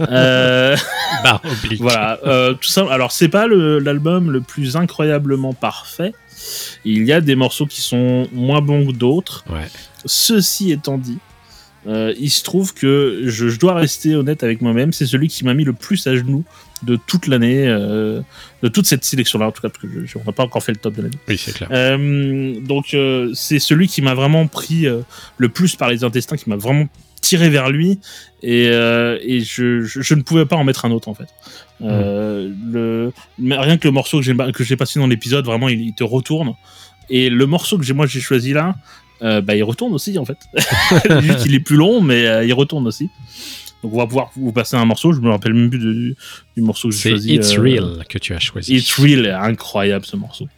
Euh, Barre oblique. voilà, euh, tout ça. Alors, c'est pas l'album le plus incroyablement parfait. Il y a des morceaux qui sont moins bons que d'autres. Ouais. Ceci étant dit, il se trouve que je, je dois rester honnête avec moi-même. C'est celui qui m'a mis le plus à genoux de toute l'année, euh, de toute cette sélection-là, en tout cas, parce que je- on n'a pas encore fait le top de l'année. Oui, c'est clair. Euh, donc, euh, c'est celui qui m'a vraiment pris le plus par les intestins, qui m'a vraiment tiré vers lui, et, et je, je, je ne pouvais pas en mettre un autre en fait. Le, mais rien que le morceau que j'ai passé dans l'épisode, vraiment, il, il te retourne. Et le morceau que j'ai moi j'ai choisi là, bah, il retourne aussi en fait. Juste il est plus long, mais il retourne aussi. Donc on va pouvoir vous passer un morceau. Je me rappelle même plus du, du morceau que j'ai C'est choisi. It's euh, Real que tu as choisi. It's Real, incroyable ce morceau.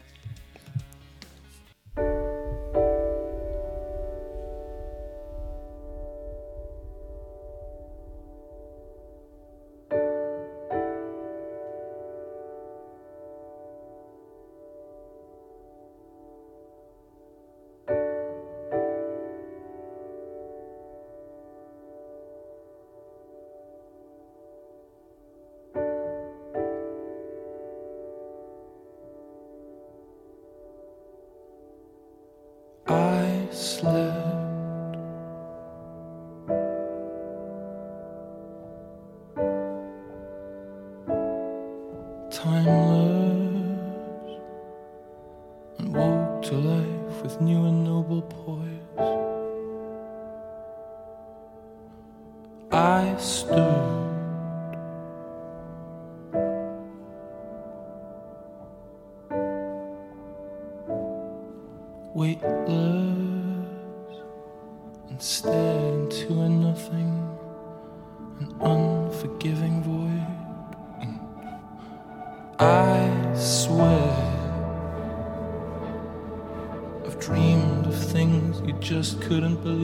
Couldn't believe.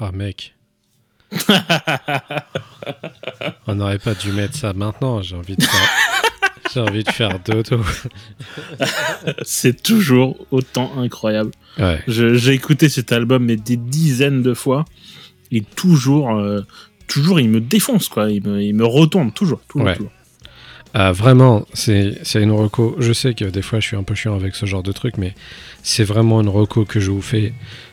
Ah, mec. On n'aurait pas dû mettre ça maintenant. J'ai envie de faire. J'ai envie dodo. c'est toujours autant incroyable. J'ai écouté cet album des dizaines de fois et toujours, euh, toujours il me défonce quoi. Il me, il retourne toujours, ah, vraiment, c'est une reco. Je sais que des fois je suis un peu chiant avec ce genre de truc, mais c'est vraiment une reco que je vous fais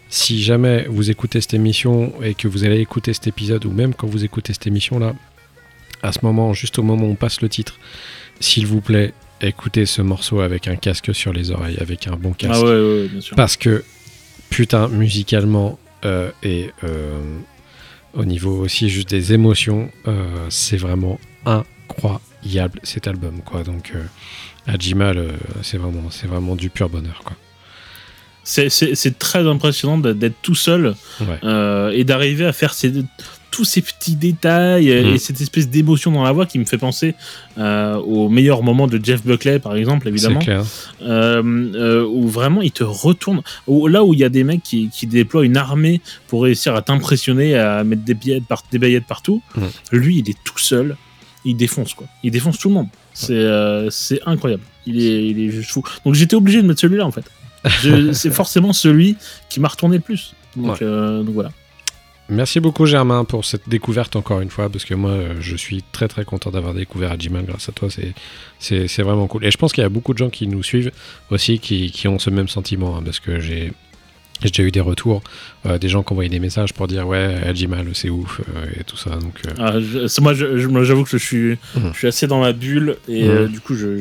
si jamais vous écoutez cette émission et que vous allez écouter cet épisode, ou même quand vous écoutez cette émission-là, à ce moment, juste au moment où on passe le titre, s'il vous plaît, écoutez ce morceau avec un casque sur les oreilles, avec un bon casque. Ah ouais. Parce que, putain, musicalement euh, et euh, au niveau aussi juste des émotions, euh, c'est vraiment incroyable cet album, quoi. Donc, Ajima, c'est vraiment, vraiment du pur bonheur, quoi. C'est- très impressionnant d'être- tout seul Ouais. euh, et d'arriver à faire ces- tous ces petits détails Mhm. et cette espèce d'émotion dans la voix qui me fait penser euh, au meilleur moment de Jeff Buckley, par exemple, évidemment. clair. euh, euh, où vraiment il te retourne. Où, là où il y a des mecs qui, qui déploient une armée pour réussir à t'impressionner, à mettre des billettes, par, des baillettes partout, Mhm. lui il est tout seul, il défonce quoi. Il défonce tout le monde. C'est euh, c'est incroyable. Il est, il est juste fou. Donc j'étais obligé de mettre celui-là en fait. C'est forcément celui qui m'a retourné le plus. Donc, Ouais. euh, donc voilà. Merci beaucoup Germain pour cette découverte encore une fois parce que moi euh, je suis très très content d'avoir découvert Ajiman grâce à toi c'est c'est c'est vraiment cool et je pense qu'il y a beaucoup de gens qui nous suivent aussi qui, qui ont ce même sentiment hein, parce que j'ai j'ai déjà eu des retours euh, des gens qui envoyaient des messages pour dire ouais Ajimal c'est ouf euh, et tout ça donc euh, Ah, je- moi, je- je- moi, j'avoue que je suis, Mhm. je suis assez dans ma bulle et Mhm. euh, du coup, je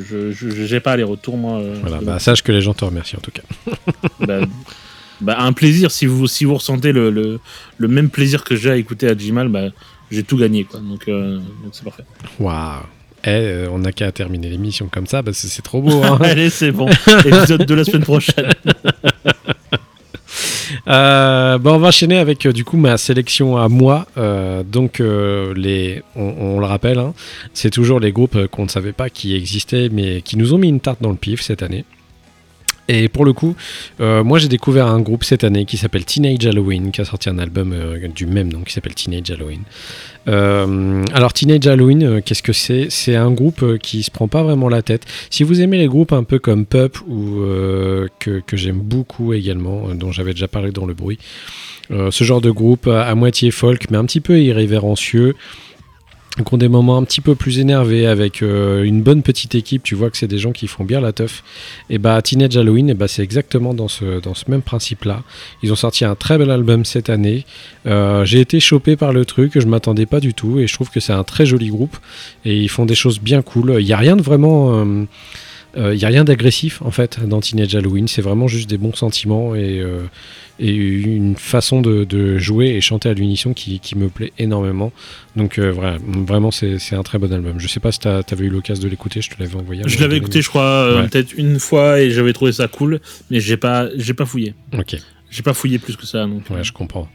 j'ai pas les retours moi. voilà bah, sache que les gens te remercient en tout cas bah, bah, un plaisir si vous si vous ressentez le, le, le même plaisir que j'ai à écouter Ajimal bah j'ai tout gagné quoi donc donc c'est parfait waouh Eh, on n'a qu'à terminer l'émission comme ça parce que c'est trop beau hein. allez c'est bon épisode de la semaine prochaine Euh, bon, on va enchaîner avec euh, du coup ma sélection à moi. Euh, donc, les, on, le rappelle, hein, c'est toujours les groupes qu'on ne savait pas qui existaient, mais qui nous ont mis une tarte dans le pif cette année. Et pour le coup, euh, moi j'ai découvert un groupe cette année qui s'appelle Teenage Halloween, qui a sorti un album euh, du même nom qui s'appelle Teenage Halloween. Euh, alors Teenage Halloween, qu'est-ce que c'est? C'est un groupe qui se prend pas vraiment la tête. Si vous aimez les groupes un peu comme Pup ou que, j'aime beaucoup également, dont j'avais déjà parlé dans le bruit, ce genre de groupe à moitié folk mais un petit peu irrévérencieux, qui ont des moments un petit peu plus énervés avec euh, une bonne petite équipe, tu vois que c'est des gens qui font bien la teuf. Et bah Teenage Halloween, et bah c'est exactement dans ce, dans ce même principe-là. Ils ont sorti un très bel album cette année. Euh, J'ai été chopé par le truc, je m'attendais pas du tout et je trouve que c'est un très joli groupe et ils font des choses bien cool. Il n'y a rien de vraiment. euh, Il n'y a rien d'agressif en fait dans Teenage Halloween, c'est vraiment juste des bons sentiments et, et une façon de, de jouer et chanter à l'unisson qui, qui me plaît énormément. Donc euh, voilà, vraiment c'est c'est un très bon album. Je sais pas si tu avais eu l'occasion de l'écouter, je te l'avais envoyé. je l'avais écouté je crois euh, Ouais. peut-être une fois et j'avais trouvé ça cool mais j'ai pas j'ai pas fouillé Ok. j'ai pas fouillé plus que ça donc Ouais, je comprends.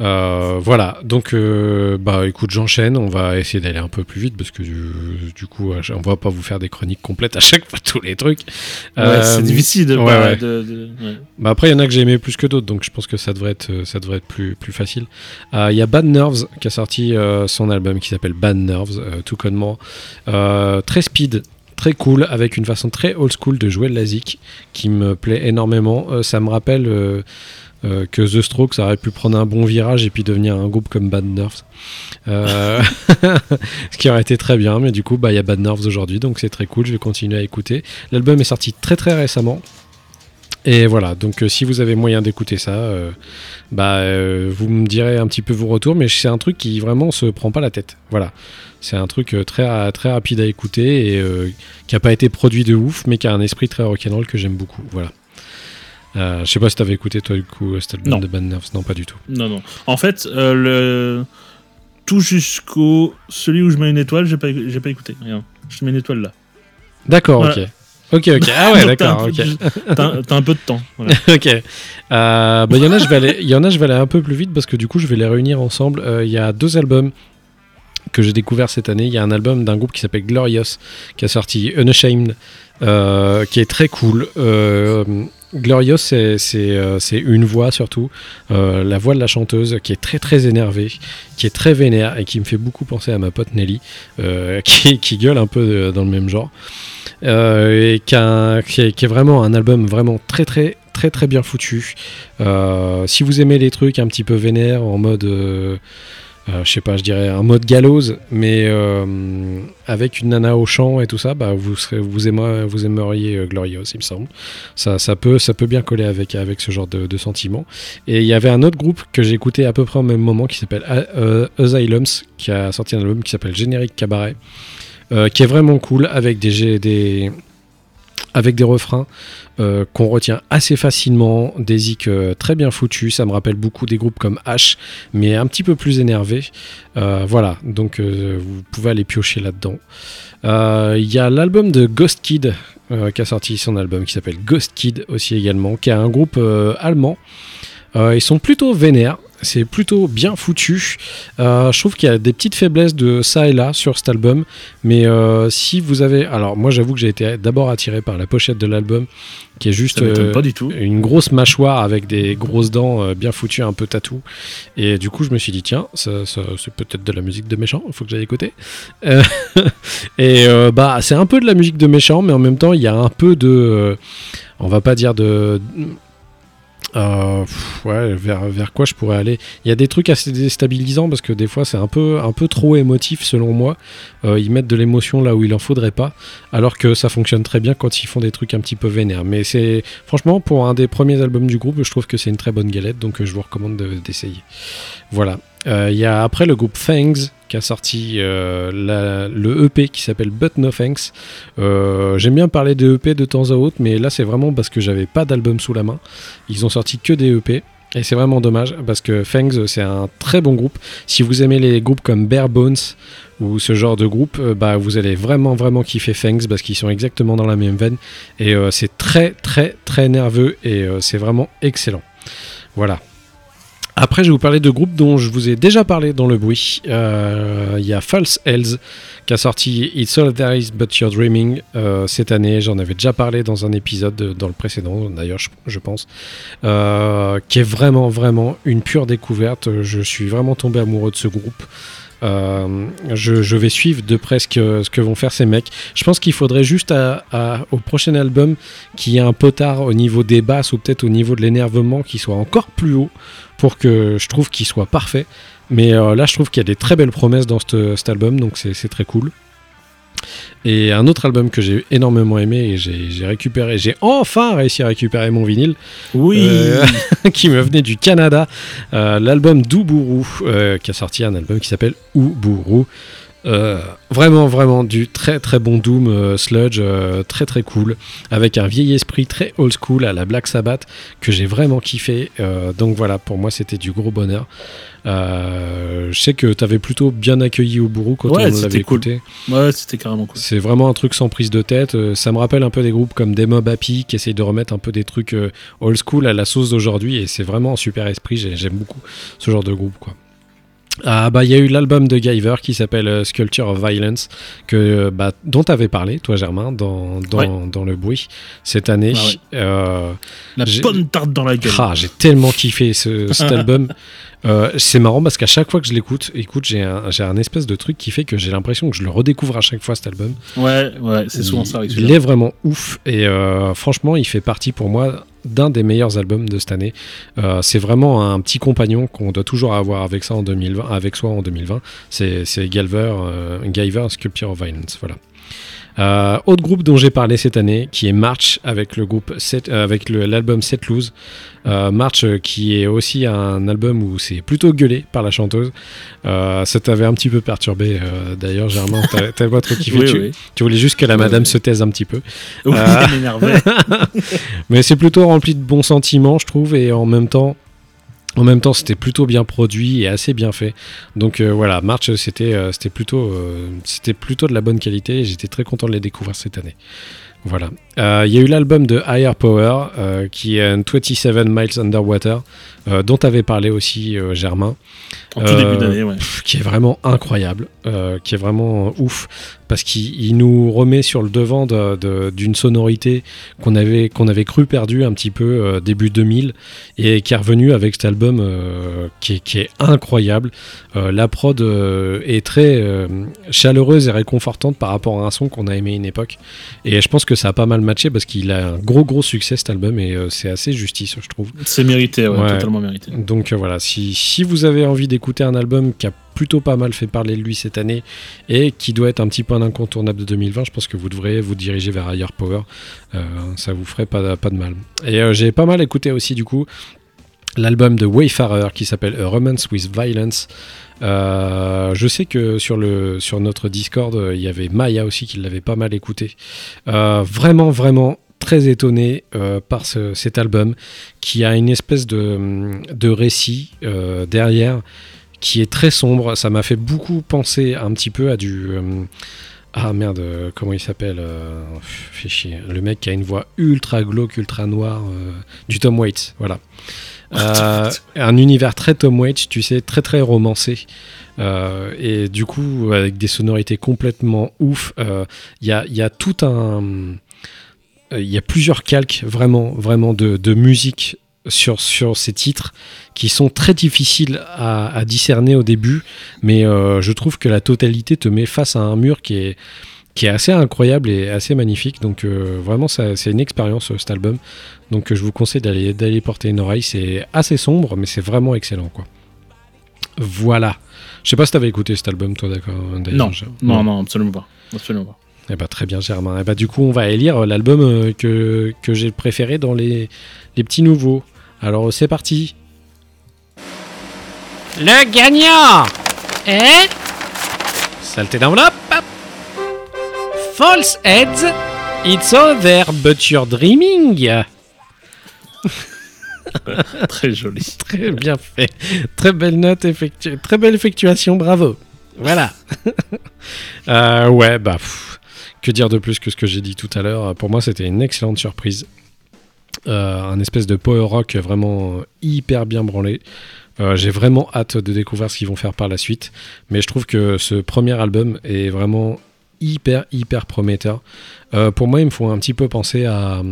Euh, voilà, donc euh, bah écoute, j'enchaîne. On va essayer d'aller un peu plus vite parce que du, du coup, on va pas vous faire des chroniques complètes à chaque fois tous les trucs. Ouais, Euh, c'est difficile de, ouais, pas- ouais. de- de- ouais. Bah après, il y en a que j'ai aimé plus que d'autres, donc je pense que ça devrait être, euh, ça devrait être plus, plus facile. Euh, Il y a Bad Nerves qui a sorti euh, son album qui s'appelle Bad Nerves, euh, tout connement. Euh, très speed, très cool, avec une façon très old school de jouer le zik qui me plaît énormément. Euh, ça me rappelle euh, euh, que The Strokes aurait pu prendre un bon virage et puis devenir un groupe comme Bad Nerves. Euh, ce qui aurait été très bien, mais du coup, bah, il y a Bad Nerves aujourd'hui, donc c'est très cool, je vais continuer à écouter. L'album est sorti très très récemment. Et voilà, donc euh, si vous avez moyen d'écouter ça, bah, vous me direz un petit peu vos retours, mais c'est un truc qui vraiment se prend pas la tête. Voilà, c'est un truc très, très rapide à écouter et qui a pas été produit de ouf, mais qui a un esprit très rock'n'roll que j'aime beaucoup. Voilà. Euh, je sais pas si t'avais écouté toi du coup cet album Non. de Bad Nerves, non pas du tout. non non en fait euh, le tout jusqu'au celui où je mets une étoile j'ai pas j'ai pas écouté rien je mets une étoile là D'accord, Voilà. ok. Ok, ok. Ah ouais, t'as d'accord, un t'as un peu de temps voilà. ok. Euh, bah, il y en a, je vais aller, il y en a, je vais aller un peu plus vite parce que du coup, je vais les réunir ensemble. Euh, Il y a deux albums que j'ai découvert cette année. Il y a un album d'un groupe qui s'appelle Glorious qui a sorti Unashamed, euh, qui est très cool. Euh, Glorious, c'est euh, une voix surtout, euh, la voix de la chanteuse qui est très très énervée, qui est très vénère et qui me fait beaucoup penser à ma pote Nelly, qui, qui gueule un peu dans le même genre. Et qui, est, qui est vraiment un album vraiment très très très très bien foutu. Si vous aimez les trucs un petit peu vénères en mode, euh, euh, je sais pas, je dirais un mode gallows, mais euh, avec une nana au chant et tout ça, bah vous vous aimeriez, euh, Glorious, il me semble. Ça, peut, bien coller avec ce genre de, sentiments. Et il y avait un autre groupe que j'ai écouté à peu près au même moment qui s'appelle euh, Asylums, qui a sorti un album qui s'appelle Générique Cabaret, euh, qui est vraiment cool avec des, des, avec des refrains euh, qu'on retient assez facilement, des zik euh, très bien foutus. Ça me rappelle beaucoup des groupes comme H, mais un petit peu plus énervés. Euh, voilà, donc euh, vous pouvez aller piocher là-dedans. Il y a l'album de Ghost Kid qui a sorti son album qui s'appelle Ghost Kid aussi également, qui est un groupe allemand. Ils sont plutôt vénères, c'est plutôt bien foutu. Euh, je trouve qu'il y a des petites faiblesses de ça et là sur cet album, mais euh, si vous avez, alors moi j'avoue que j'ai été d'abord attiré par la pochette de l'album, qui est juste euh, pas du tout. une grosse mâchoire avec des grosses dents bien foutues, un peu tatou. Et du coup, je me suis dit, tiens, ça, ça- c'est peut-être de la musique de méchant, il faut que j'aille écouter. Et bah, c'est un peu de la musique de méchant, mais en même temps, il y a un peu de. on va pas dire de. Euh, vers, quoi je pourrais aller? Il y a des trucs assez déstabilisants parce que des fois c'est un peu, un peu trop émotif selon moi. Euh, ils mettent de l'émotion là où il en faudrait pas, alors que ça fonctionne très bien quand ils font des trucs un petit peu vénères. Mais c'est franchement pour un des premiers albums du groupe, je trouve que c'est une très bonne galette, donc euh, je vous recommande de- d'essayer. Voilà. Il y a après le groupe Fangs qui a sorti euh, le EP qui s'appelle But No Thanks. Euh, J'aime bien parler de EP de temps à autre, mais là c'est vraiment parce que j'avais pas d'album sous la main. Ils ont sorti que des EP. Et c'est vraiment dommage parce que Fangs c'est un très bon groupe. Si vous aimez les groupes comme Bare Bones ou ce genre de groupe, euh, bah vous allez vraiment vraiment kiffer Fangs parce qu'ils sont exactement dans la même veine et c'est très très très nerveux et c'est vraiment excellent. Voilà. Après, je vais vous parler de groupes dont je vous ai déjà parlé dans le bruit. Euh, Il y a False Hells qui a sorti It's All There Is But You're Dreaming euh, cette année. J'en avais déjà parlé dans un épisode de- dans le précédent, d'ailleurs, je, pense. Euh, qui est vraiment, vraiment une pure découverte. Je suis vraiment tombé amoureux de ce groupe. Euh, je, vais suivre de près ce que, vont faire ces mecs. Je pense qu'il faudrait juste au prochain album qu'il y ait un potard au niveau des basses ou peut-être au niveau de l'énervement qui soit encore plus haut pour que je trouve qu'il soit parfait. Mais euh, là, je trouve qu'il y a des très belles promesses dans cet, album, donc c'est très cool. Et un autre album que j'ai énormément aimé et j'ai j'ai récupéré, j'ai enfin réussi à récupérer mon vinyle, Oui. euh, qui me venait du Canada, euh, l'album d'Uburu, euh, qui a sorti un album qui s'appelle Uburu. Euh, vraiment, vraiment du très très bon Doom euh, sludge, euh, très très cool, avec un vieil esprit très old school à la Black Sabbath que j'ai vraiment kiffé. Donc voilà, pour moi c'était du gros bonheur. Je sais que tu avais plutôt bien accueilli Uburu quand Ouais, on l'avait cool. écouté. Ouais, c'était carrément cool. C'est vraiment un truc sans prise de tête. Ça me rappelle un peu des groupes comme des Mob Happy qui essayent de remettre un peu des trucs old school à la sauce d'aujourd'hui et c'est vraiment un super esprit. J'ai- J'aime beaucoup ce genre de groupe quoi. Ah bah il y a eu l'album de Guyver qui s'appelle euh, Sculpture of Violence que euh, bah, dont tu avais parlé toi Germain dans dans, Ouais. dans le bruit cette année. Ah ouais. Euh, La bonne tarte dans la gueule. ah, j'ai tellement kiffé ce, cet album. Euh, c'est marrant parce qu'à chaque fois que je l'écoute, écoute, j'ai un, j'ai un espèce de truc qui fait que j'ai l'impression que je le redécouvre à chaque fois cet album. Ouais, ouais, c'est souvent ça. Il, est vraiment ouf et euh, franchement, il fait partie pour moi d'un des meilleurs albums de cette année. Euh, c'est vraiment un petit compagnon qu'on doit toujours avoir avec ça en 2020, avec soi en 2020. C'est Galver, euh, Sculpture of Violence. Voilà. Euh, autre groupe dont j'ai parlé cette année, qui est March avec le groupe Set- euh, avec l'album Set Loose. Euh, March, qui est aussi un album où c'est plutôt gueulé par la chanteuse. Ça t'avait un petit peu perturbé d'ailleurs, Germain. T'as pas trop kiffé. Oui, tu, oui. tu voulais juste que la madame se taise un petit peu. Oui. Mais c'est plutôt rempli de bons sentiments, je trouve, et en même temps, en même temps, c'était plutôt bien produit et assez bien fait. Donc euh, voilà, March, c'était euh, plutôt, euh, c'était plutôt de la bonne qualité. et J'étais très content de les découvrir cette année. Voilà. Euh, Il y a eu l'album de Higher Power, euh, qui est un 27 Miles Underwater, euh, dont avait parlé aussi Germain En tout début d'année, ouais. pff, qui est vraiment incroyable, qui est vraiment ouf, parce qu'il il nous remet sur le devant de- de- d'une sonorité qu'on avait, qu'on avait cru perdue un petit peu début 2000, et qui est revenu avec cet album qui, est, qui est incroyable. La prod est très chaleureuse et réconfortante par rapport à un son qu'on a aimé une époque, et je pense que ça a pas mal matché parce qu'il a un gros gros succès cet album, et euh, c'est assez justice, je trouve. C'est mérité, ouais, Ouais. totalement mérité. Donc euh, voilà, si, si vous avez envie d'écouter un album qui a plutôt pas mal fait parler de lui cette année et qui doit être un petit peu un incontournable de 2020, je pense que vous devrez vous diriger vers Higher Power. Euh, ça vous ferait pas, pas de mal. Et euh, j'ai pas mal écouté aussi du coup l'album de Wayfarer qui s'appelle A Romance with Violence. Euh, je sais que sur, le, sur notre Discord, euh, il y avait Maya aussi qui l'avait pas mal écouté. Euh, vraiment, vraiment très étonné par ce- cet album qui a une espèce de, de récit derrière qui est très sombre. Ça m'a fait beaucoup penser un petit peu à du. ah merde, comment il s'appelle Fait chier. Le mec qui a une voix ultra glauque, ultra noire, du Tom Waits, voilà. Euh, un univers très Tom Waits, tu sais, très très romancé. Euh, et du coup, avec des sonorités complètement ouf, euh, il y, a, y a tout un. euh, Il y a plusieurs calques vraiment, vraiment de, musique sur, sur ces titres qui sont très difficiles à, discerner au début, mais euh, je trouve que la totalité te met face à un mur qui est, qui est assez incroyable et assez magnifique. Donc euh, vraiment, ça- c'est une expérience euh, cet album. Donc euh, je vous conseille d'aller d'aller porter une oreille. C'est assez sombre, mais c'est vraiment excellent, quoi. Voilà. Je sais pas si t'avais écouté cet album, toi, d'accord Non, je- non, non, absolument pas. Absolument pas. eh ben, très bien, Germain. Eh ben, du coup, on va élire l'album que, que j'ai préféré dans les, les petits nouveaux. Alors, c'est parti. Le gagnant est. Saleté d'enveloppe. False Heads. It's over, but you're dreaming. Très joli. Très bien fait. Très belle note effectuée. Très belle effectuation, bravo. Voilà. Euh, ouais, bah. pff, que dire de plus que ce que j'ai dit tout à l'heure Pour moi, c'était une excellente surprise. Euh, un espèce de power rock vraiment hyper bien branlé. Euh, j'ai vraiment hâte de découvrir ce qu'ils vont faire par la suite. Mais je trouve que ce premier album est vraiment hyper, hyper prometteur. Euh, pour moi, ils me font un petit peu penser à.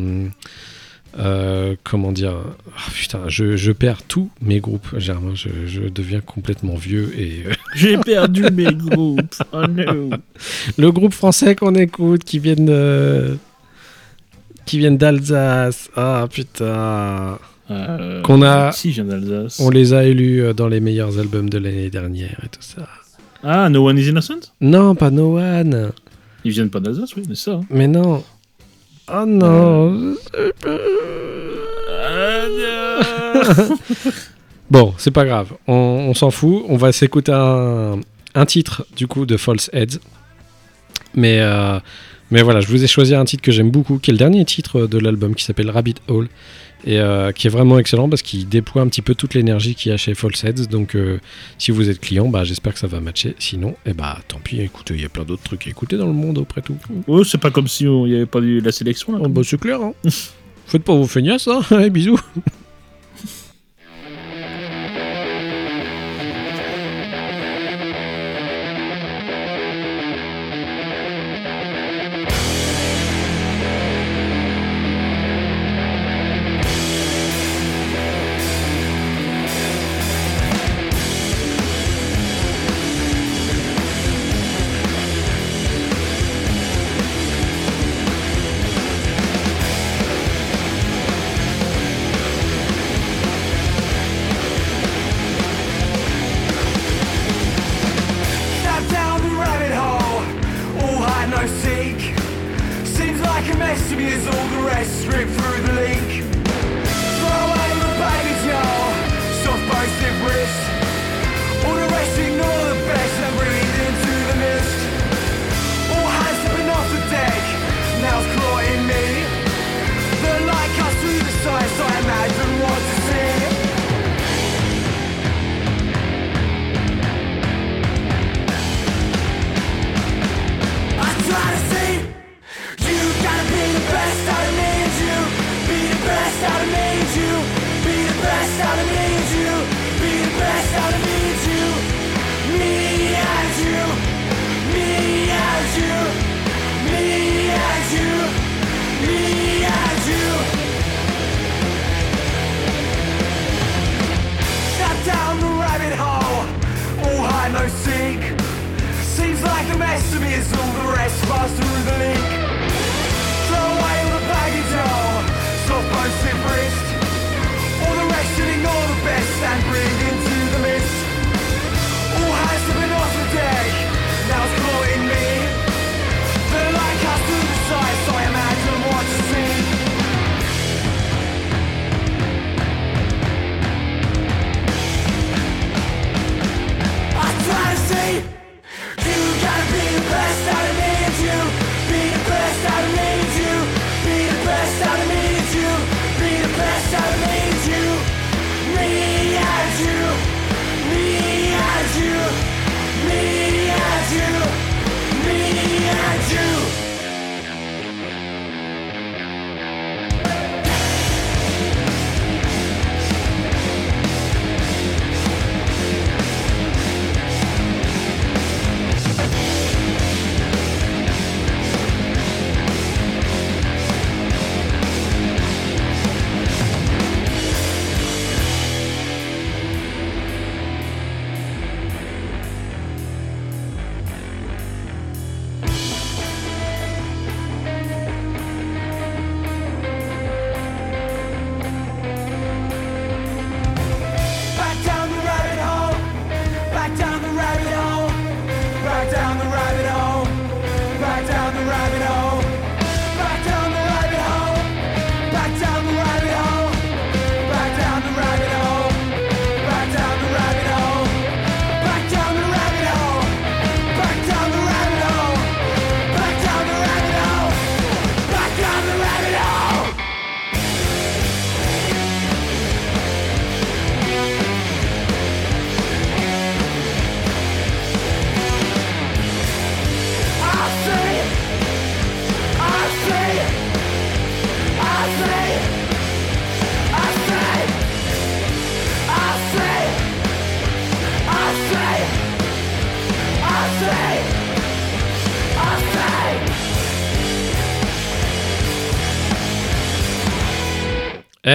euh, comment dire Ah, Putain, je, je perds tous mes groupes, Germain. Je, je deviens complètement vieux et. euh, J'ai perdu mes groupes. Oh no. le groupe français qu'on écoute qui viennent de- qui viennent d'Alsace. Ah putain. Euh, Qu'on a- Si, je viens d'Alsace. On les a élus dans les meilleurs albums de l'année dernière et tout ça. Ah, No One is Innocent Non, pas No One. Ils viennent pas d'Alsace, oui, c'est ça. hein. Mais non. Oh non. Bon, c'est pas grave. On, on s'en fout. On va s'écouter un, un titre du coup de False Heads. Mais, euh, mais voilà, je vous ai choisi un titre que j'aime beaucoup, qui est le dernier titre de l'album, qui s'appelle Rabbit Hole. Et euh, qui est vraiment excellent parce qu'il déploie un petit peu toute l'énergie qu'il y a chez False Heads. Donc euh, si vous êtes client, bah, j'espère que ça va matcher. Sinon, eh bah, tant pis, écoutez, il y a plein d'autres trucs à écouter dans le monde après tout. Oh, c'est pas comme si il n'y avait pas eu la sélection là. Oh, bah, c'est clair, hein. Faites pas vos feignasses, hein. Allez, bisous.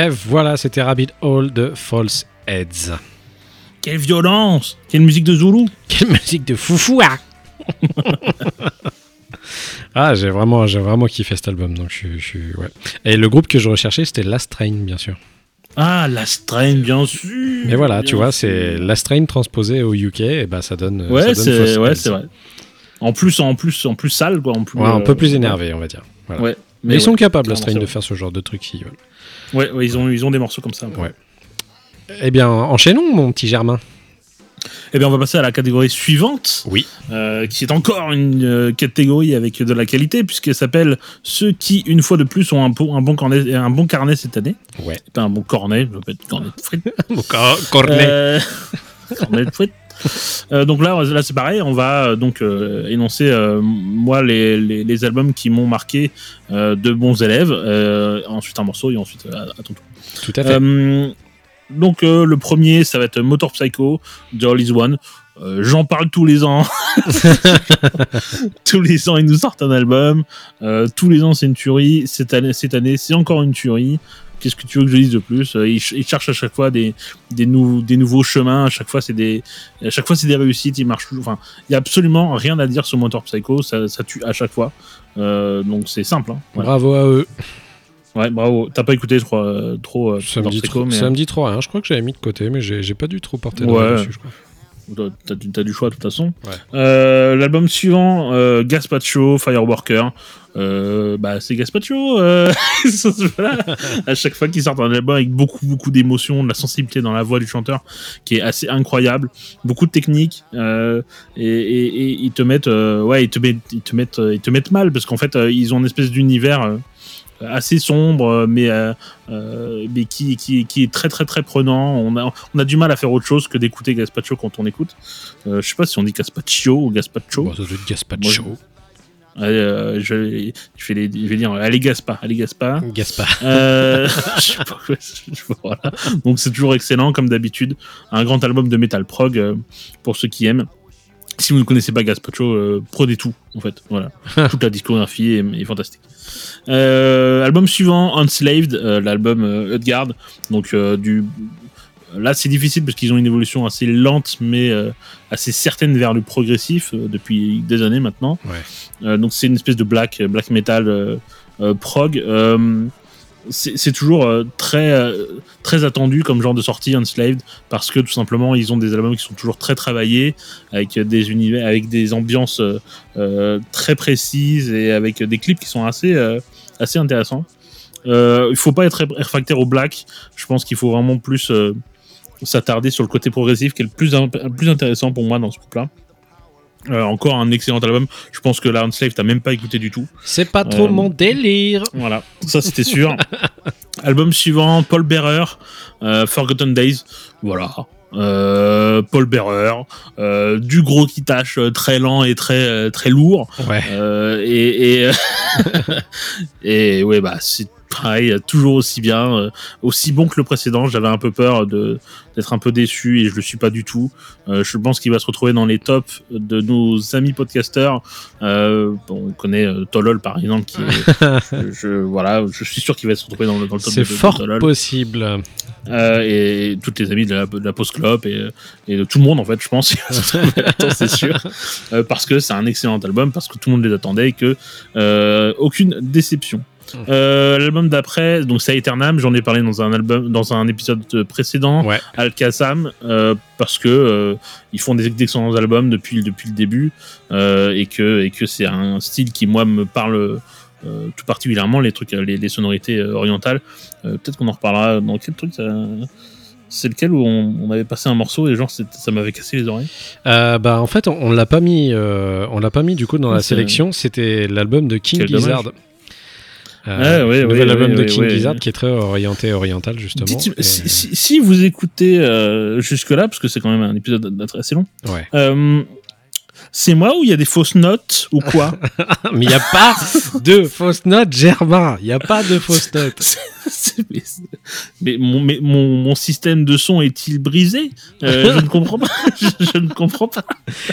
Et voilà, c'était Rabbit Hole de False Heads. Quelle violence Quelle musique de Zulu Quelle musique de foufou ah Ah, j'ai vraiment, j'ai vraiment kiffé cet album, donc je, je ouais. Et le groupe que je recherchais, c'était Last Train, bien sûr. Ah, la strain, bien sûr Mais voilà, tu vois, c'est Last Train transposé au UK, et bah ça donne. ça Ouais, donne c'est ouais, vrai. En plus, en plus, en plus sale, quoi. En plus, Ouais, un peu euh, plus énervé, on va dire. Voilà. Ouais. Mais, ils sont capables, Last Train, de faire ce genre de trucs veulent. Ouais, ouais, ils ont, ils ont des morceaux comme ça. Ouais. Eh bien, enchaînons, mon petit Germain. Eh bien, on va passer à la catégorie suivante. Oui. euh, qui est encore une euh, catégorie avec de la qualité, puisqu'elle s'appelle Ceux qui, une fois de plus, ont un, bon- un, bon, carnet, un bon carnet cette année. Ouais. Pas un bon cornet, peut être cornet de frites. Cornet. Euh, cornet de frites. Euh, donc là, là c'est pareil, on va euh, donc euh, énoncer euh, moi les, les, les albums qui m'ont marqué de bons élèves, ensuite un morceau et ensuite à, ton tour. Tout à fait. Donc le premier, ça va être Motor Psycho de All Is One. Euh, J'en parle tous les ans. tous les ans, ils nous sortent un album. Euh, tous les ans, c'est une tuerie. Cette année, cette année, c'est encore une tuerie. Qu'est-ce que tu veux que je dise de plus? Euh, ils, ch- ils cherchent à chaque fois des, des, nou- des nouveaux chemins. À chaque fois, c'est des, à chaque fois, c'est des réussites. Ils marchent toujours. Enfin, il y a absolument rien à dire sur Motor Psycho. Ça, ça tue à chaque fois. Euh, donc c'est simple. Hein. Bravo à eux. Ouais, bravo. T'as pas écouté trop, euh, trop euh, Ça me, Motor dit Psycho, trop, mais- dit trop rien. Je crois que j'avais mis de côté, mais j'ai pas tout porté Ouais. ouais. dessus, je crois. T'as- du, choix de toute façon. Ouais. Euh, L'album suivant, euh, Gaspacho, Fireworker. Euh, bah, c'est Gaspacho. Euh, voilà. À chaque fois qu'ils sortent un album avec beaucoup, beaucoup d'émotions, de la sensibilité dans la voix du chanteur qui est assez incroyable. Beaucoup de technique. Et, et- et ils te mettent, ouais, ils te mettent, ils te mettent, ils te mettent mal parce qu'en fait, ils ont une espèce d'univers. Assez sombre euh, mais euh, euh, mais qui, qui, qui est très très très prenant on a on a du mal à faire autre chose que d'écouter Gaspacho quand on écoute euh, je sais pas si on dit Gaspacho ou Gaspacho Bon, ça doit être Gaspacho. Euh, je, je, vais les, je vais dire allez Gaspa allez Gaspa Gaspard. euh, je sais pas quoi, je- voilà. Donc c'est toujours excellent comme d'habitude. Un grand album de metal prog euh, pour ceux qui aiment. Si vous ne connaissez pas Gaspacho, prenez tout en fait. Voilà, toute la discographie est, est fantastique. Euh, album suivant, Unslaved, euh, l'album euh, Utgard. Donc du Là, c'est difficile parce qu'ils ont une évolution assez lente, mais euh, assez certaine vers le progressif euh, depuis des années maintenant. Ouais. Euh, donc, c'est une espèce de black, black metal prog. C'est toujours euh, très, euh, très attendu comme genre de sortie Enslaved parce que tout simplement ils ont des albums qui sont toujours très travaillés avec des univers, avec des ambiances euh, très précises et avec des clips qui sont assez, assez intéressants. Il faut pas être réfractaire au black. Je pense qu'il faut vraiment plus s'attarder sur le côté progressif qui est le plus, le plus intéressant pour moi dans ce groupe-là. Euh, encore un excellent album. Je pense que la Unslave t'as même pas écouté du tout. C'est pas trop Euh, mon délire. Voilà, ça c'était sûr. Album suivant, Paul Bearer, euh, Forgotten Days. Voilà. Paul Bearer, du gros qui tâche, très lent et très très lourd. Ouais. Et et, et ouais bah c'est pareil, toujours aussi bien, euh, aussi bon que le précédent. J'avais un peu peur de d'être un peu déçu et je le suis pas du tout. Euh, je pense qu'il va se retrouver dans les tops de nos amis podcasteurs. Euh, bon, on connaît euh, Tolol par exemple, qui est, je, voilà, je suis sûr qu'il va se retrouver dans le, dans le top C'est de, de fort Tolol. possible. Et toutes les amies de la, de la Post Club et, et de tout le monde en fait je pense c'est sûr parce que c'est un excellent album parce que tout le monde les attendait et que aucune déception euh, l'album d'après donc c'est Eternam j'en ai parlé dans un album dans un épisode précédent Ouais. Al-Qassam euh, parce que euh, ils font des d'excellents albums depuis depuis le début euh, et que et que c'est un style qui moi me parle tout particulièrement les trucs les, les sonorités orientales peut-être qu'on en reparlera dans quel truc ça... c'est lequel où on, on avait passé un morceau et genre ça m'avait cassé les oreilles Euh, bah en fait on, on l'a pas mis, euh, on l'a pas mis du coup dans Ah, la sélection. C'était l'album de King Quel Gizzard. dommage. Euh, Ouais, ouais, nouvel ouais, album ouais, de King. Gizzard qui est très orienté oriental justement. Dites- Et- si, si- si vous écoutez euh, jusque-là, parce que c'est quand même un épisode assez long, Ouais. euh, c'est moi ou il y a des fausses notes ou quoi Mais il n'y a pas de fausses notes, Germain. Il n'y a pas de fausses notes. Mais, mais mon, mais mon, mon système de son est-il brisé Euh, Je ne comprends pas. Je, je ne comprends pas.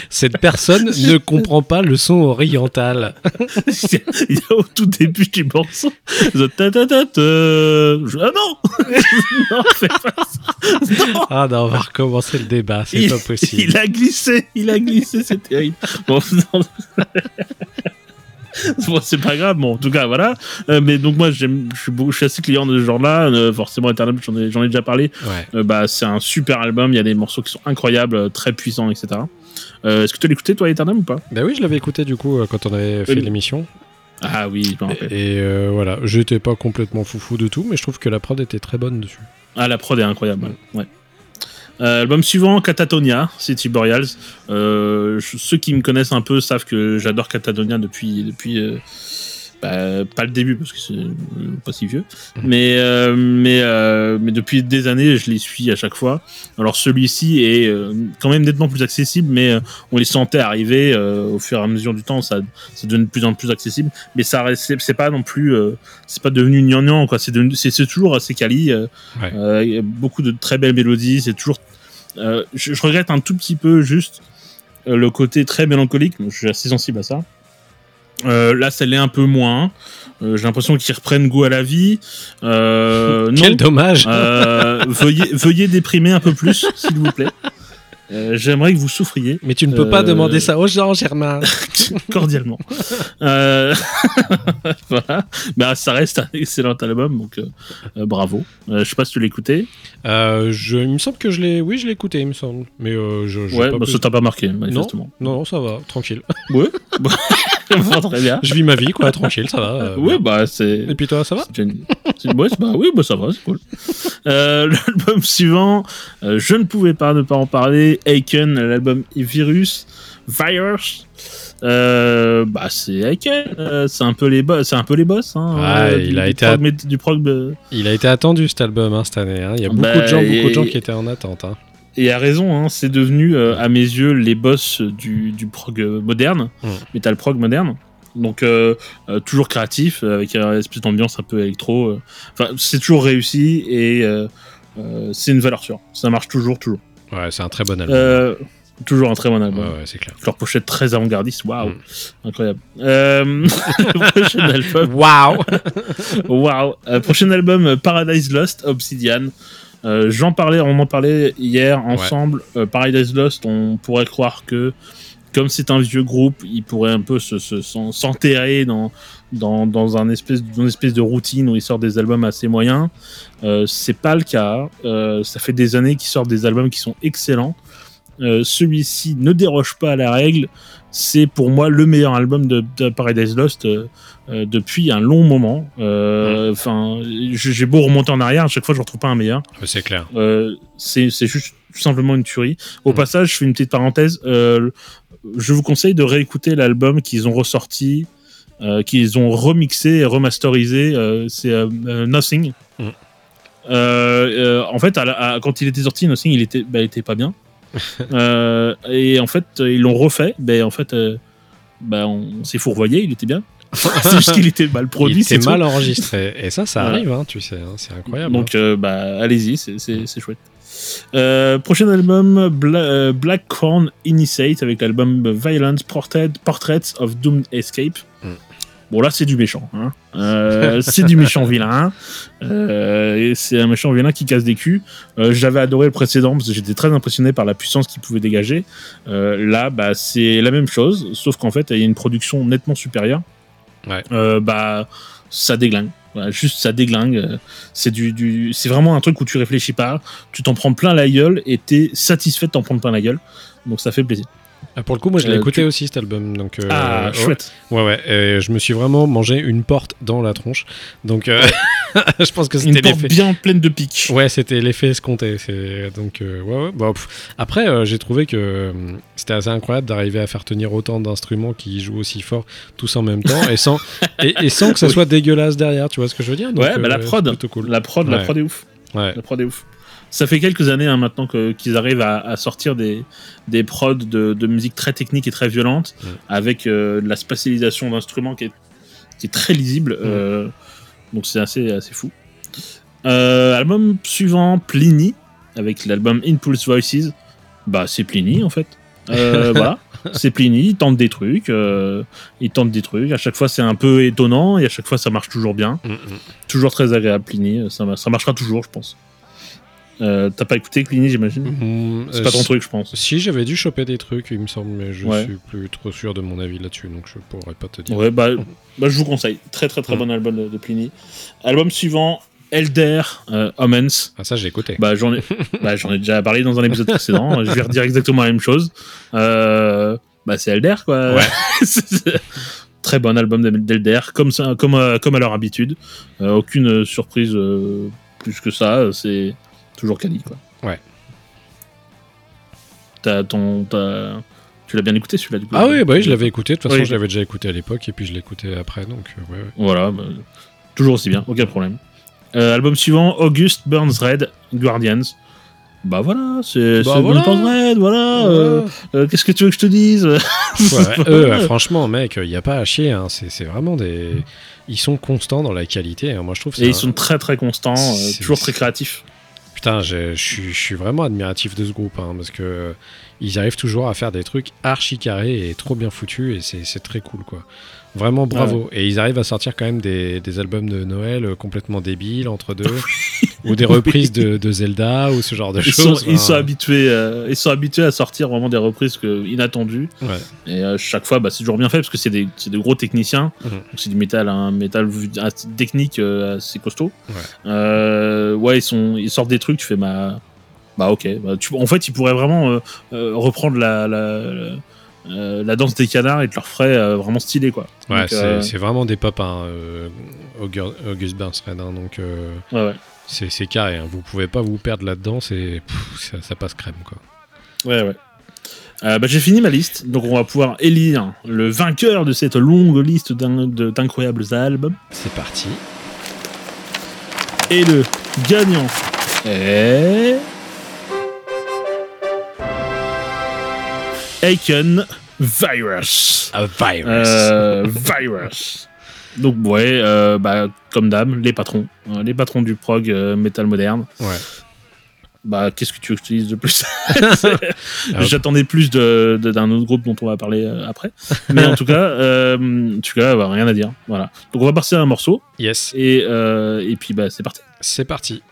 Cette personne ne comprend pas le son oriental. Il y a, au tout début du morceau. ta ta ta ta. Je- Ah non Non, fais pas ça. Non Ah non, on va recommencer le débat, c'est pas possible. il a glissé, il a glissé, c'est terrible. Bon, non. Bon, c'est pas grave, bon, en tout cas, voilà. Euh, mais donc, moi, je suis, assez client de ce genre-là. Euh, forcément, Eternal, j'en ai, ai déjà parlé. Ouais. Euh, bah, c'est un super album. Il y a des morceaux qui sont incroyables, très puissants, etc. Est-ce que tu l'as écouté, toi, Eternal, ou pas? Bah oui, je l'avais écouté du coup quand on avait fait l'émission. Ah oui, je. Et euh, voilà, j'étais pas complètement foufou de tout, mais je trouve que la prod était très bonne dessus. Ah, la prod est incroyable. Ouais. Euh, album suivant, Catatonia, City Boreals. Euh, ceux qui me connaissent un peu savent que j'adore Catatonia depuis, depuis euh, bah, pas le début parce que c'est euh, pas si vieux, mais euh, mais euh, mais depuis des années, je les suis à chaque fois. Alors celui-ci est euh, quand même nettement plus accessible, mais euh, on les sentait arriver au fur et à mesure du temps, ça ça devient de plus en plus accessible, mais ça c'est- pas non plus euh, c'est pas devenu gnangnan quoi, c'est c'est toujours assez quali. Ouais. y a beaucoup de très belles mélodies. C'est toujours. euh, je, je regrette un tout petit peu juste le côté très mélancolique. Je suis assez sensible à ça. Euh, là, ça l'est un peu moins. Euh, J'ai l'impression qu'ils reprennent goût à la vie. Euh, non. Quel dommage veuillez, veuillez déprimer un peu plus, s'il vous plaît. Euh, J'aimerais que vous souffriez Mais tu ne peux pas demander ça aux gens, Germain. cordialement. Euh, voilà. Bah, ça reste un excellent album, donc bravo. Je sais pas si tu. Euh, je, il me semble que je l'ai. Oui, je l'ai écouté, il me semble. Mais je. j'ai Ouais, pas bah, plus- ça t'a pas marqué, manifestement. Non, non, ça va, tranquille. Ouais. Bon, très bien. je vis ma vie, quoi, tranquille, ça va. euh, bien. bah c'est. Et puis toi, ça va? c'est une- ouais, bah oui, bah ça va, c'est cool. Euh, l'album suivant, euh, je ne pouvais pas ne pas en parler. Aiken, l'album Virus, Virus. Euh, bah c'est Aiken, euh, c'est un peu les boss, c'est un peu les boss. Hein, Ouais, euh, il du, a du été prog, du prog, euh, Il a été attendu cet album hein, cette année. hein. Il y a beaucoup Bah, de gens, beaucoup de gens qui étaient en attente. Et à raison, hein, c'est devenu euh, à mes yeux les boss du, du prog euh, moderne, Mm. metal prog moderne. Donc euh, euh, toujours créatif, avec une espèce d'ambiance un peu électro. Enfin, c'est toujours réussi et c'est une valeur sûre. Ça marche toujours, toujours. Ouais, c'est un très bon album. Toujours un très bon album. ouais, ouais, c'est clair. Leur pochette très avant-gardiste, waouh, Mm. incroyable. Euh, prochain album, Waouh waouh. Prochain album, Paradise Lost, Obsidian. Euh, J'en parlais, on en parlait hier ensemble. Euh, Paradise Lost, on pourrait croire que, comme c'est un vieux groupe, il pourrait un peu se- se- s'enterrer dans, dans, dans un espèce, dans une espèce de routine où ils sortent des albums assez moyens. Euh, c'est pas le cas. Ça fait des années qu'ils sortent des albums qui sont excellents. Celui-ci ne déroge pas à la règle. C'est pour moi le meilleur album de, de Paradise Lost euh, euh, depuis un long moment. Euh, Enfin, j'ai j'ai beau remonter en arrière, à chaque fois je retrouve pas un meilleur. C'est clair. Euh, c'est juste tout simplement une tuerie. Au Mm. passage, je fais une petite parenthèse. je vous conseille de réécouter l'album qu'ils ont ressorti, qu'ils ont remixé et remasterisé. c'est Nothing. Mm. En fait, à la- à- quand il était sorti, Nothing, il était, bah, il était pas bien. Euh, et en fait, ils l'ont refait. Ben, en fait, euh, bah, on s'est fourvoyé, il était bien. c'est juste qu'il était mal produit. il c'est était tout. mal enregistré. Et ça, ça arrive, hein, tu sais. hein, c'est incroyable. Donc, euh, bah, allez-y, c'est- chouette. Euh, prochain album, Bla euh, Black Corn Initiate, avec l'album Portrait, Portraits of Doomed Escape. Bon, là, c'est du méchant. Hein. Euh, c'est du méchant vilain. Euh, et c'est un méchant vilain qui casse des culs. Euh, J'avais adoré le précédent parce que j'étais très impressionné par la puissance qu'il pouvait dégager. Euh, là, bah, c'est la même chose, sauf qu'en fait, il y a une production nettement supérieure. Ouais. Euh, bah, ça déglingue. Voilà, juste ça déglingue. C'est du, du- c'est vraiment un truc où tu réfléchis pas, tu t'en prends plein la gueule et t'es satisfait de t'en prendre plein la gueule. Donc ça fait plaisir. Ah, pour le coup, moi, je l'ai Euh, écouté tu- aussi cet album. Donc, euh, ah, ouais. chouette. Ouais, ouais. et je me suis vraiment mangé une porte dans la tronche. Donc, euh, je pense que c'était l'effet. bien pleine de pics. Ouais, c'était l'effet escompté. Donc ouais, ouais. Bon, pff. Après, j'ai trouvé que c'était assez incroyable d'arriver à faire tenir autant d'instruments qui jouent aussi fort tous en même temps et sans et, et sans que ça Oui. soit dégueulasse derrière. Tu vois ce que je veux dire Donc, Ouais, bah, la prod. cool. La prod, la Ouais. prod est ouf. Ouais. La prod est ouf. Ça fait quelques années hein, maintenant qu'ils arrivent à, à sortir des, des prods de, de musique très technique et très violente, Ouais. avec euh, de la spatialisation d'instruments qui est, qui est très lisible. euh, donc c'est assez, assez fou. Euh, album suivant, Pliny, avec l'album Impulse Voices. Bah, c'est Pliny en fait. Voilà, c'est Pliny, il tente des trucs, il tente des trucs. À chaque fois, c'est un peu étonnant et à chaque fois, ça marche toujours bien. Mm, mm. Toujours très agréable, Pliny. Ça marchera toujours, je pense. Euh, T'as pas écouté Pliny, j'imagine C'est euh, pas ton truc, je pense. Si j'avais dû choper des trucs, il me semble, mais je Ouais. suis plus trop sûr de mon avis là-dessus, donc je pourrais pas te dire. Ouais, bah, bah, je vous conseille. Très, très, très Mm. bon album de, de Pliny. Album suivant, Elder euh, Omens. Ah ça j'ai écouté. Bah, j'en ai, bah, j'en ai déjà parlé dans un épisode précédent. je vais redire exactement la même chose. Euh, bah, c'est Elder, quoi. Ouais. C'est- Très bon album d'El- d'Elder, comme, ça, comme, à- comme à leur habitude. Euh, aucune surprise euh, plus que ça. C'est toujours quali, quoi. Ouais. T'as ton, t'as- Tu l'as bien écouté celui-là du coup? Ah oui, bah oui, je l'avais écouté. De toute façon, Oui. je l'avais déjà écouté à l'époque et puis je l'ai écouté après, donc euh, ouais, ouais. Voilà, bah, toujours aussi bien, aucun problème. Euh, album suivant, August Burns Red, Guardians. Bah voilà, c'est Bah voilà. Burns Red, voilà. euh, euh, Qu'est-ce que tu veux que je te dise? Ouais, franchement, mec, il n'y a pas à chier. hein. C'est c'est vraiment des. Ils sont constants dans la qualité. hein. Moi, je trouve ça. Et ils sont très très constants, toujours très créatifs. Putain, je je suis je suis vraiment admiratif de ce groupe hein, parce que euh, ils arrivent toujours à faire des trucs archi carrés et trop bien foutus et c'est très cool quoi. Vraiment bravo. Et ils arrivent à sortir quand même des, des albums de Noël euh, complètement débiles entre deux ou des reprises de, de Zelda ou ce genre de Ils sont, choses. ils, sont Enfin, habitués, euh, ils sont habitués à sortir vraiment des reprises que, inattendues. ouais. Et euh, chaque fois, bah, c'est toujours bien fait parce que c'est des, c'est de gros techniciens. Mhm. C'est du métal, un métal technique euh, assez costaud. Ouais. Euh, ouais, ils, sont, ils sortent des trucs, tu fais bah, bah ok. Bah, tu, en fait, ils pourraient vraiment reprendre la, la, la, euh, la danse des canards et te leur ferait euh, vraiment stylé quoi. Ouais, c'est euh, c'est vraiment des pop, hein, Augur- August Burns Red. hein, donc ouais, ouais. C'est carré. hein. Vous pouvez pas vous perdre là-dedans. c'est ça, ça passe crème quoi. Ouais, ouais. Euh, bah, j'ai fini ma liste, donc on va pouvoir élire le vainqueur de cette longue liste d'incroyables albums. C'est parti. Et le gagnant est. Aiken Virus. A virus. Euh, virus. Donc, ouais, euh, bah, comme d'hab, les patrons. Euh, les patrons du prog euh, metal moderne. Ouais. Bah, qu'est-ce que tu dise de plus. J'attendais plus de- de- d'un autre groupe dont on va parler euh, après. Mais en tout cas, euh, en tout cas bah, rien à dire. Voilà. Donc, on va passer à un morceau. Yes. Et, euh, et puis, bah, c'est parti. C'est parti.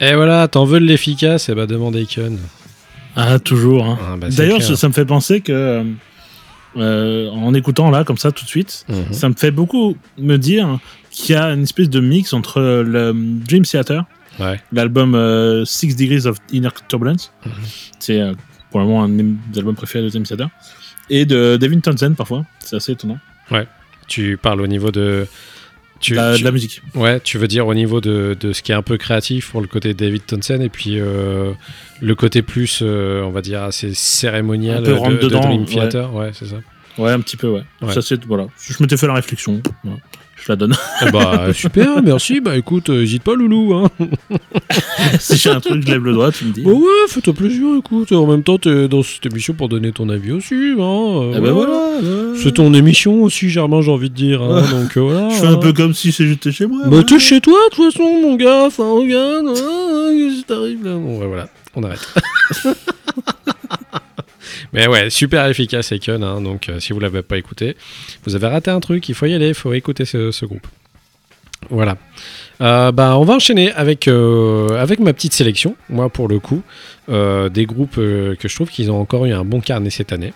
Voilà, t'en veux de l'efficace, et bah demande Icon. Ah, toujours. hein. Ah, bah, D'ailleurs, ça, ça me fait penser que, euh, en écoutant là, comme ça, tout de suite, Mhm. ça me fait beaucoup me dire qu'il y a une espèce de mix entre le Dream Theater, Ouais. l'album euh, Six Degrees of Inner Turbulence, Mhm. c'est euh, probablement un de mes albums préférés de Dream Theater, et de Devin Townsend parfois, c'est assez étonnant. Tu parles au niveau de. Tu, la, tu- de la musique. Ouais, tu veux dire au niveau de, de ce qui est un peu créatif pour le côté David Townsend et puis euh, le côté plus, euh, on va dire, assez cérémonial de, de dedans, Dream ouais. Theater. Ouais, c'est ça. Ouais, un petit peu, ouais. Ouais. Ça, c'est, voilà. Je m'étais fait la réflexion. Voilà. Je la donne. Eh bah, super, merci. Bah écoute, euh, hésite pas, Loulou. Hein. si j'ai un truc, je lève le doigt, tu me dis. Bah ouais, fais-toi plaisir, écoute. En même temps, t'es dans cette émission pour donner ton avis aussi. Hein, euh, Eh ben voilà. là. C'est ton émission aussi, Germain, j'ai envie de dire. hein, donc euh, voilà. Je fais un peu comme si j'étais chez moi. Bah ouais. t'es chez toi, de toute façon, mon gars. Enfin, regarde. hein, Qu'est-ce qui t'arrive là Bon, ouais, voilà, on arrête. Mais ouais, super efficace Icon, hein, donc euh, si vous l'avez pas écouté, vous avez raté un truc, il faut y aller, il faut écouter ce, groupe. Voilà. Euh, bah, on va enchaîner avec, euh, avec ma petite sélection, moi pour le coup, des groupes que je trouve qu'ils ont encore eu un bon carnet cette année.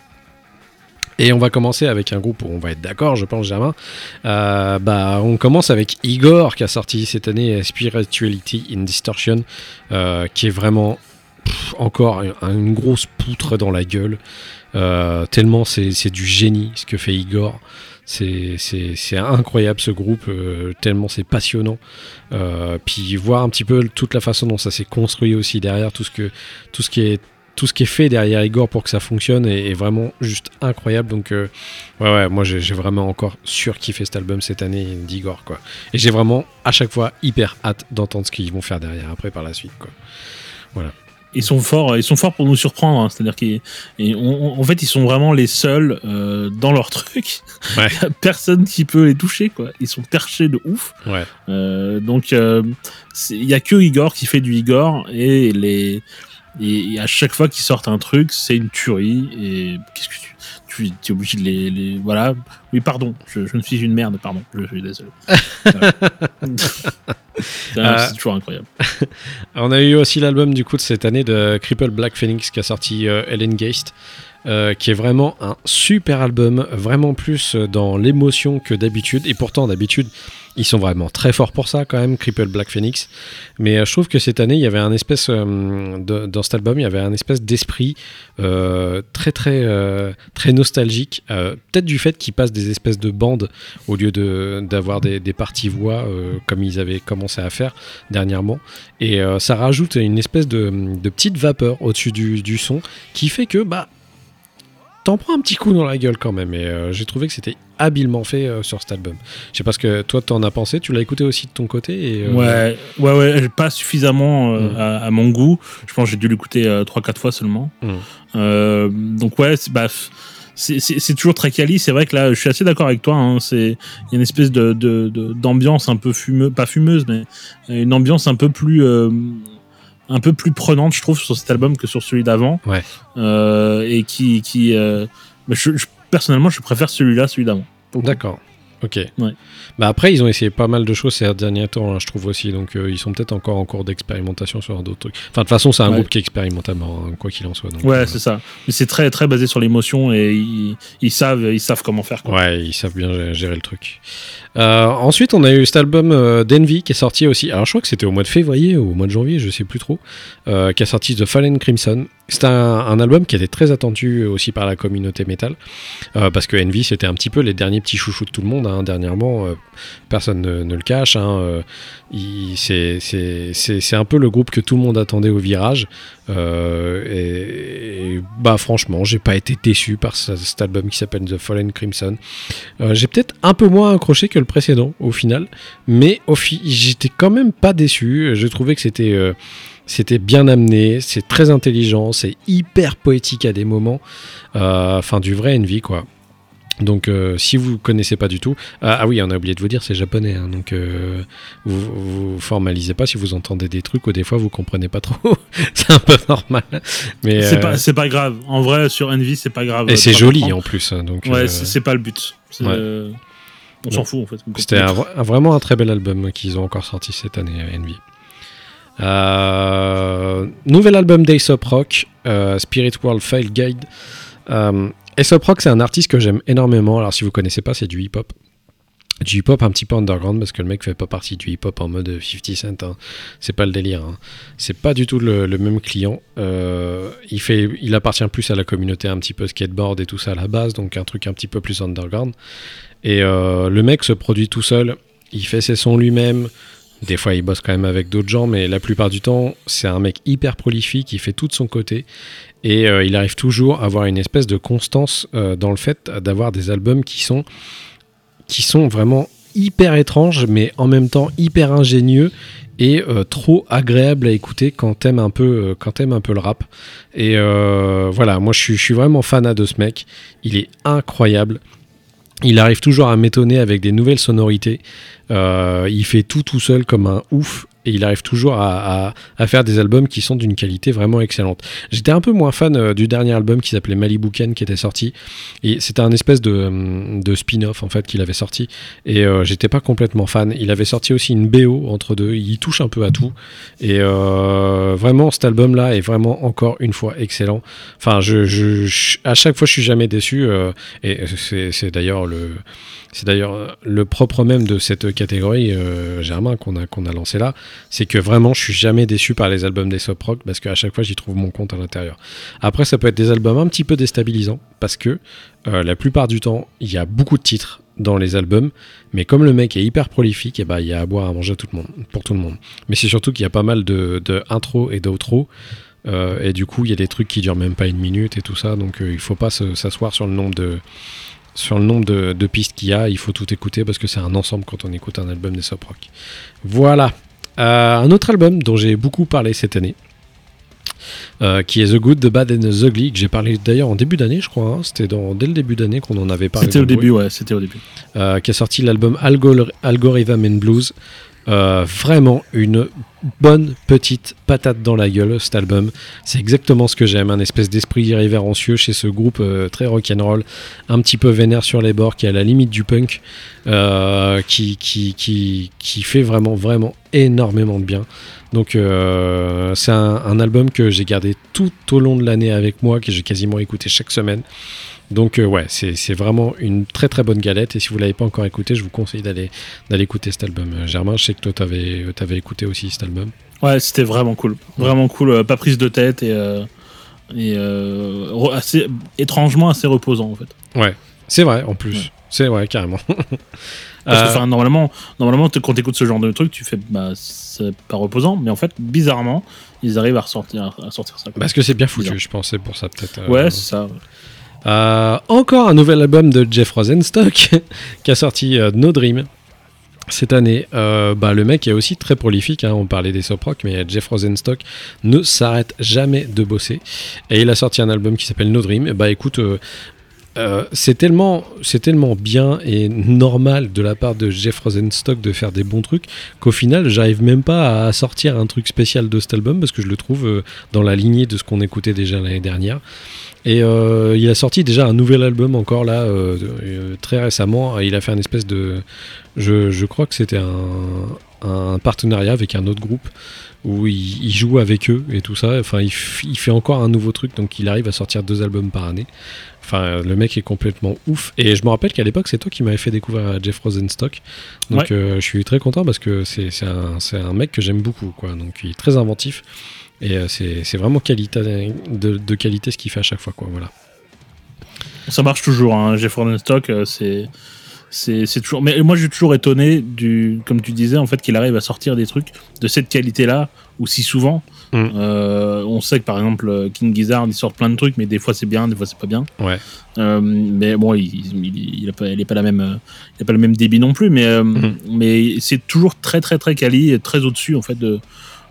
Et on va commencer avec un groupe où on va être d'accord, je pense, Germain. Bah, on commence avec Igor qui a sorti cette année Spirituality in Distortion, qui est vraiment encore un- une grosse poutre dans la gueule. Euh, tellement c'est du génie ce que fait Igor. C'est incroyable ce groupe, euh, tellement c'est passionnant. Euh, puis voir un petit peu toute la façon dont ça s'est construit aussi derrière, tout ce, que, tout, ce qui est, tout ce qui est fait derrière Igor pour que ça fonctionne est, est vraiment juste incroyable. Donc, ouais, ouais, moi j'ai vraiment encore surkiffé cet album cette année d'Igor, quoi. Et j'ai vraiment à chaque fois hyper hâte d'entendre ce qu'ils vont faire derrière après par la suite, quoi. Ils sont forts, ils sont forts pour nous surprendre. hein. C'est-à-dire qu'en fait, ils sont vraiment les seuls euh, dans leur truc. Ouais. Y a Personne qui peut les toucher, quoi. Ils sont perchés de ouf. Ouais. Euh, donc, euh, il y a que Igor qui fait du Igor et les et, et à chaque fois qu'ils sortent un truc, c'est une tuerie. Et qu'est-ce que tu, tu es obligé de les, les- voilà. Oui, pardon. Je, je ne suis une merde, pardon. Je suis désolé. Voilà. C'est Euh, c'est toujours incroyable. On a eu aussi l'album du coup de cette année de Cripple Black Phoenix qui a sorti euh, Ellen Geist, euh, qui est vraiment un super album, vraiment plus dans l'émotion que d'habitude. Et pourtant, d'habitude, ils sont vraiment très forts pour ça quand même, Cripple Black Phoenix. Mais euh, je trouve que cette année, il y avait un espèce, euh, de- dans cet album, il y avait un espèce d'esprit euh, très très nostalgique. Peut-être du fait qu'ils passent des espèces de bandes au lieu de d'avoir des, des parties voix comme ils avaient commencé à faire dernièrement. Et ça rajoute une espèce de, de petite vapeur au-dessus du, du son qui fait que bah t'en prends un petit coup dans la gueule quand même. Et euh, j'ai trouvé que c'était habilement fait euh, sur cet album. Je sais pas ce que toi t'en as pensé. Tu l'as écouté aussi de ton côté et, euh, Ouais, ouais, ouais, pas suffisamment Mm. à, à mon goût. Je pense que j'ai dû l'écouter euh, 3-4 fois seulement. Mm. Donc ouais, c'est- bah, c'est toujours très quali. C'est vrai que là, je suis assez d'accord avec toi. hein. C'est il y a une espèce de de- de- d'ambiance un peu fumeuse, pas fumeuse, mais une ambiance un peu plus un peu plus prenante, je trouve, sur cet album que sur celui d'avant. Ouais. Euh, et qui qui euh, mais je, je- personnellement, je préfère celui-là, celui d'avant. D'accord. Ok. Ouais. Bah après, ils ont essayé pas mal de choses ces derniers temps, hein, je trouve aussi. Donc, euh, ils sont peut-être encore en cours d'expérimentation sur d'autres trucs. Enfin, de toute façon, c'est un Ouais. groupe qui est expérimentable, hein, quoi qu'il en soit. Donc, Ouais, euh, c'est ça. Mais c'est très très basé sur l'émotion et ils, ils savent ils savent comment faire. Quoi. Ouais, ils savent bien gé- gérer le truc. Euh, ensuite, on a eu cet album euh, d'Envy qui est sorti aussi. Alors, je crois que c'était au mois de février ou au mois de janvier, je sais plus trop, euh, qui a sorti The Fallen Crimson. C'est un, album qui était très attendu aussi par la communauté métal, euh, parce que Envy c'était un petit peu les derniers petits chouchous de tout le monde. hein, dernièrement, personne ne, le cache. hein, c'est un peu le groupe que tout le monde attendait au virage. Euh, et, et, bah franchement, j'ai pas été déçu par ce- cet album qui s'appelle The Fallen Crimson. J'ai peut-être un peu moins accroché que le précédent au final, mais fi- j'étais quand même pas déçu. J'ai trouvé que c'était euh, c'était bien amené, c'est très intelligent, c'est hyper poétique à des moments. Euh, Enfin, du vrai Envy quoi. Donc, euh, si vous connaissez pas du tout, ah, ah oui, on a oublié de vous dire, c'est japonais, hein, donc euh, vous, vous formalisez pas si vous entendez des trucs ou des fois vous comprenez pas trop. c'est un peu normal, mais C'est euh, pas grave. En vrai, sur Envy, c'est pas grave. et c'est joli en plus, hein, donc Ouais, c'est pas le but. Ouais. On s'en fout en fait. C'était un- vraiment un très bel album qu'ils ont encore sorti cette année, Envy. Euh, nouvel album d'Aesop Rock, euh, Spirit World File Guide. Euh, Aesop Rock, c'est un artiste que j'aime énormément. Alors, si vous connaissez pas, c'est du hip-hop. Du hip-hop un petit peu underground parce que le mec fait pas partie du hip-hop en mode 50 Cent. hein. C'est pas le délire. hein. C'est pas du tout le, le même client. Euh, il, fait, il appartient plus à la communauté un petit peu skateboard et tout ça à la base, donc un truc un petit peu plus underground. Et euh, le mec se produit tout seul. Il fait ses sons lui-même. Des fois, il bosse quand même avec d'autres gens, mais la plupart du temps, c'est un mec hyper prolifique. Il fait tout de son côté. Et euh, il arrive toujours à avoir une espèce de constance euh, dans le fait d'avoir des albums qui sont, qui sont vraiment hyper étranges, mais en même temps hyper ingénieux et trop agréables à écouter quand t'aimes un peu, un peu le rap. Et voilà, moi je suis, je suis vraiment fanat de ce mec. Il est incroyable. Il arrive toujours à m'étonner avec des nouvelles sonorités. Euh, il fait tout tout seul comme un ouf. Et il arrive toujours à, faire des albums qui sont d'une qualité vraiment excellente. J'étais un peu moins fan euh, du dernier album qui s'appelait Malibu Ken qui était sorti. Et c'était un espèce de, hum, spin-off en fait qu'il avait sorti. Et euh, j'étais pas complètement fan. Il avait sorti aussi une BO entre deux. Il touche un peu à tout. Et euh, vraiment, cet album-là est vraiment encore une fois excellent. Enfin, à chaque fois, je suis jamais déçu. et c'est d'ailleurs le, propre même de cette catégorie, Germain, qu'on a lancé là. C'est que vraiment, je suis jamais déçu par les albums des Sop Rock parce qu'à chaque fois, j'y trouve mon compte à l'intérieur. Après, ça peut être des albums un petit peu déstabilisants parce que euh, la plupart du temps, il y a beaucoup de titres dans les albums, mais comme le mec est hyper prolifique, et ben il y a à boire à manger tout le monde, pour tout le monde. Mais c'est surtout qu'il y a pas mal de, et d'outro. euh, et du coup, il y a des trucs qui durent même pas une minute et tout ça. Donc, euh, il faut pas se- s'asseoir sur le nombre de pistes qu'il y a. Il faut tout écouter parce que c'est un ensemble quand on écoute un album des Sop Rock. Voilà. Euh, un autre album dont j'ai beaucoup parlé cette année. euh, qui est The Good, The Bad and The Ugly, que j'ai parlé d'ailleurs en début d'année, je crois. hein. C'était dans- dès le début d'année qu'on en avait parlé. C'était au début, ouais, c'était au début. euh, qui a sorti l'album Algor- Algorithm and Blues. Euh, vraiment une bonne petite patate dans la gueule cet album. C'est exactement ce que j'aime, un espèce d'esprit irrévérencieux chez ce groupe euh, très rock'n'roll, un petit peu vénère sur les bords, qui est à la limite du punk, euh, qui, qui, qui, qui fait vraiment vraiment énormément de bien. Donc c'est un album que j'ai gardé tout au long de l'année avec moi, que j'ai quasiment écouté chaque semaine. Donc euh, ouais, c'est vraiment une très très bonne galette. Et si vous l'avez pas encore écouté, je vous conseille d'aller écouter cet album. Euh, Germain, je sais que toi t'avais avais écouté aussi cet album. Ouais, c'était vraiment cool. Vraiment cool, euh, pas prise de tête et, euh, euh, assez, étrangement assez reposant en fait. Ouais, c'est vrai en plus. Ouais. C'est vrai carrément. Parce que Euh, normalement, normalement quand tu écoutes ce genre de truc, tu fais bah, c'est pas reposant, mais en fait, bizarrement, ils arrivent à ressortir, à sortir ça. parce que c'est bien foutu, Bizarre. je pense, c'est pour ça peut-être. euh, Ouais, c'est ça. Euh, encore un nouvel album de Jeff Rosenstock qui a sorti euh, No Dream cette année. Euh, bah, le mec est aussi très prolifique, hein, on parlait des soproc, mais Jeff Rosenstock ne s'arrête jamais de bosser. Et il a sorti un album qui s'appelle No Dream. Et bah écoute, c'est tellement, bien et normal de la part de Jeff Rosenstock de faire des bons trucs qu'au final, j'arrive même pas à sortir un truc spécial de cet album parce que je le trouve dans la lignée de ce qu'on écoutait déjà l'année dernière. Et euh, il a sorti déjà un nouvel album encore là euh, euh, très récemment. Il a fait un espèce de, je, je crois que c'était un, un partenariat avec un autre groupe où il, il joue avec eux et tout ça. Enfin, il, fait encore un nouveau truc, donc il arrive à sortir deux albums par année. Enfin, le mec est complètement ouf. Et je me rappelle qu'à l'époque, c'est toi qui m'avais fait découvrir Jeff Rosenstock. Donc, Ouais. euh, je suis très content parce que c'est c'est un, c'est un mec que j'aime beaucoup. Quoi. Donc, il est très inventif. Et euh, c'est vraiment qualité, de, de qualité ce qu'il fait à chaque fois. Quoi. Voilà. Ça marche toujours, hein. Jeff Stock, c'est. C'est c'est toujours. Mais moi, je suis toujours étonné du, comme tu disais, en fait, qu'il arrive à sortir des trucs de cette qualité-là aussi souvent. Mm. Euh, on sait que par exemple, King Gizzard, il sort plein de trucs, mais des fois c'est bien, des fois c'est pas bien. Ouais. Euh, mais bon, il, il, il a pas, il est pas la même, euh, il a pas le même débit non plus, mais euh, Mhm. mais c'est toujours très très très quali et très au-dessus en fait de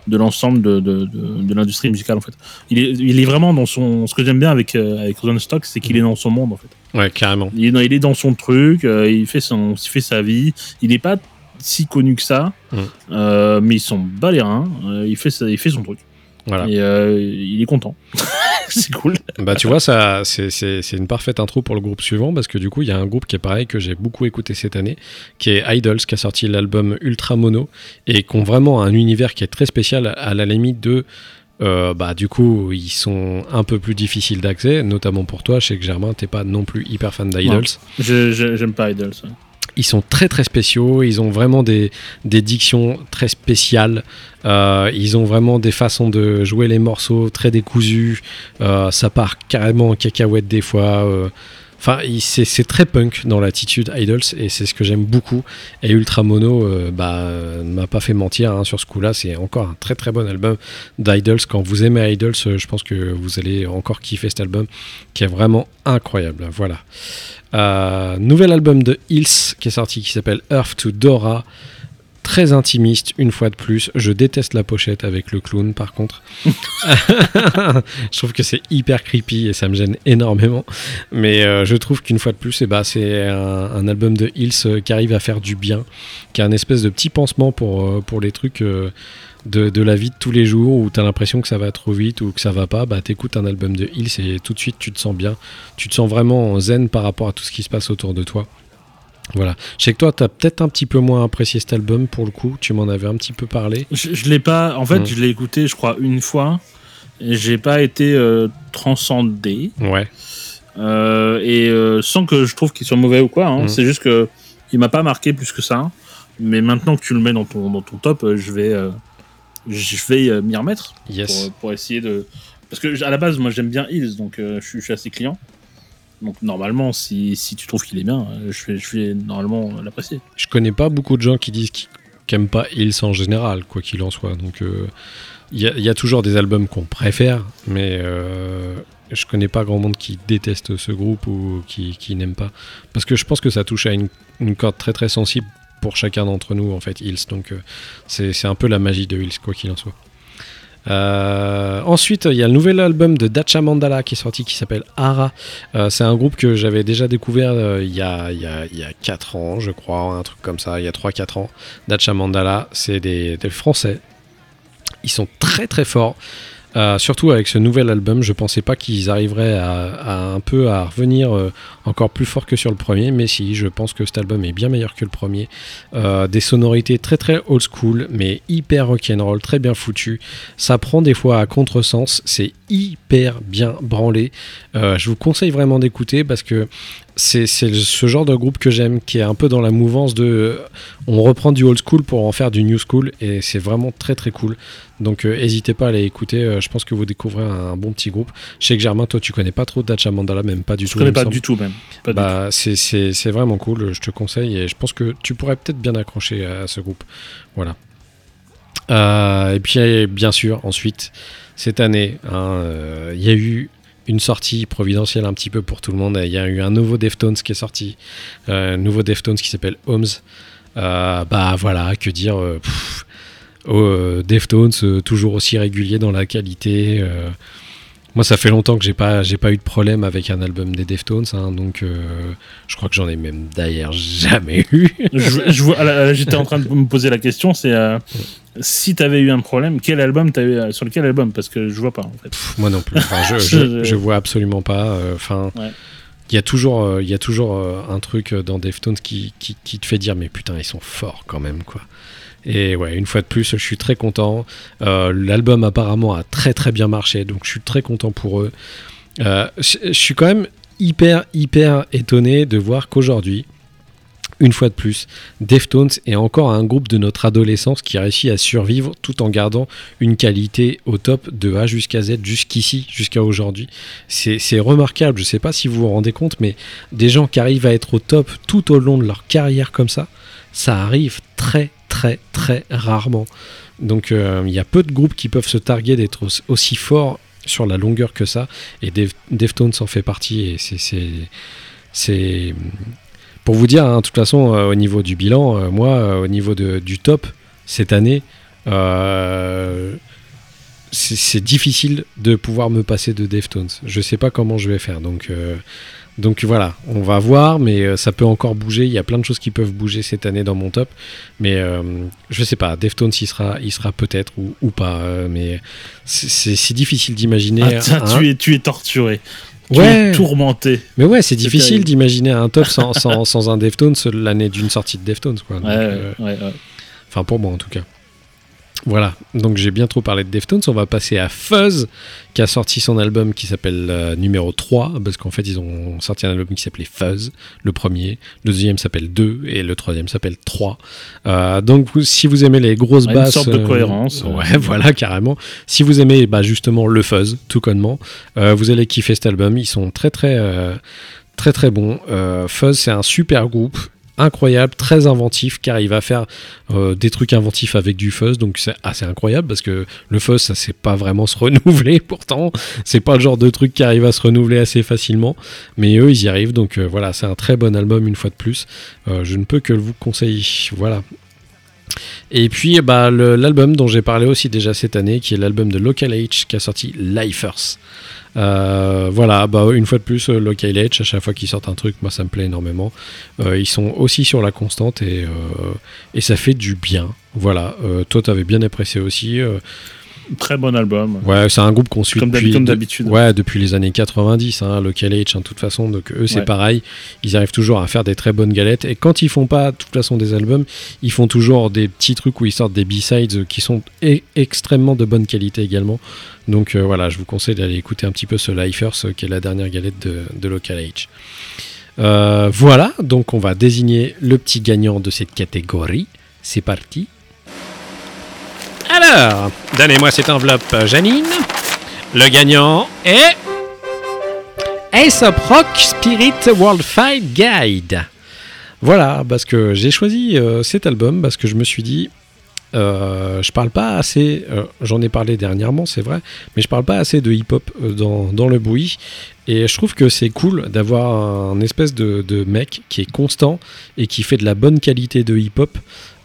de l'ensemble de, de, de, de l'industrie musicale en fait. Il est, il est vraiment dans son. Ce que j'aime bien avec euh, avec Stock, c'est qu'il est dans son monde en fait. Ouais, carrément. Il est dans, il est dans son truc, euh, il fait son, il fait sa vie. Il n'est pas si connu que ça, Mhm. euh, mais ils sont bas les reins. euh, il fait, sa- il fait son truc Voilà. et il est content. c'est cool. Bah tu vois, ça, c'est- c'est c'est une parfaite intro pour le groupe suivant parce que du coup, il y a un groupe qui est pareil que j'ai beaucoup écouté cette année, qui est Idols, qui a sorti l'album Ultra Mono et qui ont vraiment un univers qui est très spécial à la limite de. euh, bah du coup, ils sont un peu plus difficiles d'accès, notamment pour toi. Je sais que Germain, t'es pas non plus hyper fan d'Idols. Je- je- J'aime pas Idols. ouais. Ils sont très très spéciaux, ils ont vraiment des, des dictions très spéciales, euh, ils ont vraiment des façons de jouer les morceaux très décousus, euh, ça part carrément en cacahuète des fois. Enfin, c'est très punk dans l'attitude Idols et c'est ce que j'aime beaucoup. Et Ultra Mono euh, bah, euh, ne m'a pas fait mentir hein, sur ce coup-là, c'est encore un très très bon album d'Idols. Quand vous aimez Idols, euh, je pense que vous allez encore kiffer cet album qui est vraiment incroyable. Voilà. Nouvel album de Hills qui est sorti qui s'appelle Earth to Dora. Très intimiste, une fois de plus. Je déteste la pochette avec le clown, par contre. je trouve que c'est hyper creepy et ça me gêne énormément. Mais euh, je trouve qu'une fois de plus, eh ben, c'est un, un album de Hills euh, qui arrive à faire du bien, qui a un espèce de petit pansement pour, euh, pour les trucs euh, de, de la vie de tous les jours où tu as l'impression que ça va trop vite ou que ça va pas. Bah, t'écoutes un album de Hills et tout de suite tu te sens bien. Tu te sens vraiment zen par rapport à tout ce qui se passe autour de toi. Voilà. Je sais que toi, tu as peut-être un petit peu moins apprécié cet album pour le coup. Tu m'en avais un petit peu parlé. Je, je l'ai pas. En fait, Mm. je l'ai écouté, je crois, une fois. J'ai pas été euh, transcendé. Ouais. Euh, et euh, sans que je trouve qu'il soit mauvais ou quoi. hein. Mm. C'est juste que il m'a pas marqué plus que ça. Mais maintenant que tu le mets dans ton, dans ton top, je vais, je vais m'y remettre Yes. pour, pour essayer de. Parce que à la base, moi, j'aime bien Hills, donc je suis assez client. Donc normalement, si, si tu trouves qu'il est bien, euh, je vais, je vais normalement l'apprécier. Je connais pas beaucoup de gens qui disent qu'ils qui aiment pas Hills en général, quoi qu'il en soit. Donc, euh, il y, a- toujours des albums qu'on préfère, mais euh, je connais pas grand monde qui déteste ce groupe ou qui, qui n'aime pas. Parce que je pense que ça touche à une, une corde très très sensible pour chacun d'entre nous, en fait, Hills. Donc, euh, c'est un peu la magie de Hills, quoi qu'il en soit. Euh, ensuite, il y a le nouvel album de Dacha Mandala qui est sorti qui s'appelle Ara. Euh, c'est un groupe que j'avais déjà découvert euh, il y, a, il, y a, il y a 4 ans, je crois, un truc comme ça, il y a 3-4 ans. Dacha Mandala, c'est des Français. Ils sont très très forts. Euh, surtout avec ce nouvel album, je pensais pas qu'ils arriveraient à, un peu à revenir euh, encore plus fort que sur le premier, mais si, je pense que cet album est bien meilleur que le premier. Euh, des sonorités très très old school, mais hyper rock'n'roll, très bien foutu. Ça prend des fois à contresens, c'est hyper bien branlé. Je vous conseille vraiment d'écouter parce que c'est ce genre de groupe que j'aime, qui est un peu dans la mouvance de. euh, On reprend du old school pour en faire du new school, et c'est vraiment très très cool. Donc euh, n'hésitez pas à aller écouter, euh, je pense que vous découvrez un, un bon petit groupe. Je sais que Germain, toi tu connais pas trop Dacha Mandala, même pas du Je tout. connais il me pas du tout même. Bah, c'est- vraiment cool, je te conseille et je pense que tu pourrais peut-être bien accrocher à ce groupe. Voilà. Euh, et puis, bien sûr, ensuite, cette année, hein, il y a eu une sortie providentielle un petit peu pour tout le monde. Il y a eu un nouveau Deftones qui est sorti, euh, un nouveau Deftones qui s'appelle Homes. Euh, bah voilà, que dire euh, pff, oh, euh, Deftones, toujours aussi régulier dans la qualité. Moi, ça fait longtemps que j'ai pas, j'ai pas eu de problème avec un album des Deftones, hein, donc euh, je crois que j'en ai même d'ailleurs jamais eu. je, je J'étais en train de me poser la question, c'est euh, si t'avais eu un problème, quel album t'avais euh, sur lequel album? Parce que je vois pas en fait. Pff, moi non plus. Enfin, je, je, je vois absolument pas. euh, Enfin, Ouais. il y a toujours, il y a toujours un truc dans Deftones qui, qui, qui te fait dire mais putain ils sont forts quand même quoi. Et ouais, une fois de plus, je suis très content. Euh, L'album apparemment a très très bien marché, donc je suis très content pour eux. Euh, je suis quand même hyper hyper étonné de voir qu'aujourd'hui, une fois de plus, Deftones est encore un groupe de notre adolescence qui réussit à survivre tout en gardant une qualité au top de A jusqu'à Z jusqu'ici, jusqu'à aujourd'hui. C'est remarquable, je sais pas si vous vous rendez compte, mais des gens qui arrivent à être au top tout au long de leur carrière comme ça, ça arrive très très très rarement. Donc euh, il y a peu de groupes qui peuvent se targuer d'être aussi- forts sur la longueur que ça, et Def- Deftones en fait partie, et c'est- pour vous dire, hein, de toute façon, euh, au niveau du bilan, euh, moi, au niveau du top, cette année, c'est difficile de pouvoir me passer de Deftones. Je sais pas comment je vais faire. Donc, donc voilà, on va voir, mais euh, ça peut encore bouger. Il y a plein de choses qui peuvent bouger cette année dans mon top. Mais euh, je sais pas, Deftones, il sera, il sera peut-être ou, ou pas. euh, mais c'est- difficile d'imaginer. Ah, tu, es, tu es torturé. Tu Ouais. es tourmenté. Mais ouais, c'est difficile d'imaginer un top sans, sans, sans un Deftones l'année d'une sortie de Deftones. Quoi. Donc, Ouais, euh, ouais. Enfin, pour moi en tout cas. Voilà, donc j'ai bien trop parlé de Deftones. On va passer à Fuzz, qui a sorti son album qui s'appelle euh, numéro 3, parce qu'en fait, ils ont sorti un album qui s'appelait Fuzz, le premier. Le deuxième s'appelle 2, et le troisième s'appelle 3. Euh, donc, vous- si vous aimez les grosses Ouais, une basses. sorte de euh, cohérence, euh. Ouais, voilà, carrément. Si vous aimez bah, justement le Fuzz, tout connement, vous allez kiffer cet album. Ils sont très, très, très, très bons. Euh, Fuzz, c'est un super groupe incroyable, très inventif, car il va faire euh, des trucs inventifs avec du fuzz, donc c'est assez incroyable parce que le fuzz, ça sait pas vraiment se renouveler. Pourtant, c'est pas le genre de truc qui arrive à se renouveler assez facilement, mais eux, ils y arrivent. Donc euh, voilà, c'est un très bon album une fois de plus. Euh, je ne peux que vous conseiller. Voilà. Et puis bah, l'album dont j'ai parlé aussi déjà cette année, qui est l'album de Local H qui a sorti Lifers. Euh, voilà, bah, une fois de plus, euh, Local H, à chaque fois qu'ils sortent un truc, moi ça me plaît énormément. Euh, ils sont aussi sur la constante et, et ça fait du bien. Voilà, toi t'avais bien apprécié aussi. Très bon album. ouais, c'est un groupe qu'on suit Comme de- d'habitude. ouais, depuis les années 90, hein, Local H, hein, de toute façon. Donc eux, c'est Ouais. pareil. Ils arrivent toujours à faire des très bonnes galettes. Et quand ils font pas, de toute façon, des albums, ils font toujours des petits trucs où ils sortent des B-sides qui sont e- extrêmement de bonne qualité également. Donc euh, voilà, je vous conseille d'aller écouter un petit peu ce Lifers, euh, qui est la dernière galette de, de Local H. Euh, voilà, donc on va désigner le petit gagnant de cette catégorie. C'est parti. Alors, donnez-moi cette enveloppe, Janine. Le gagnant est. Aesop Rock Spirit World Fight Guide. Voilà, parce que j'ai choisi euh, cet album parce que je me suis dit. euh, je parle pas assez, euh, j'en ai parlé dernièrement, c'est vrai, mais je parle pas assez de hip-hop dans, le bruit. Et je trouve que c'est cool d'avoir un espèce de mec qui est constant et qui fait de la bonne qualité de hip-hop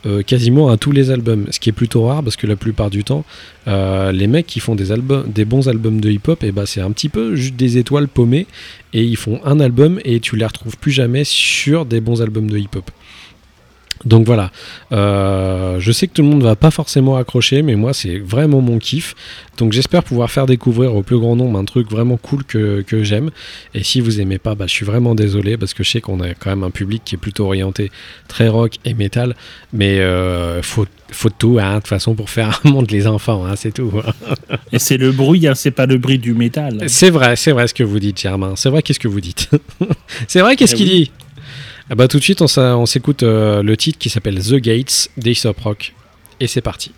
euh, quasiment à tous les albums. Ce qui est plutôt rare parce que la plupart du temps, euh, les mecs qui font des, albums, des bons albums de hip-hop, et bah, c'est un petit peu juste des étoiles paumées et ils font un album et tu les retrouves plus jamais sur des bons albums de hip-hop. Donc voilà, Euh, je sais que tout le monde va pas forcément accrocher, mais moi c'est vraiment mon kiff. Donc j'espère pouvoir faire découvrir au plus grand nombre un truc vraiment cool que, que j'aime. Et si vous aimez pas, bah, je suis vraiment désolé parce que je sais qu'on a quand même un public qui est plutôt orienté très rock et métal, mais euh, faut, faut tout hein, de toute façon pour faire un monde les enfants, hein, c'est tout. Et c'est le bruit, hein, c'est pas le bruit du métal. C'est vrai, c'est vrai ce que vous dites, Germain. C'est vrai, qu'est-ce que vous dites? C'est vrai, qu'est-ce Eh qu'il oui. dit? Ah bah, Tout de suite, on, s'écoute euh, le titre qui s'appelle The Gates d'Aesop Rock. Et c'est parti.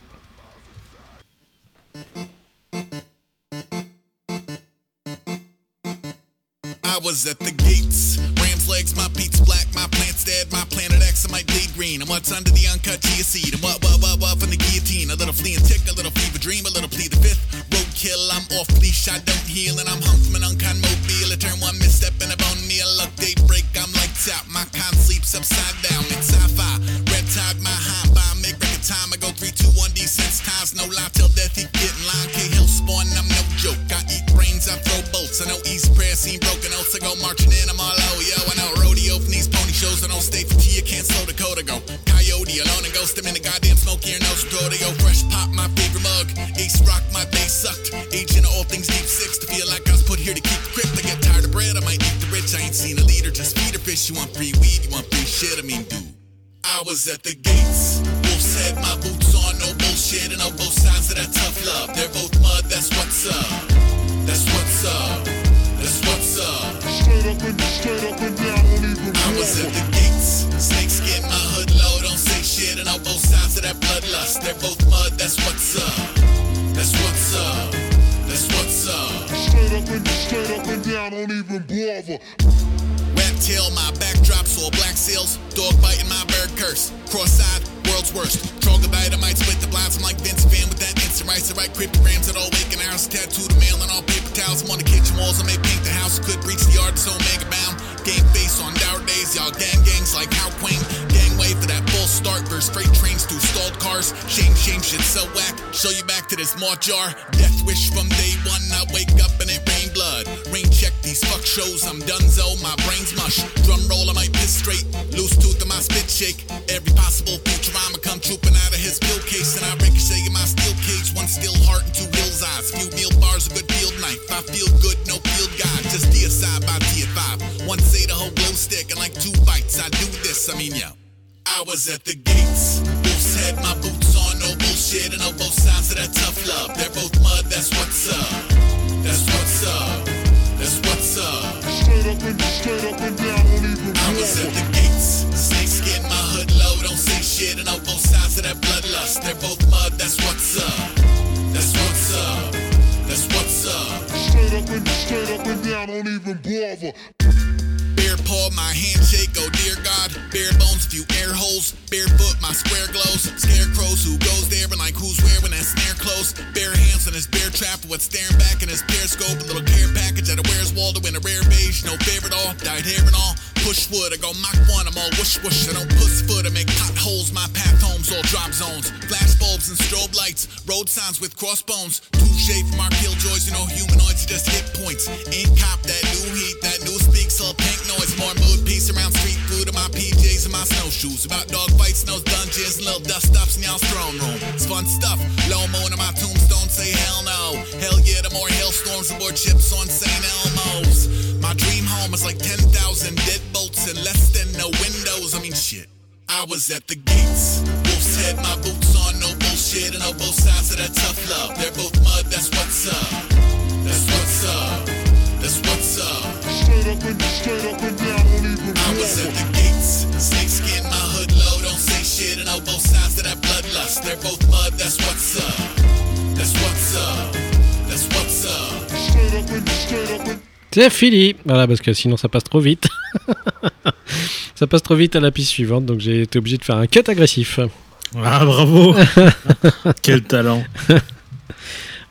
I was at the gates. Ram's legs, my beats black, my plants dead, my planet X, I might bleed green. And what's under the uncut seed? And what, what, what, what from the guillotine? A little flea and tick, a little fever dream, a little plea the fifth. Roadkill, I'm off leash, I don't heal, and I'm hung from an unkind mobile. I turn one misstep and a bone meal. Look, daybreak, I'm out. My con sleeps upside down. It's sci-fi. Red tide, my high by make record time. I go 3, 2, 1, D six times. No lie till death, he get in line. K Hill spawn, I'm no joke. I eat brains, I throw bolts. I know East prayer scene broken oh, oats. I go marching in, I'm all low, yo. I know was at the gates. Wolf's head, my boots on, no bullshit, and on both sides of that tough love. They're both mud, that's what's up. That's what's up. That's what's up. Straight up and straight up and down, don't even I was at the gates. Snake skin, my hood low, don't say shit, and on both sides of that bloodlust. They're both mud, that's what's up. That's what's up. That's what's up. Straight up and straight up and down, don't even bother. My backdrops, all black sails. Dog biting my bird curse. Cross-eyed, world's worst. Troglodyte, I might split the blinds. I'm like Vince Van with that instant rice. I write cryptograms at all waking hours. Tattoo the mail on all paper towels. I'm on the kitchen walls. I may paint the house. Could reach the yard, so mega bound. Game face on dour days. Y'all gang gangs like how Queen. Gang way for that full start verse freight trains through stalled cars. Shame, shame, shit so whack. Show you back to this maw jar. Death wish from day one. I wake up and it blood. Rain check these fuck shows. I'm donezo. My brain's mush. Drum roll, I might piss straight. Loose tooth in my spit shake. Every possible future I'ma come trooping out of his bill case. And I ricochet in my steel cage. One steel heart and two will's eyes. Few meal bars, a good field knife. I feel good, no field guide. Just deicide by D5. One say the whole glow stick and like two bites. I do this, I mean, yo. I was at the gates. Wolf's head, my boots on, no bullshit, and on both sides of that tough love. They're both mud, that's what's up. That's what's up. That's what's up. Straight up and straight up and down, don't even I was at the gates. Snake skin, my hood low, don't say shit, and on both sides of that bloodlust. They're both mud, that's what's up. That's what's up. That's what's up. Straight up and straight up and down, don't even bother. Bare paw, my handshake, oh dear God. Bare bones, few air holes. Barefoot, my square glows. Scarecrows, who goes there and like who's when that snare close. Bare hands on his bear trap, what's staring back in his periscope. A little care package at a Where's Waldo in a rare beige. No favorite all, dyed hair and all. Push wood, I go Mach 1, I'm all whoosh whoosh. I don't puss foot, I make potholes. My path homes, all drop zones. Flash bulbs and strobe lights. Road signs with crossbones. Touche from our killjoys, you know humanoids just hit points. Ain't cop that new heat, that noise. Mood peace around street food and my PJs and my snowshoes. About dog fights in dungeons, little dust ups in y'all's throne room. It's fun stuff. Low mo into my tombstone, say hell no. Hell yeah, the more hailstorms, the more chips on St. Elmo's. My dream home is like 10,000 deadbolts and less than no windows. I mean, shit. I was at the gates. Wolf's head, my boots on, no bullshit, and on both sides of that tough love. They're both mud, that's what's up. That's what's up. That's what's up. Straight up and straight up and down, don't even I was at bother. the gates. Snake skin, my hood low, don't say shit, and on both sides of that bloodlust. They're both mud, that's what's up. That's what's up. That's what's up. Straight up and straight up and C'est fini Voilà, parce que sinon ça passe trop vite. ça passe trop vite à la piste suivante, donc j'ai été obligé de faire un cut agressif. Ah, bravo Quel talent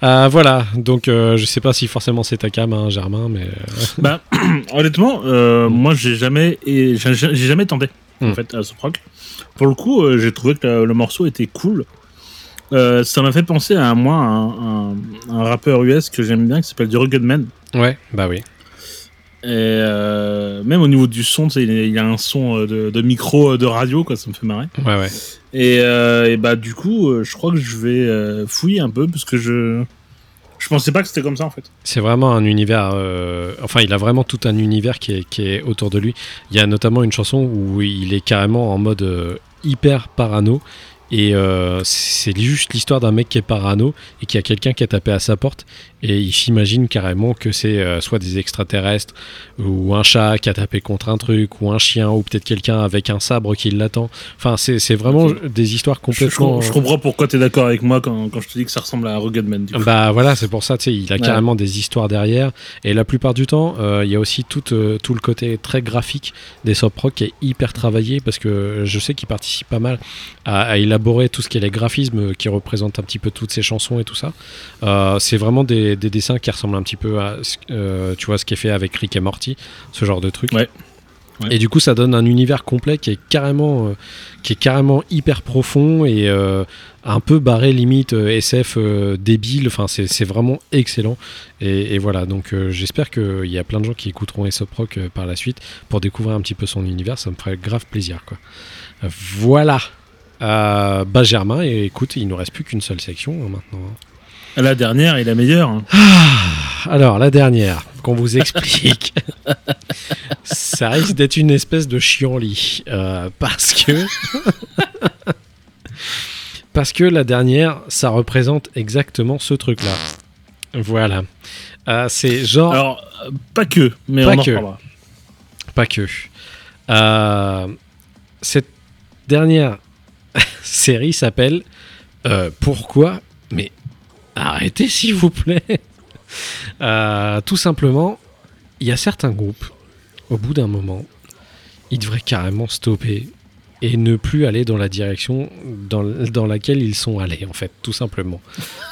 Euh, voilà, donc euh, je sais pas si forcément c'est ta cam, hein, Germain, mais. euh, Bah, honnêtement, euh, moi j'ai jamais, j'ai jamais tenté en fait à ce proc. Pour le coup, j'ai trouvé que le, morceau était cool. Ça m'a fait penser à moi, un, un, un rappeur US que j'aime bien qui s'appelle The Rugged Man. Ouais, bah oui. Et euh, même au niveau du son, il y a- un son euh, de, de micro euh, de radio, quoi, ça me fait marrer. Ouais, ouais. Et, euh, et bah du coup, je crois que je vais fouiller un peu parce que je je pensais pas que c'était comme ça en fait. C'est vraiment un univers. euh, Enfin, il a vraiment tout un univers qui est, qui est autour de lui. Il y a notamment une chanson où il est carrément en mode hyper parano. Et euh, c'est juste l'histoire d'un mec qui est parano et qui a quelqu'un qui a tapé à sa porte. Et il s'imagine carrément que c'est euh, soit des extraterrestres ou un chat qui a tapé contre un truc ou un chien ou peut-être quelqu'un avec un sabre qui l'attend. Enfin, c'est vraiment des histoires Je, je, complètement. je comprends pourquoi t'es d'accord avec moi quand, quand je te dis que ça ressemble à Rugged Man. Du coup. Bah voilà, c'est pour ça, tu sais, il a Ouais. carrément des histoires derrière. Et la plupart du temps, euh, il y a aussi tout, euh, tout le côté très graphique des Sop Rock qui est hyper travaillé parce que je sais qu'il participe pas mal à, à élaborer tout ce qui est les graphismes qui représentent un petit peu toutes ces chansons et tout ça. C'est vraiment des, des dessins qui ressemblent un petit peu à ce- euh, tu vois, ce qui est fait avec Rick et Morty, ce genre de truc. Ouais. Ouais. Et du coup, ça donne un univers complet qui est carrément, euh, qui est carrément hyper profond et euh, un peu barré limite euh, SF débile. Enfin, c'est vraiment excellent. Et, et voilà, donc j'espère qu'il y a plein de gens qui écouteront Aesop Rock par la suite pour découvrir un petit peu son univers. Ça me ferait grave plaisir. Quoi. Voilà. Bah Germain, et écoute, il nous reste plus qu'une seule section hein, maintenant. La dernière est la meilleure. hein. Alors, la dernière, qu'on vous explique. ça risque d'être une espèce de chienlit. euh, parce que. parce que la dernière, ça représente exactement ce truc-là. Voilà. Euh, c'est genre. Alors, pas que, mais Pas on en que. reparlera. Pas que. Euh, cette dernière série s'appelle Pourquoi arrêtez s'il vous plaît. Euh, tout simplement, il y a certains groupes, au bout d'un moment, ils devraient carrément stopper et ne plus aller dans la direction dans, dans laquelle ils sont allés, en fait, tout simplement.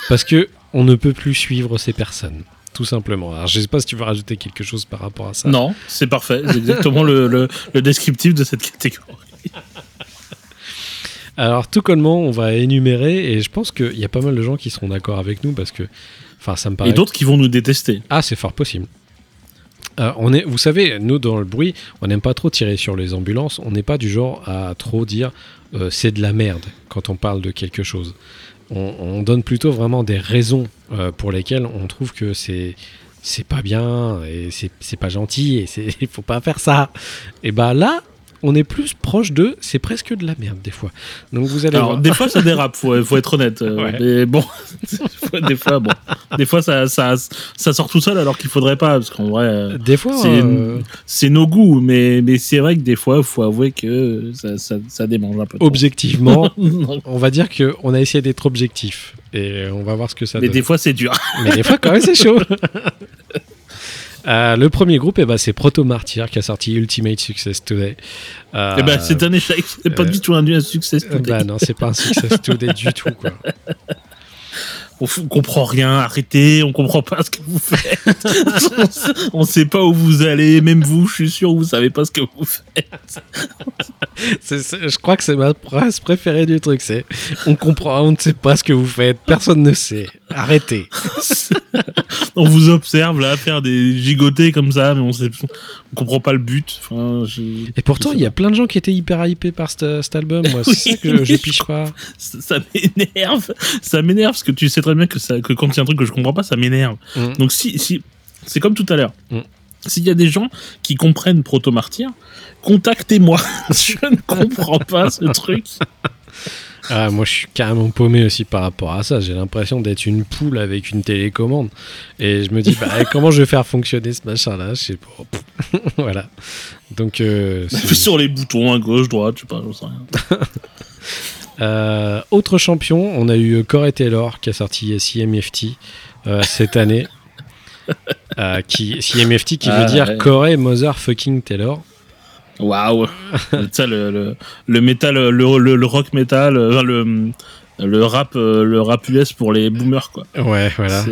Parce que on ne peut plus suivre ces personnes, tout simplement. Alors, je sais pas si tu veux rajouter quelque chose par rapport à ça. Non, c'est parfait. C'est exactement le, le, le descriptif de cette catégorie. Alors, tout comment on va énumérer, et je pense qu'il y a pas mal de gens qui seront d'accord avec nous parce que, enfin, ça me paraît. Et d'autres qui vont nous détester. Ah, c'est fort possible. Euh, on est, vous savez, nous dans le bruit, on n'aime pas trop tirer sur les ambulances. On n'est pas du genre à trop dire euh, c'est de la merde quand on parle de quelque chose. On, on donne plutôt vraiment des raisons euh, pour lesquelles on trouve que c'est c'est pas bien et c'est c'est pas gentil et c'est il faut pas faire ça. Et bah là, on est plus proche de c'est presque de la merde des fois. Donc vous allez Alors, voir. des fois, ça dérape, faut, faut être honnête. euh, Ouais. Mais bon, des fois, bon, des fois, ça, ça, ça sort tout seul alors qu'il faudrait pas, parce qu'en vrai, euh, Des fois, c'est euh, c'est nos goûts, mais, mais c'est vrai que des fois, faut avouer que ça, ça, ça démange un peu. objectivement, on va dire que on a essayé d'être objectif et on va voir ce que ça mais donne. des fois, c'est dur. Mais des fois, quand même, c'est chaud. Euh, le premier groupe, eh ben, c'est Proto Martyr qui a sorti Ultimate Success Today. Euh, Et ben, c'est un échec. C'est pas euh, du tout un, un succès. euh, bah non, c'est pas un Success Today du tout. Quoi. On, comprend rien, arrêtez, on comprend pas ce que vous faites. on, sait, on sait pas où vous allez, même vous, je suis sûr, vous savez pas ce que vous faites. Je crois que c'est ma phrase préférée du truc. C'est on comprend, on ne sait pas ce que vous faites, personne ne sait. Arrêtez. on vous observe là faire des gigotés comme ça, mais on sait, on comprend pas le but. Enfin, je- Et pourtant, il y a plein de gens qui étaient hyper hypés par cet, album. Moi, c'est Oui, ça que je, je piche pas. ça, ça m'énerve, ça m'énerve parce que tu sais très bien que, ça, que quand il y a un truc que je comprends pas, ça m'énerve. Mm. Donc si, si c'est comme tout à l'heure. Mm. S'il y a des gens qui comprennent Proto Martyr, contactez-moi. je ne comprends pas ce truc. Ah, moi, je suis carrément paumé aussi par rapport à ça. J'ai l'impression d'être une poule avec une télécommande. Et je me dis, bah, comment je vais faire fonctionner ce machin-là? Je sais pas. voilà. Donc, euh, sur les boutons à gauche, droite, je sais pas, j'en sais rien. Euh, autre champion, on a eu Corey Taylor qui a sorti CMFT euh, cette année. Euh, qui, CMFT qui Ah, veut dire ouais. Corey Motherfucking Taylor. Waouh. le, le le le, rock enfin, le le rap, euh, le rap US pour les boomers quoi. Ouais, voilà.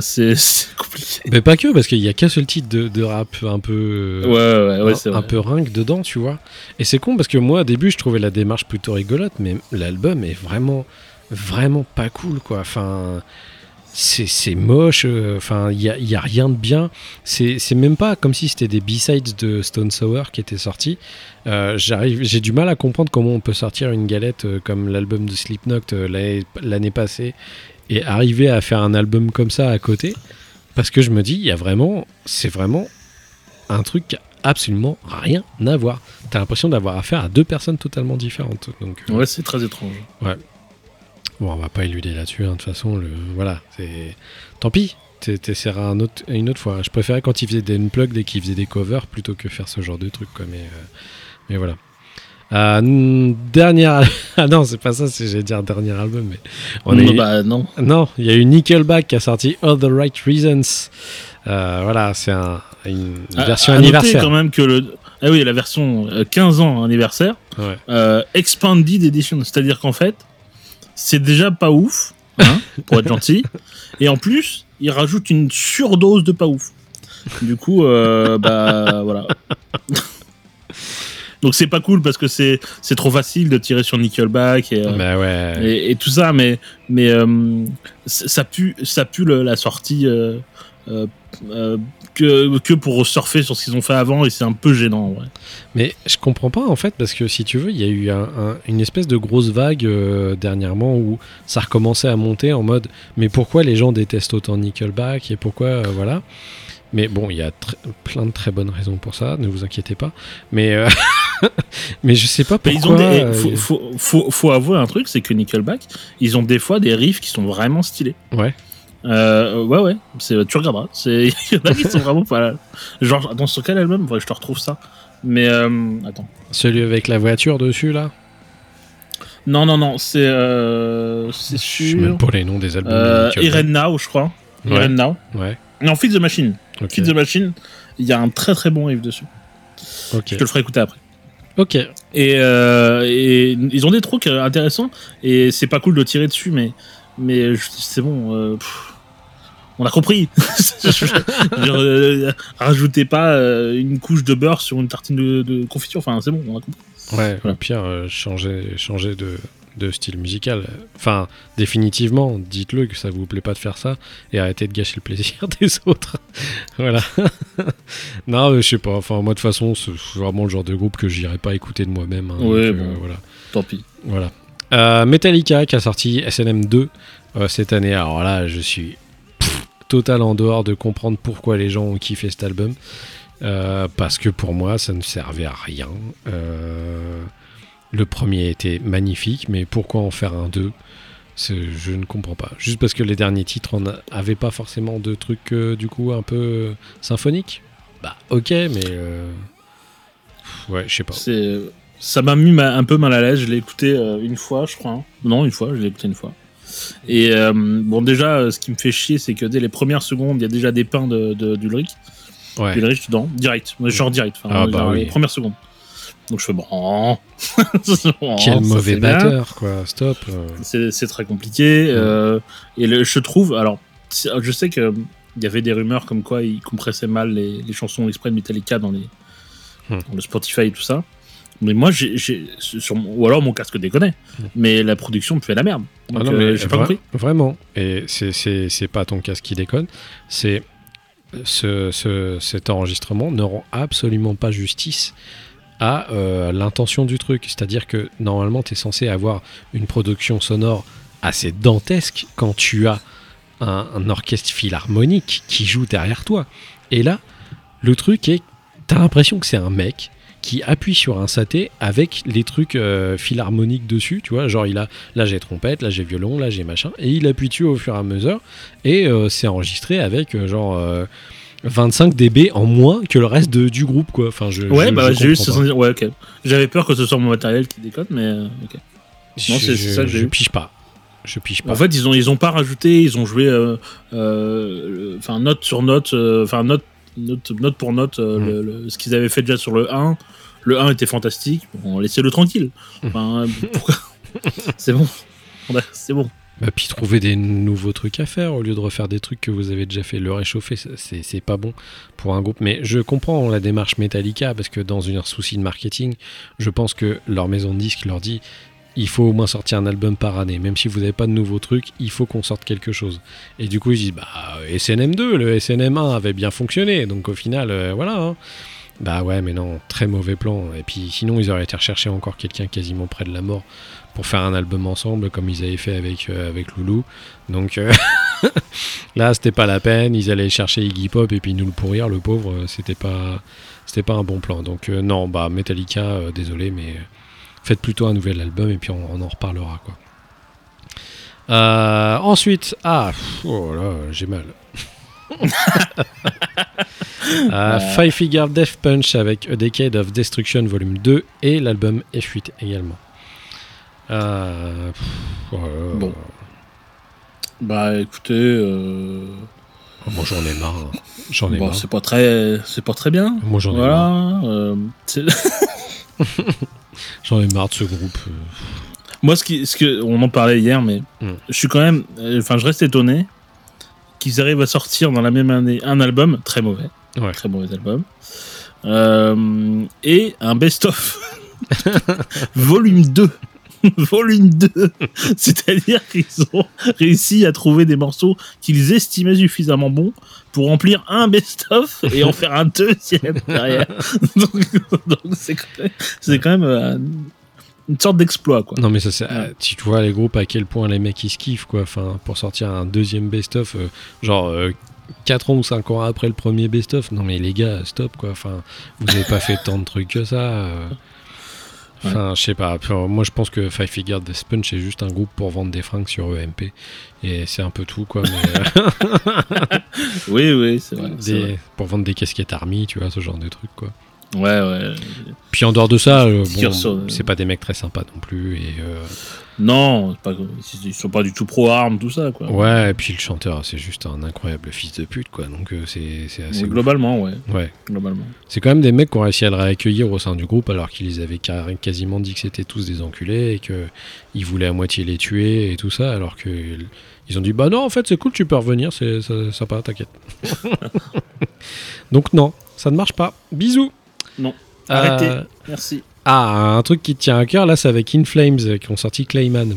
C'est- C'est compliqué. Mais pas que, parce qu'il y a qu'un seul titre de, de rap un peu. Ouais, ouais, ouais, c'est un, un vrai. peu ringue dedans, tu vois. Et c'est con parce que moi, au début, je trouvais la démarche plutôt rigolote, mais l'album est vraiment, vraiment pas cool, quoi. Enfin, c'est moche, euh, enfin, il y a, y a rien de bien. C'est même pas comme si c'était des B-sides de Stone Sour qui étaient sortis. Euh, j'arrive- J'ai du mal à comprendre comment on peut sortir une galette euh, comme l'album de Slipknot euh, l'année- passée et arriver à faire un album comme ça à côté. Parce que je me dis, il y a vraiment, c'est vraiment un truc qui a absolument rien à voir. T'as l'impression d'avoir affaire à deux personnes totalement différentes. Donc, Ouais, c'est très étrange. Bon, on va pas éluder là-dessus. hein. De toute façon, le, voilà, c'est tant pis. t'es- T'essaieras un autre, une autre fois. Je préférais quand ils faisaient des unplugged et qu'ils faisaient des covers plutôt que faire ce genre de truc. Quoi. Mais, euh, mais voilà. Euh, dernière. Ah non, c'est pas ça, c'est- j'allais dire dernier album. Mais on non, est- bah non. non, il y a eu Nickelback qui a sorti All the Right Reasons. Euh, voilà, c'est un- une À- version à anniversaire. quand même que le ah oui la version euh, 15 ans anniversaire Ouais. euh, expanded edition, c'est-à-dire qu'en fait c'est déjà pas ouf hein, pour être gentil et en plus il rajoute une surdose de pas ouf. Du coup euh, bah voilà. Donc c'est pas cool parce que c'est c'est trop facile de tirer sur Nickelback et, euh, Bah ouais. et, et tout ça, mais, mais euh, ça pue, ça pue le- la sortie euh, que, que pour surfer sur ce qu'ils ont fait avant et c'est un peu gênant. Ouais. Mais je comprends pas en fait parce que si tu veux, il y a eu un- un- une espèce de grosse vague euh, dernièrement où ça recommençait à monter en mode mais pourquoi les gens détestent autant Nickelback et pourquoi euh, voilà. Mais bon, il y a plein de très bonnes raisons pour ça, ne vous inquiétez pas. Mais euh, mais je sais pas pourquoi. faut, faut, faut, faut avouer un truc, c'est que Nickelback, ils ont des fois des riffs qui sont vraiment stylés. Ouais. Euh, ouais, ouais, c'est, tu regarderas. C'est, il y en a qui sont vraiment pas là. Genre, attends, sur quel album? Je te retrouve ça. Mais, euh, attends. Celui avec la voiture dessus là? Non, non, non, c'est, euh, c'est Je sais même sûr. pas les noms des albums. Euh. Irene Now, je crois. Ouais. Irene Now. Ouais. Non, Feed the Machine. Ok. Feed the Machine, il y a un très très bon riff dessus. Ok. Je te le ferai écouter après. Ok. Et, euh, et ils ont des trucs intéressants et c'est pas cool de tirer dessus, mais, mais c'est bon. euh, pff, on a compris. Euh, rajoutez pas euh, une couche de beurre sur une tartine de, de confiture. Enfin, c'est bon, on a compris. Ouais. Voilà. Au pire, euh, changer, changer de de style musical. Enfin, définitivement, dites-le que ça vous plaît pas de faire ça et arrêtez de gâcher le plaisir des autres. voilà. non, je sais pas. Enfin, moi de toute façon, c'est vraiment le genre de groupe que j'irai pas écouter de moi-même. hein. Ouais, Donc, euh, voilà. Tant pis. Voilà. Metallica qui a sorti SNM 2 euh, cette année. Alors là, je suis total en dehors de comprendre pourquoi les gens ont kiffé cet album. Euh, parce que pour moi, ça ne servait à rien. Euh, le premier était magnifique, mais pourquoi en faire un 2 C'est- Je ne comprends pas. Juste parce que les derniers titres n'avaient pas forcément de trucs euh, du coup un peu symphoniques? Bah ok, mais ouais, je sais pas. Ça m'a mis un peu mal à l'aise. Je l'ai écouté une fois, je crois. Non, une fois, je l'ai écouté une fois. Et euh, bon, déjà, euh, ce qui me fait chier, c'est que dès les premières secondes, il y a déjà des pains de, de- d'Ulrich. Ouais. Ulrich dedans, direct. Genre direct. Ah, bah oui. Les premières secondes. Donc je fais bon. Quel ça, mauvais batteur, quoi. Stop. euh. C'est très compliqué. euh, et le- je trouve, alors, je sais que il y avait des rumeurs comme quoi ils compressaient mal les, les chansons exprès de Metallica dans, les, Hmm. dans le Spotify et tout ça. Mais moi, j'ai, j'ai- sur mon- ou alors mon casque déconne. Mais la production me fait la merde. Ah non, mais euh, j'ai pas vra- compris. Vraiment. Et c'est- c'est c'est pas ton casque qui déconne. C'est ce, ce- cet enregistrement ne rend absolument pas justice à euh, l'intention du truc. C'est-à-dire que normalement, tu es censé avoir une production sonore assez dantesque quand tu as un, un orchestre philharmonique qui joue derrière toi. Et là, le truc est, t'as l'impression que c'est un mec qui appuie sur un saté avec les trucs euh, philharmoniques dessus, tu vois, genre il a là j'ai trompette, là j'ai violon, là j'ai machin, et il appuie dessus au fur et à mesure, et euh, c'est enregistré avec euh, genre euh, 25 dB en moins que le reste de- du groupe, quoi. Enfin, je, Ouais, je- bah j'ai eu comprends ce pas. sens- Ouais, ok. J'avais peur que ce soit mon matériel qui déconne, mais ok. Non, c'est- ça que j'ai je eu. pige pas. Je pige pas. En fait, ils ont, ils ont pas rajouté, ils ont joué, enfin, note sur note, enfin, note, note, note pour note, euh, Mm. le- le- ce qu'ils avaient fait déjà sur le 1. Le 1 était fantastique, bon, laissez-le tranquille. Mm. Enfin, pourquoi C'est bon. C'est bon. Bah, puis trouver des nouveaux trucs à faire au lieu de refaire des trucs que vous avez déjà fait. Le réchauffer, c'est pas bon pour un groupe. Mais je comprends la démarche Metallica parce que dans un souci de marketing, je pense que leur maison de disques leur dit il faut au moins sortir un album par année. Même si vous n'avez pas de nouveaux trucs, il faut qu'on sorte quelque chose. Et du coup, ils disent bah SNM2, le SNM1 avait bien fonctionné. Donc au final, euh, voilà. hein. Bah ouais, mais non, très mauvais plan. Et puis sinon, ils auraient été rechercher encore quelqu'un quasiment près de la mort pour faire un album ensemble, comme ils avaient fait avec, euh, Loulou. Donc euh, là, c'était pas la peine. Ils allaient chercher Iggy Pop et puis nous le pourrir, le pauvre. euh, C'était pas, c'était pas un bon plan. Donc euh, non, bah Metallica, euh, désolé, mais euh, faites plutôt un nouvel album et puis on, on en reparlera quoi. Euh, ensuite, ah, pff, oh là, j'ai mal. Euh, Five Figure Death Punch avec A Decade of Destruction Volume 2 et l'album F8 également. Euh, pff, oh là. Bon. Bah, écoutez, euh, Oh, moi j'en ai marre. hein. J'en ai bon, marre. c'est pas très, c'est pas très bien. Moi j'en ai marre. Voilà. c'est- J'en ai marre de ce groupe. Moi, ce qui, ce que, on en parlait hier, mais Mm. je suis quand même, euh, enfin, je reste étonné qu'ils arrivent à sortir dans la même année un album très mauvais, Ouais. très mauvais album, euh, et un best-of, volume 2. Volume 2, c'est-à-dire qu'ils ont réussi à trouver des morceaux qu'ils estimaient suffisamment bons pour remplir un best-of et en faire un deuxième derrière. donc, c'est quand même, c'est quand même euh, une sorte d'exploit, quoi. Non mais ça c'est, Ouais. euh, tu vois les groupes à quel point les mecs ils se kiffent quoi. Enfin pour sortir un deuxième best-of, euh, genre 4 ans ou 5 ans après le premier best-of. Non mais les gars stop quoi. Enfin vous avez pas fait tant de trucs que ça. euh. Enfin je sais pas. Moi je pense que Five Figure Death Punch c'est juste un groupe pour vendre des fringues sur EMP et c'est un peu tout quoi. Mais, euh, Oui, oui, c'est vrai. pour vendre des casquettes army tu vois ce genre de trucs quoi. Ouais, ouais. Puis en dehors de ça, euh, bon, sur- euh, c'est pas des mecs très sympas non plus et euh, Non, pas, ils sont pas du tout pro-armes, tout ça, quoi. Ouais, et puis le chanteur, c'est juste un incroyable fils de pute, quoi. Donc euh, c'est c'est assez. Ouais, ouf. globalement, ouais. Ouais. Globalement. C'est quand même des mecs qui ont réussi à le réaccueillir au sein du groupe alors qu'ils avaient quasiment dit que c'était tous des enculés et que ils voulaient à moitié les tuer et tout ça, alors que ils ont dit bah non, en fait c'est cool, tu peux revenir, c'est c'est sympa, t'inquiète. Donc non, ça ne marche pas. Bisous. Non. Euh, Arrêtez. Merci. Ah, un truc qui tient à cœur, là, c'est avec In Flames euh, qui ont sorti Clayman.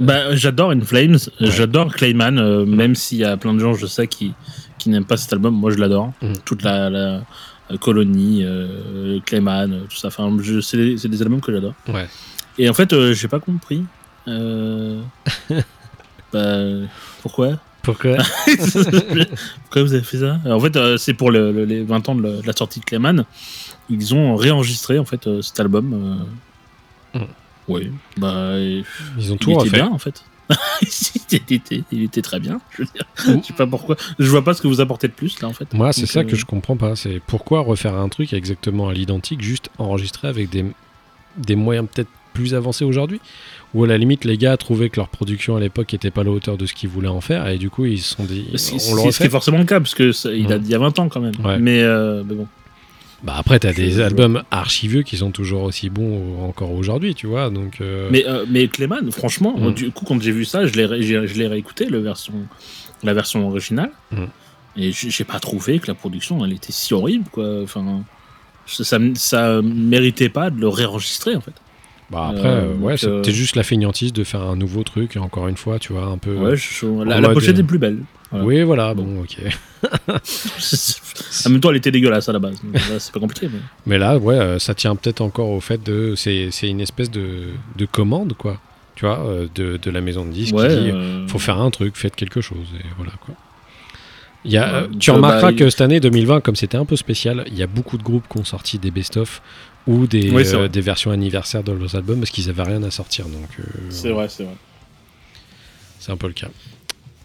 Bah, j'adore In Flames, j'adore Clayman, euh, même s'il y a plein de gens, je sais, qui, qui n'aiment pas cet album. Moi, je l'adore. Mhm. Toute la, la colonie, euh, Clayman, tout ça. Enfin, je- c'est des, c'est des albums que j'adore. Ouais. Et en fait, euh, j'ai pas compris. Bah, pourquoi? Pourquoi? Pourquoi vous avez fait ça? En fait, c'est pour le- le- les 20 ans de la sortie de Clayman. Ils ont réenregistré en fait euh, cet album. euh. Mhm. Oui, bah, Ils ont il tout était refait. bien en fait. il, était, il était très bien. Je veux dire, je sais pas pourquoi. Je vois pas ce que vous apportez de plus là en fait. Moi, c'est ça euh, que je comprends pas. C'est pourquoi refaire un truc exactement à l'identique, juste enregistré avec des, des moyens peut-être plus avancés aujourd'hui? Ou à la limite, les gars trouvaient que leur production à l'époque était pas à la hauteur de ce qu'ils voulaient en faire, et du coup, ils se sont dit, Ce qui, on ce qui- est forcément le cas, parce que ça- il, a, il y a 20 ans quand même. Ouais. Mais, euh, mais bon. Bah après, t'as des albums archivieux qui sont toujours aussi bons encore aujourd'hui, tu vois. Donc, euh, Mais, euh, mais Clayman, franchement, Mhm. du coup, quand j'ai vu ça, je l'ai ré- j'ai- je l'ai réécouté, le version, la version originale. Mhm. Et j'ai pas trouvé que la production, elle était si horrible, quoi. Enfin, ça, ça, ça méritait pas de le réenregistrer, en fait. bah après, euh, euh, ouais, c'était euh, juste la feignantise de faire un nouveau truc, encore une fois, tu vois, un peu. Ouais, je- la, la pochette est plus belle. Voilà. Oui, voilà, bon, ok. en même temps, elle était dégueulasse à la base. C'est pas compliqué. Mais... Mais là, ouais, euh, ça tient peut-être encore au fait de. C'est une espèce de, de commande, quoi. Tu vois, euh, de, de la maison de disques Ouais, qui dit euh, faut faire un truc, faites quelque chose. Et voilà, quoi. Il y a, Ouais, tu remarqueras bah, il- que cette année 2020, comme c'était un peu spécial, il y a beaucoup de groupes qui ont sorti des best-of ou des, Oui, euh, des versions anniversaires de leurs albums parce qu'ils avaient rien à sortir. Euh, C'est vrai, c'est vrai. c'est un peu le cas.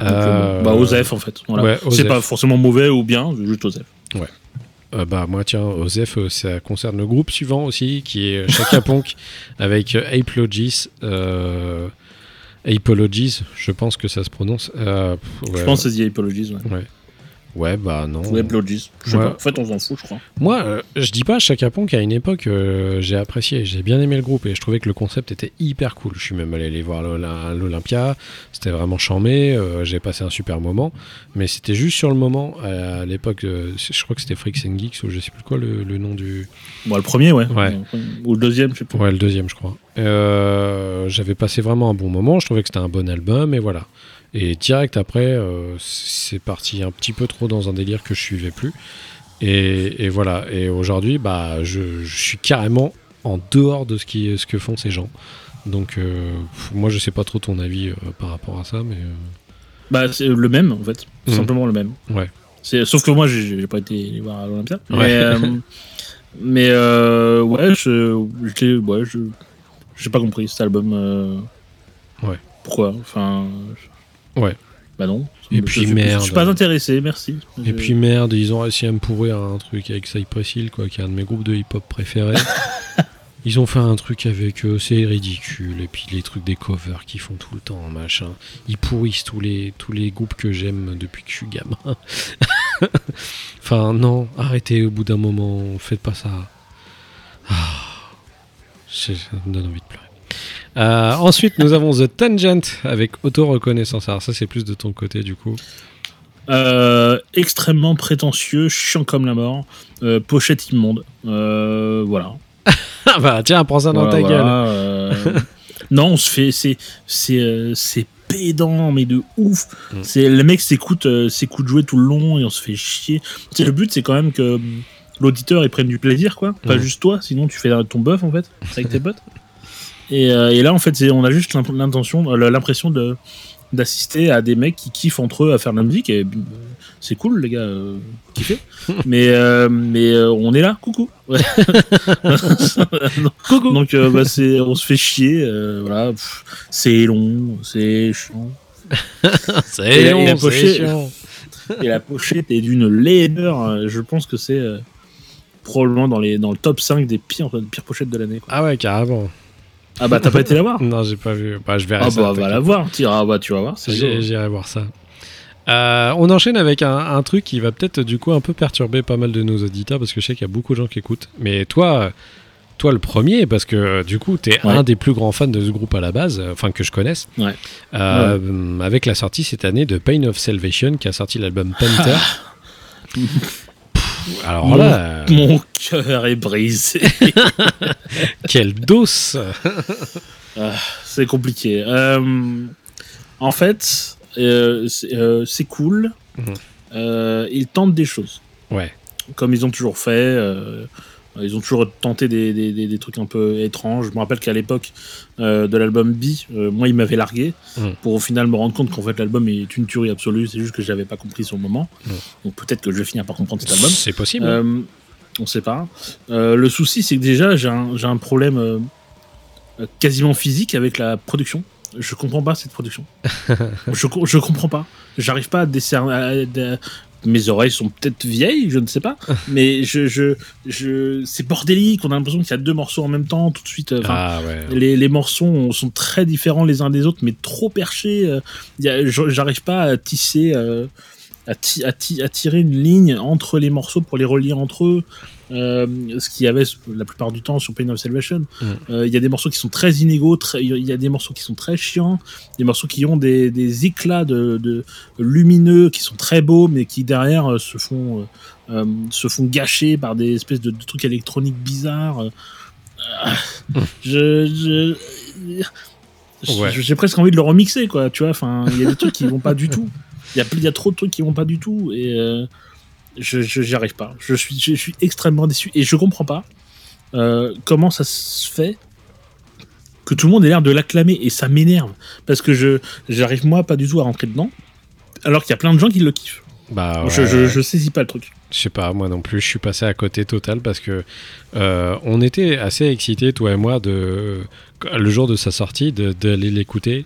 Euh, Euh, bah, Osef, en fait. Voilà. ouais, c'est pas forcément mauvais ou bien, juste Osef. Euh, bah moi tiens, Osef, euh, ça concerne le groupe suivant aussi, qui est Chaka Ponk avec Apologies. Euh, Apologies, je pense que ça se prononce. Je ouais, pense que c'est The Apologies. Ouais. ouais. Ouais, bah non. Ou. Je sais Ouais. pas. En fait, on s'en fout, je crois. Moi, euh, je dis pas Chaka Ponk à une époque, euh, j'ai apprécié, j'ai bien aimé le groupe et je trouvais que le concept était hyper cool. Je suis même allé les voir à l'Olympia, c'était vraiment charmé, euh, j'ai passé un super moment, mais c'était juste sur le moment, à, l'époque, je crois que c'était Freaks and Geeks ou je sais plus quoi le, le nom du. Bon, le premier, ouais. Ouais. Ou le deuxième, je sais pas. Ouais, le deuxième, je crois. J'avais passé vraiment un bon moment. Je trouvais que c'était un bon album, et voilà. Et direct après, euh, c'est parti un petit peu trop dans un délire que je suivais plus. Et, et voilà. Et aujourd'hui, bah, je, je suis carrément en dehors de ce, qui, ce que font ces gens. Donc, euh, moi, je sais pas trop ton avis euh, par rapport à ça, mais Bah, c'est le même, en fait. Mhm. Simplement le même. ouais. Sauf que moi, j'ai pas été les voir à l'Olympia. Ouais. Mais, euh, mais euh, ouais, je, ouais, j'ai pas compris cet album. euh, Ouais. Pourquoi? Enfin. Ouais. Bah non. Et puis, merde. Je suis pas intéressé, merci. Et puis merde, ils ont réussi à me pourrir un truc avec Cypress Hill, quoi, qui est un de mes groupes de hip-hop préférés. ils ont fait un truc avec eux, c'est ridicule. Et puis les trucs des covers qu'ils font tout le temps, machin. Ils pourrissent tous les, tous les groupes que j'aime depuis que je suis gamin. enfin, non, arrêtez au bout d'un moment, faites pas ça. Ah, ça me donne envie de pleurer. Euh, ensuite, nous avons The Tangent avec auto-reconnaissance. Alors, ça, c'est plus de ton côté, du coup. Euh, extrêmement prétentieux, chiant comme la mort, euh, pochette immonde. Voilà. Ah bah, tiens, prends ça dans Voilà, ta gueule. non, on se fait. C'est. C'est. c'est pédant, mais de ouf. Mm. C'est le mec s'écoute, s'écoute jouer tout le long et on se fait chier. Le but, c'est quand même que l'auditeur il prenne du plaisir, quoi. Pas Mm. juste toi, sinon tu fais ton bœuf en fait avec tes potes. Et, euh, et là, en fait, on a juste l'intention, euh, l'impression de d'assister à des mecs qui kiffent entre eux à faire de la musique et euh, c'est cool les gars euh, kiffez mais euh, mais euh, on est là coucou Ouais. Coucou. donc bah, c'est on se fait chier voilà c'est long c'est chiant C'est long, c'est chiant. et la pochette est d'une laideur je pense que c'est probablement dans les dans le top 5 des pires pires pochettes de l'année. Ah ouais, carrément. Ah bah t'as pas été la voir Non, j'ai pas vu. Bah, je verrai ah bah va la voir ah bah tu vas voir. J'irai voir ça. Euh, on enchaîne avec un, un truc qui va peut-être du coup un peu perturber pas mal de nos auditeurs parce que je sais qu'il y a beaucoup de gens qui écoutent. Mais toi, toi le premier, parce que du coup t'es Ouais. un des plus grands fans de ce groupe à la base, euh, enfin que je connaisse. Ouais. Euh, Avec la sortie cette année de Pain of Salvation qui a sorti l'album Panther. Alors Mon- là, Mon cœur est brisé. quelle dose c'est compliqué. Euh, en fait, euh, c'est euh, cool. Mhm. Euh, ils tentent des choses. Ouais. Comme ils ont toujours fait. Euh, ils ont toujours tenté des, des- des- des trucs un peu étranges. Je me rappelle qu'à l'époque euh, de l'album B, euh, moi, il m'avait largué Mhm. pour au final me rendre compte qu'en fait l'album est une tuerie absolue. C'est juste que j'avais pas compris sur le moment. Mhm. Donc peut-être que je vais finir par comprendre cet album. C'est possible. Euh, on sait pas. Le souci, c'est que déjà, j'ai un, un problème quasiment physique avec la production. Je comprends pas cette production. je, je comprends pas. J'arrive pas à décerner. Mes oreilles sont peut-être vieilles, je ne sais pas. mais je, je, je, c'est bordélique. On a l'impression qu'il y a deux morceaux en même temps, tout de suite. ah ouais. les, les morceaux sont très différents les uns des autres, mais trop perchés. euh, J'arrive pas à tisser, euh, à, à à tirer une ligne entre les morceaux pour les relier entre eux. Euh, ce qu'il y avait la plupart du temps sur Pain of Salvation. Mm. Euh, Il y a des morceaux qui sont très inégaux, il y a des morceaux qui sont très chiants, des morceaux qui ont des, des éclats de, de lumineux qui sont très beaux, mais qui derrière euh, se font, euh, se font gâcher par des espèces de, de trucs électroniques bizarres. Je, je, je- Ouais. j'ai presque envie de le remixer, quoi. Tu vois, enfin, il y a des trucs qui vont pas du tout. Il y a, il y a trop de trucs qui vont pas du tout et euh, je, j'y arrive pas. Je suis, je suis extrêmement déçu et je comprends pas euh, comment ça se fait que tout le monde ait l'air de l'acclamer et ça m'énerve parce que je j'arrive moi pas du tout à rentrer dedans alors qu'il y a plein de gens qui le kiffent. Bah, je, ouais, je, je saisis pas le truc. Je sais pas, moi non plus, je suis passé à côté total parce que euh, on était assez excités, toi et moi, de le jour de sa sortie, de- d'aller l'écouter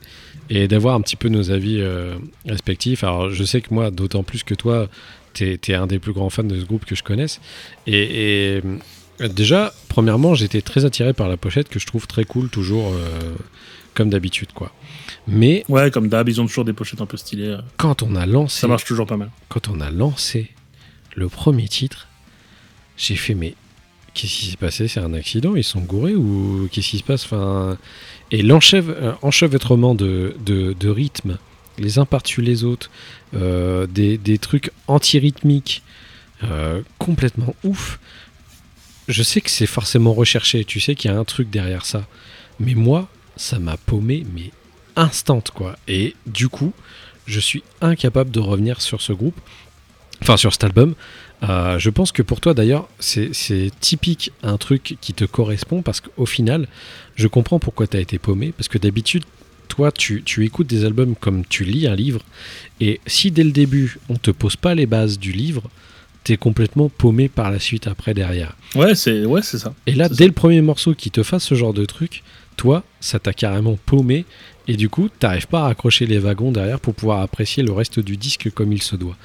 et d'avoir un petit peu nos avis euh, respectifs. Alors, je sais que moi, d'autant plus que toi, t'es es un des plus grands fans de ce groupe que je connaisse. Et, et, déjà, premièrement, j'étais très attiré par la pochette que je trouve très cool, toujours euh, comme d'habitude, quoi. Mais Ouais, comme d'hab, ils ont toujours des pochettes un peu stylées. euh, quand on a lancé Ça marche toujours pas mal. quand on a lancé le premier titre, j'ai fait mais qu'est-ce qui s'est passé? C'est un accident Ils sont gourés ou qu'est-ce qui se passe? Enfin, Et l'enchèv- euh, enchevêtrement de, de, de rythmes, les uns par-dessus les autres, euh, des, trucs anti-rythmiques, euh, complètement ouf. Je sais que c'est forcément recherché, tu sais qu'il y a un truc derrière ça. Mais moi, ça m'a paumé, mais instant quoi. Et du coup, je suis incapable de revenir sur ce groupe, enfin sur cet album. Euh, je pense que pour toi d'ailleurs, c'est c'est typique un truc qui te correspond parce qu'au final, je comprends pourquoi tu as été paumé. Parce que d'habitude, toi, tu, tu écoutes des albums comme tu lis un livre. Et si dès le début, on te pose pas les bases du livre, t'es complètement paumé par la suite après derrière. Ouais, c'est ouais, c'est ça. Et là, dès le premier morceau qui te fasse ce genre de truc, toi, ça t'a carrément paumé. Et du coup, t'arrives pas à accrocher les wagons derrière pour pouvoir apprécier le reste du disque comme il se doit.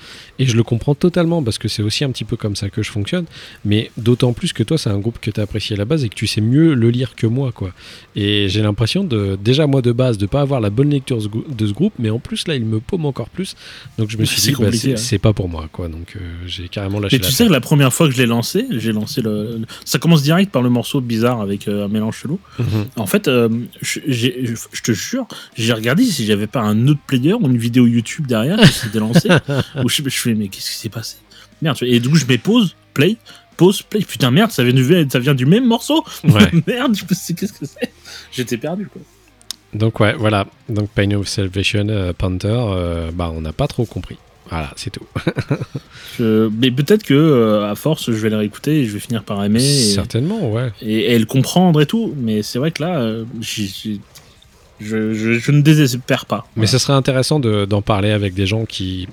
Et je le comprends totalement parce que c'est aussi un petit peu comme ça que je fonctionne. Mais d'autant plus que toi, c'est un groupe que t'as apprécié à la base et que tu sais mieux le lire que moi, quoi. Et j'ai l'impression de, déjà moi de base, de pas avoir la bonne lecture de ce groupe. Mais en plus, là, il me paume encore plus. Donc je me suis dit, bah, c'est hein. pas pour moi, quoi. Donc euh, j'ai carrément lâché Mais tu la sais que la première fois que je l'ai lancé, j'ai lancé le. le- Ça commence direct par le morceau bizarre avec euh, un mélange chelou. Mhm. En fait, euh, je, te jure, j'ai regardé si j'avais pas un autre player ou une vidéo YouTube derrière qui s'était lancée. où je, je fais, mais qu'est-ce qui s'est passé? Merde. Et du coup, je mets pause, play, pause, play. Putain, merde, ça vient du, ça vient du même morceau Ouais. Merde, je me sais qu'est-ce que c'est? J'étais perdu, quoi. Donc ouais, voilà. Donc Pain of Salvation, euh, Panther, euh, bah on n'a pas trop compris. Voilà, c'est tout. Je- Mais peut-être que, euh, à force, je vais la réécouter et je vais finir par aimer. Et... Certainement, ouais. et, et le comprendre et tout. Mais c'est vrai que là, euh, je, je, je ne désespère pas. Mais ce serait intéressant de- d'en parler avec des gens qui,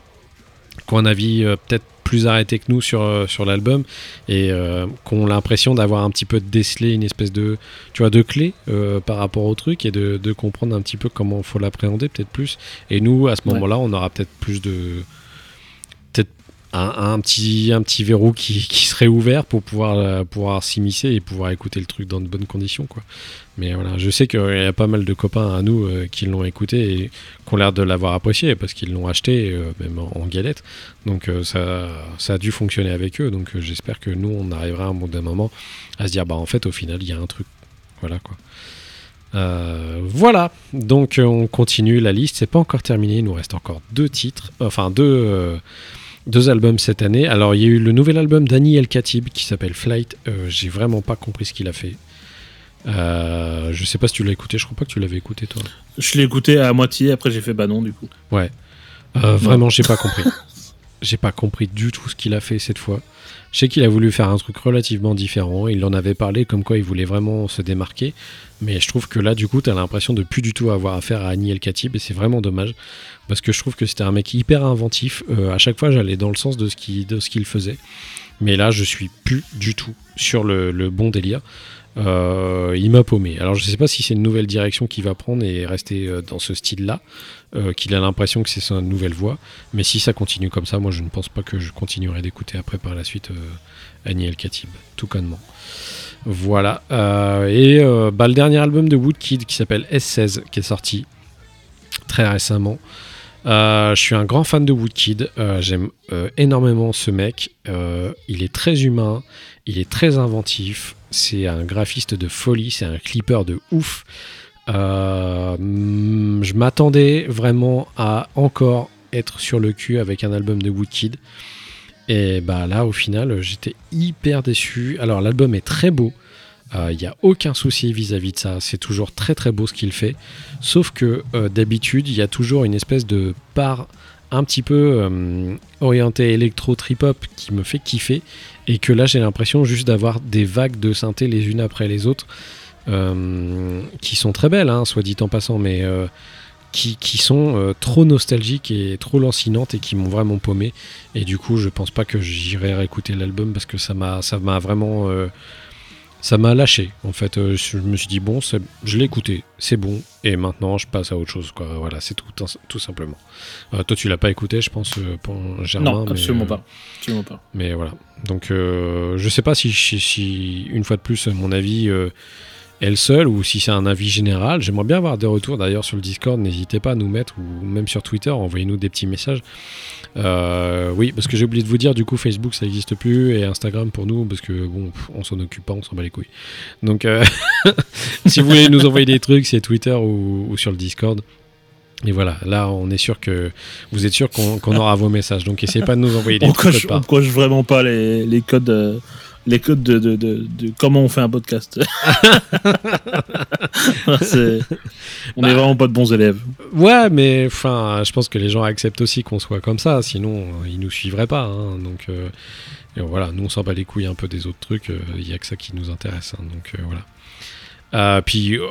qui ont un avis euh, peut-être plus arrêté que nous sur, euh, sur l'album et euh, qui ont l'impression d'avoir un petit peu décelé une espèce de, tu vois, de clé par rapport au truc et de, de comprendre un petit peu comment il faut l'appréhender peut-être plus. Et nous, à ce moment-là, on aura peut-être plus de... Un, petit, un petit verrou qui, qui serait ouvert pour pouvoir, euh, pouvoir s'immiscer et pouvoir écouter le truc dans de bonnes conditions. Quoi. Mais voilà, je sais qu'il y a pas mal de copains à nous euh, qui l'ont écouté et qui ont l'air de l'avoir apprécié parce qu'ils l'ont acheté, euh, même en, galette. Donc ça, ça a dû fonctionner avec eux. Donc j'espère que nous, on arrivera à un moment à se dire, bah en fait, au final, il y a un truc. Voilà quoi. Voilà, donc on continue la liste. C'est pas encore terminé. Il nous reste encore deux titres, enfin deux, Deux albums cette année. Alors, il y a eu le nouvel album d'Annie El Khatib qui s'appelle Flight. Euh, J'ai vraiment pas compris ce qu'il a fait. Euh, je sais pas si tu l'as écouté. Je crois pas que tu l'avais écouté, toi. Je l'ai écouté à moitié, après j'ai fait bah non du coup. Ouais. Euh, vraiment, j'ai pas compris. J'ai pas compris du tout ce qu'il a fait cette fois. Je sais qu'il a voulu faire un truc relativement différent. Il en avait parlé comme quoi il voulait vraiment se démarquer. Mais je trouve que là, du coup, t'as l'impression de plus du tout avoir affaire à Annie El Khatib et c'est vraiment dommage. Parce que je trouve que c'était un mec hyper inventif. Euh, à chaque fois, j'allais dans le sens de ce qu'il faisait. Mais là, je suis plus du tout sur le bon délire. Euh, il m'a paumé. Alors, je sais pas si c'est une nouvelle direction qu'il va prendre et rester euh, dans ce style-là, euh, qu'il a l'impression que c'est sa nouvelle voix. Mais si ça continue comme ça, moi, je ne pense pas que je continuerai d'écouter après par la suite euh, Annie El Khatib, tout connement. Voilà. Et bah, le dernier album de Woodkid qui s'appelle S16 qui est sorti très récemment. Je suis un grand fan de Woodkid. J'aime énormément ce mec. Il est très humain. Il est très inventif. C'est un graphiste de folie. C'est un clipper de ouf. Euh, je m'attendais vraiment à encore être sur le cul avec un album de Woodkid. Et bah là, au final, j'étais hyper déçu. Alors, l'album est très beau. Il n'y a aucun souci vis-à-vis de ça. C'est toujours très très beau ce qu'il fait. Sauf que euh, d'habitude, il y a toujours une espèce de part un petit peu euh, orientée électro trip hop qui me fait kiffer. Et que là, j'ai l'impression juste d'avoir des vagues de synthé les unes après les autres. euh, qui sont très belles, hein, soit dit en passant, mais euh, qui, sont euh, trop nostalgiques et trop lancinantes et qui m'ont vraiment paumé. Et du coup, je pense pas que j'irai réécouter l'album parce que ça m'a vraiment ça m'a lâché. En fait, Euh, je me suis dit bon, je l'ai écouté, c'est bon, et maintenant je passe à autre chose. Quoi. Voilà, c'est tout, tout simplement. Euh, toi, tu l'as pas écouté, je pense, euh, Germain. non, mais, absolument euh, pas. Absolument pas. mais voilà. Donc, euh, je sais pas si, si, si, une fois de plus, mon avis euh, est le seul ou si c'est un avis général. J'aimerais bien avoir des retours d'ailleurs sur le Discord. N'hésitez pas à nous mettre ou même sur Twitter, envoyez-nous des petits messages. Euh, oui, parce que j'ai oublié de vous dire, du coup, Facebook ça n'existe plus et Instagram pour nous, parce que bon, on s'en occupe pas, on s'en bat les couilles. Donc, euh, si vous voulez nous envoyer des trucs, c'est Twitter ou, ou sur le Discord. Et voilà, là on est sûr que vous êtes sûr qu'on aura vos messages. Donc essayez pas de nous envoyer des On trucs. coche, on coche vraiment pas les, les codes, euh, les codes de, de, de, de comment on fait un podcast. On est Bah. vraiment pas de bons élèves. Ouais, mais enfin, je pense que les gens acceptent aussi qu'on soit comme ça, sinon euh, ils nous suivraient pas. hein. donc euh, voilà, nous on s'en bat les couilles un peu des autres trucs. Il y a que ça qui nous intéresse. hein. donc euh, voilà. Euh, puis euh,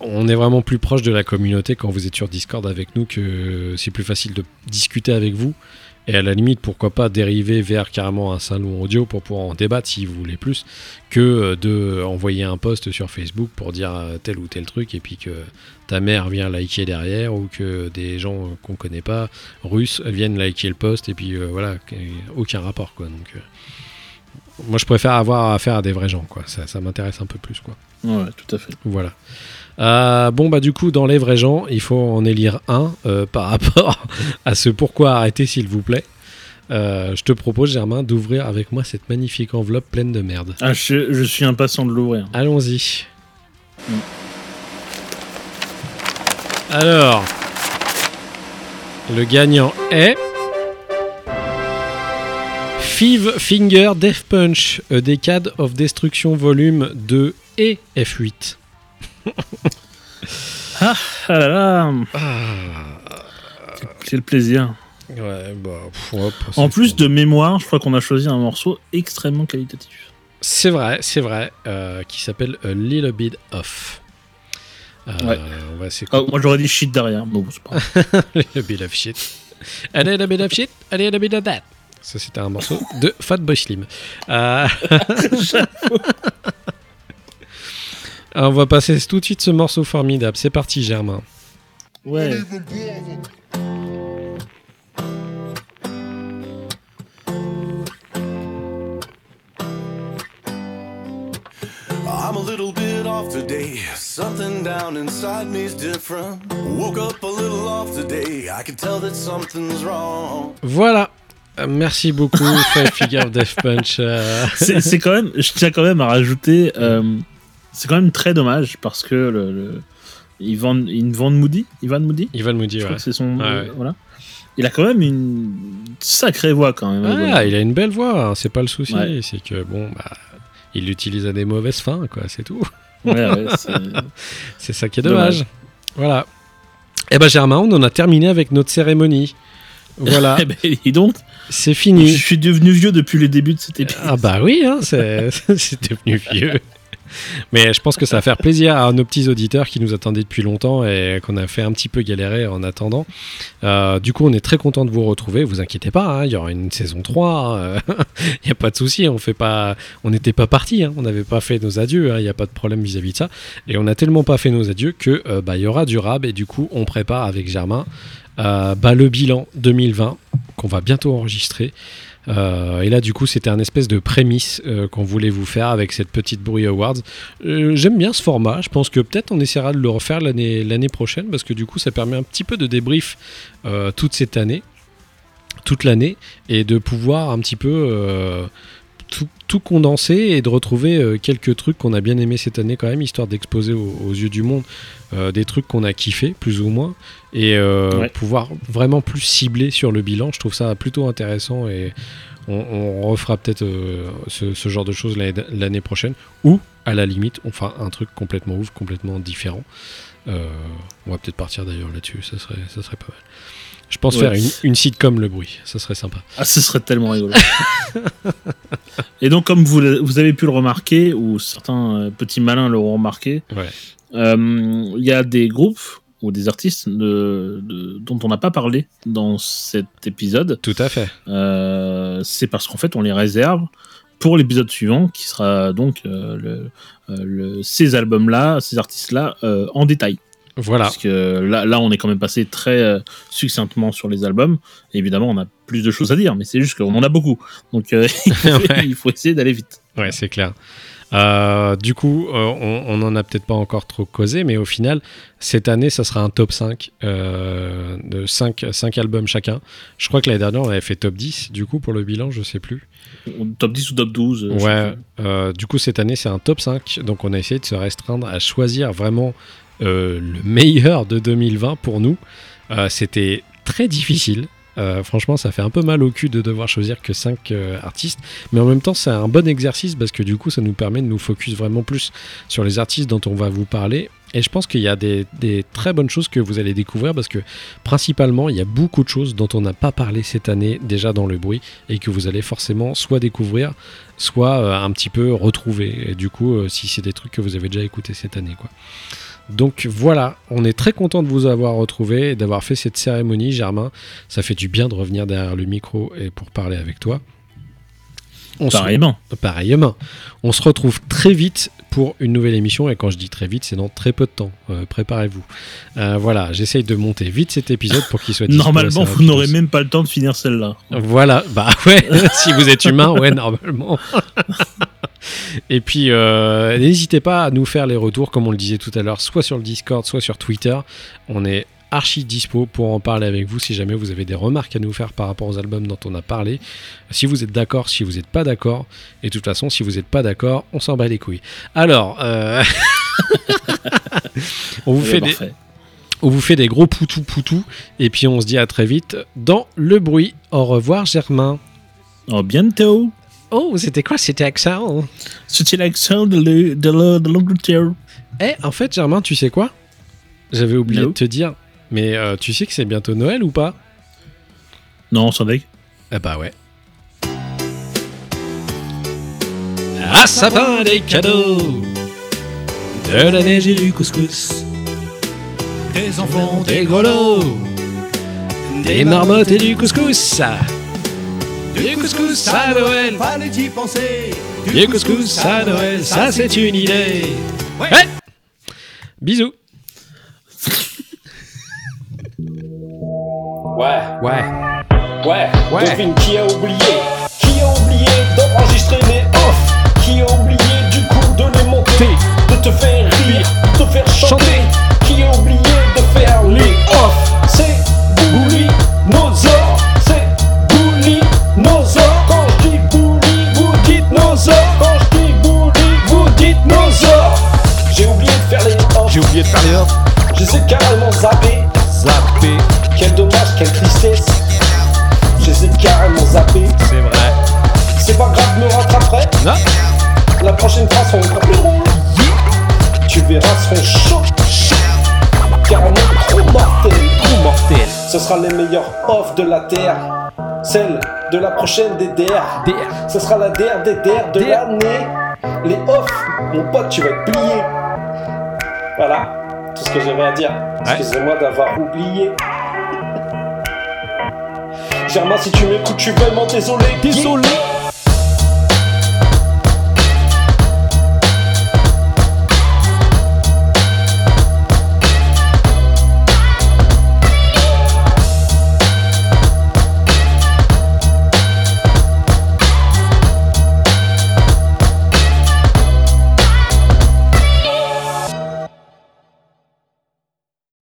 on est vraiment plus proche de la communauté quand vous êtes sur Discord avec nous que c'est plus facile de discuter avec vous. Et à la limite, pourquoi pas dériver vers carrément un salon audio pour pouvoir en débattre si vous voulez plus, que euh, de envoyer un post sur Facebook pour dire euh, tel ou tel truc et puis que ta mère vient liker derrière ou que des gens qu'on connaît pas, russes, viennent liker le post et puis euh, voilà, aucun rapport quoi. Donc, euh, moi je préfère avoir affaire à des vrais gens quoi, ça, ça m'intéresse un peu plus quoi. Ouais, tout à fait. Voilà. Euh, bon bah du coup dans les vrais gens, il faut en élire un euh, par rapport à ce pourquoi arrêter s'il vous plaît. Euh, je te propose Germain d'ouvrir avec moi cette magnifique enveloppe pleine de merde. Ah, je, je suis impatient de l'ouvrir. Allons-y. Alors, le gagnant est Five Finger Death Punch, A Decade of Destruction Volume 2 et F8. Ah là là, Ah, quel plaisir. ouais, bah, pff, hop, En plus de mémoire, je crois qu'on a choisi un morceau extrêmement qualitatif. C'est vrai, c'est vrai, euh, qui s'appelle A Little Bit Off. Euh, Ouais. On va. Ah, moi j'aurais dit shit derrière. Bon, c'est pas little bit of shit. A little bit of shit, a little bit of that. Ça, c'était un morceau de Fatboy Slim. Euh, On va passer tout de suite ce morceau formidable. C'est parti, Germain. Ouais. I'm a little bit off today. Something down inside me's different. Woke up a little off today. I can tell that something's wrong. Voilà. Merci beaucoup, Five Figure Death Punch. euh, c'est c'est quand même, je tiens quand même à rajouter, euh, c'est quand même très dommage parce que le, le- Ivan, Ivan Moody, Ivan Moody, Ivan Moody, je crois ouais. que c'est son, ouais. voilà. il a quand même une sacrée voix quand même. Ah, il a une belle voix, hein, c'est pas le souci. Ouais. C'est que bon, bah, il l'utilise à des mauvaises fins, quoi, c'est tout. C'est- ça qui est dommage. Voilà. Eh ben Germain, on en a terminé avec notre cérémonie. Voilà, Eh ben, dis donc, c'est je fini. suis devenu vieux depuis le début de cet épisode. Ah bah oui, hein, c'est devenu vieux. Mais je pense que ça va faire plaisir à nos petits auditeurs qui nous attendaient depuis longtemps et qu'on a fait un petit peu galérer en attendant. Euh, du coup, on est très content de vous retrouver. Vous inquiétez pas, hein, il y aura une saison 3. euh, Il n'y a pas de souci. On n'était pas parti. on n'avait pas fait nos adieux. hein, Il n'y a pas de problème vis-à-vis de ça. Et on n'a tellement pas fait nos adieux que euh, bah, il y aura du rab et du coup, on prépare avec Germain bah, le bilan 2020 qu'on va bientôt enregistrer. Euh, et là, du coup, c'était un espèce de prémisse euh, qu'on voulait vous faire avec cette petite bruit awards. Euh, J'aime bien ce format. Je pense que peut-être on essaiera de le refaire l'année prochaine parce que du coup, ça permet un petit peu de débrief toute cette année, toute l'année, et de pouvoir un petit peu tout, tout condenser et de retrouver euh, quelques trucs qu'on a bien aimé cette année quand même, histoire d'exposer aux, aux yeux du monde euh, des trucs qu'on a kiffé plus ou moins et euh, Ouais. pouvoir vraiment plus cibler sur le bilan. Je trouve ça plutôt intéressant et on, on refera peut-être euh, ce, ce genre de choses l'année prochaine ou à la limite on fera un truc complètement ouf, complètement différent. On va peut-être partir d'ailleurs là-dessus, ça serait, ça serait pas mal. Je pense Ouais. faire une, une sitcom le bruit, ça serait sympa. Ah, ce serait tellement rigolo. Et donc, comme vous, vous avez pu le remarquer, ou certains euh, petits malins l'auront remarqué, Ouais. euh, il y a des groupes ou des artistes de- de- dont on n'a pas parlé dans cet épisode. Tout à fait. Euh, C'est parce qu'en fait, on les réserve pour l'épisode suivant, qui sera donc euh, le, le- ces albums-là, ces artistes-là, en détail. Voilà. Parce que là, là, on est quand même passé très euh, succinctement sur les albums. Et évidemment, on a plus de choses à dire, mais c'est juste qu'on en a beaucoup. Donc, euh, il, faut, Ouais. il faut essayer d'aller vite. Ouais, c'est clair. Euh, du coup, on, on en a peut-être pas encore trop causé, mais au final, cette année, ça sera un top 5 euh, de 5, 5 albums chacun. Je crois que l'année dernière, on avait fait top 10, du coup, pour le bilan, je sais plus. Top 10 ou top 12 euh, je sais Ouais, du coup, cette année, c'est un top 5. Donc, on a essayé de se restreindre à choisir vraiment le meilleur de 2020 pour nous. Euh, C'était très difficile. Euh, franchement, ça fait un peu mal au cul de devoir choisir que 5 artistes. Mais en même temps, c'est un bon exercice parce que du coup, ça nous permet de nous focus vraiment plus sur les artistes dont on va vous parler. Et je pense qu'il y a des, très bonnes choses que vous allez découvrir parce que principalement, il y a beaucoup de choses dont on n'a pas parlé cette année déjà dans le bruit et que vous allez forcément soit découvrir, soit euh, un petit peu retrouver. Et du coup, euh, si c'est des trucs que vous avez déjà écoutés cette année, quoi. Donc voilà, on est très content de vous avoir retrouvé et d'avoir fait cette cérémonie, Germain. Ça fait du bien de revenir derrière le micro et pour parler avec toi. On se- Pareillement. Pareillement. On se retrouve très vite pour une nouvelle émission. Et quand je dis très vite, c'est dans très peu de temps. Euh, Préparez-vous. Euh, voilà, j'essaye de monter vite cet épisode pour qu'il soit Normalement, vous n'aurez même pas le temps de finir celle-là. Voilà, bah ouais, si vous êtes humain, ouais, normalement. Et puis, euh, n'hésitez pas à nous faire les retours, comme on le disait tout à l'heure, soit sur le Discord, soit sur Twitter. On est archi dispo pour en parler avec vous si jamais vous avez des remarques à nous faire par rapport aux albums dont on a parlé. Si vous êtes d'accord, si vous n'êtes pas d'accord. Et de toute façon, si vous n'êtes pas d'accord, on s'en bat les couilles. Alors, euh, on, vous fait des, parfait. on vous fait des gros poutous poutous. Et puis on se dit à très vite dans le bruit. Au revoir, Germain. Oh, bientôt. Oh, c'était quoi? C'était accent C'était l'accent de le- de le- de l'Angleterre. Eh, en fait, Germain, tu sais quoi? J'avais oublié No. de te dire. Mais euh, tu sais que c'est bientôt Noël ou pas? Non, sans deck. Ah bah ouais. À sapin des cadeaux De la neige et du couscous Des enfants, des grelots Des marmottes et du couscous Du couscous à Noël. Fallait y penser. Du couscous à Noël, ça c'est une idée. Ouais. Bisous. Ouais, Ouais. Ouais, Ouais. devine qui a oublié. Qui a oublié d'enregistrer les off? Qui a oublié du coup de les monter? De te faire rire, de te faire chanter. Qui a oublié de faire les off? C'est Bouli Nozo oublié les. Je sais carrément zapper. Zapper. Quel dommage, quelle tristesse. Je sais carrément zapper. C'est vrai. C'est pas grave, me rattraperai. Non. La prochaine fois sera encore plus drôle. Tu verras, seront chaud, chaud. Carrément trop mortel. Trop mortel. Ce sera les meilleurs offres de la terre. Celle de la prochaine DDR. DR. Ce sera la DR DDR de l'année. Les offres, mon pote, tu vas être plié. Voilà, tout ce que j'avais à dire. Excusez-moi d'avoir oublié. Germain, si tu m'écoutes, je suis vraiment désolé. Désolé.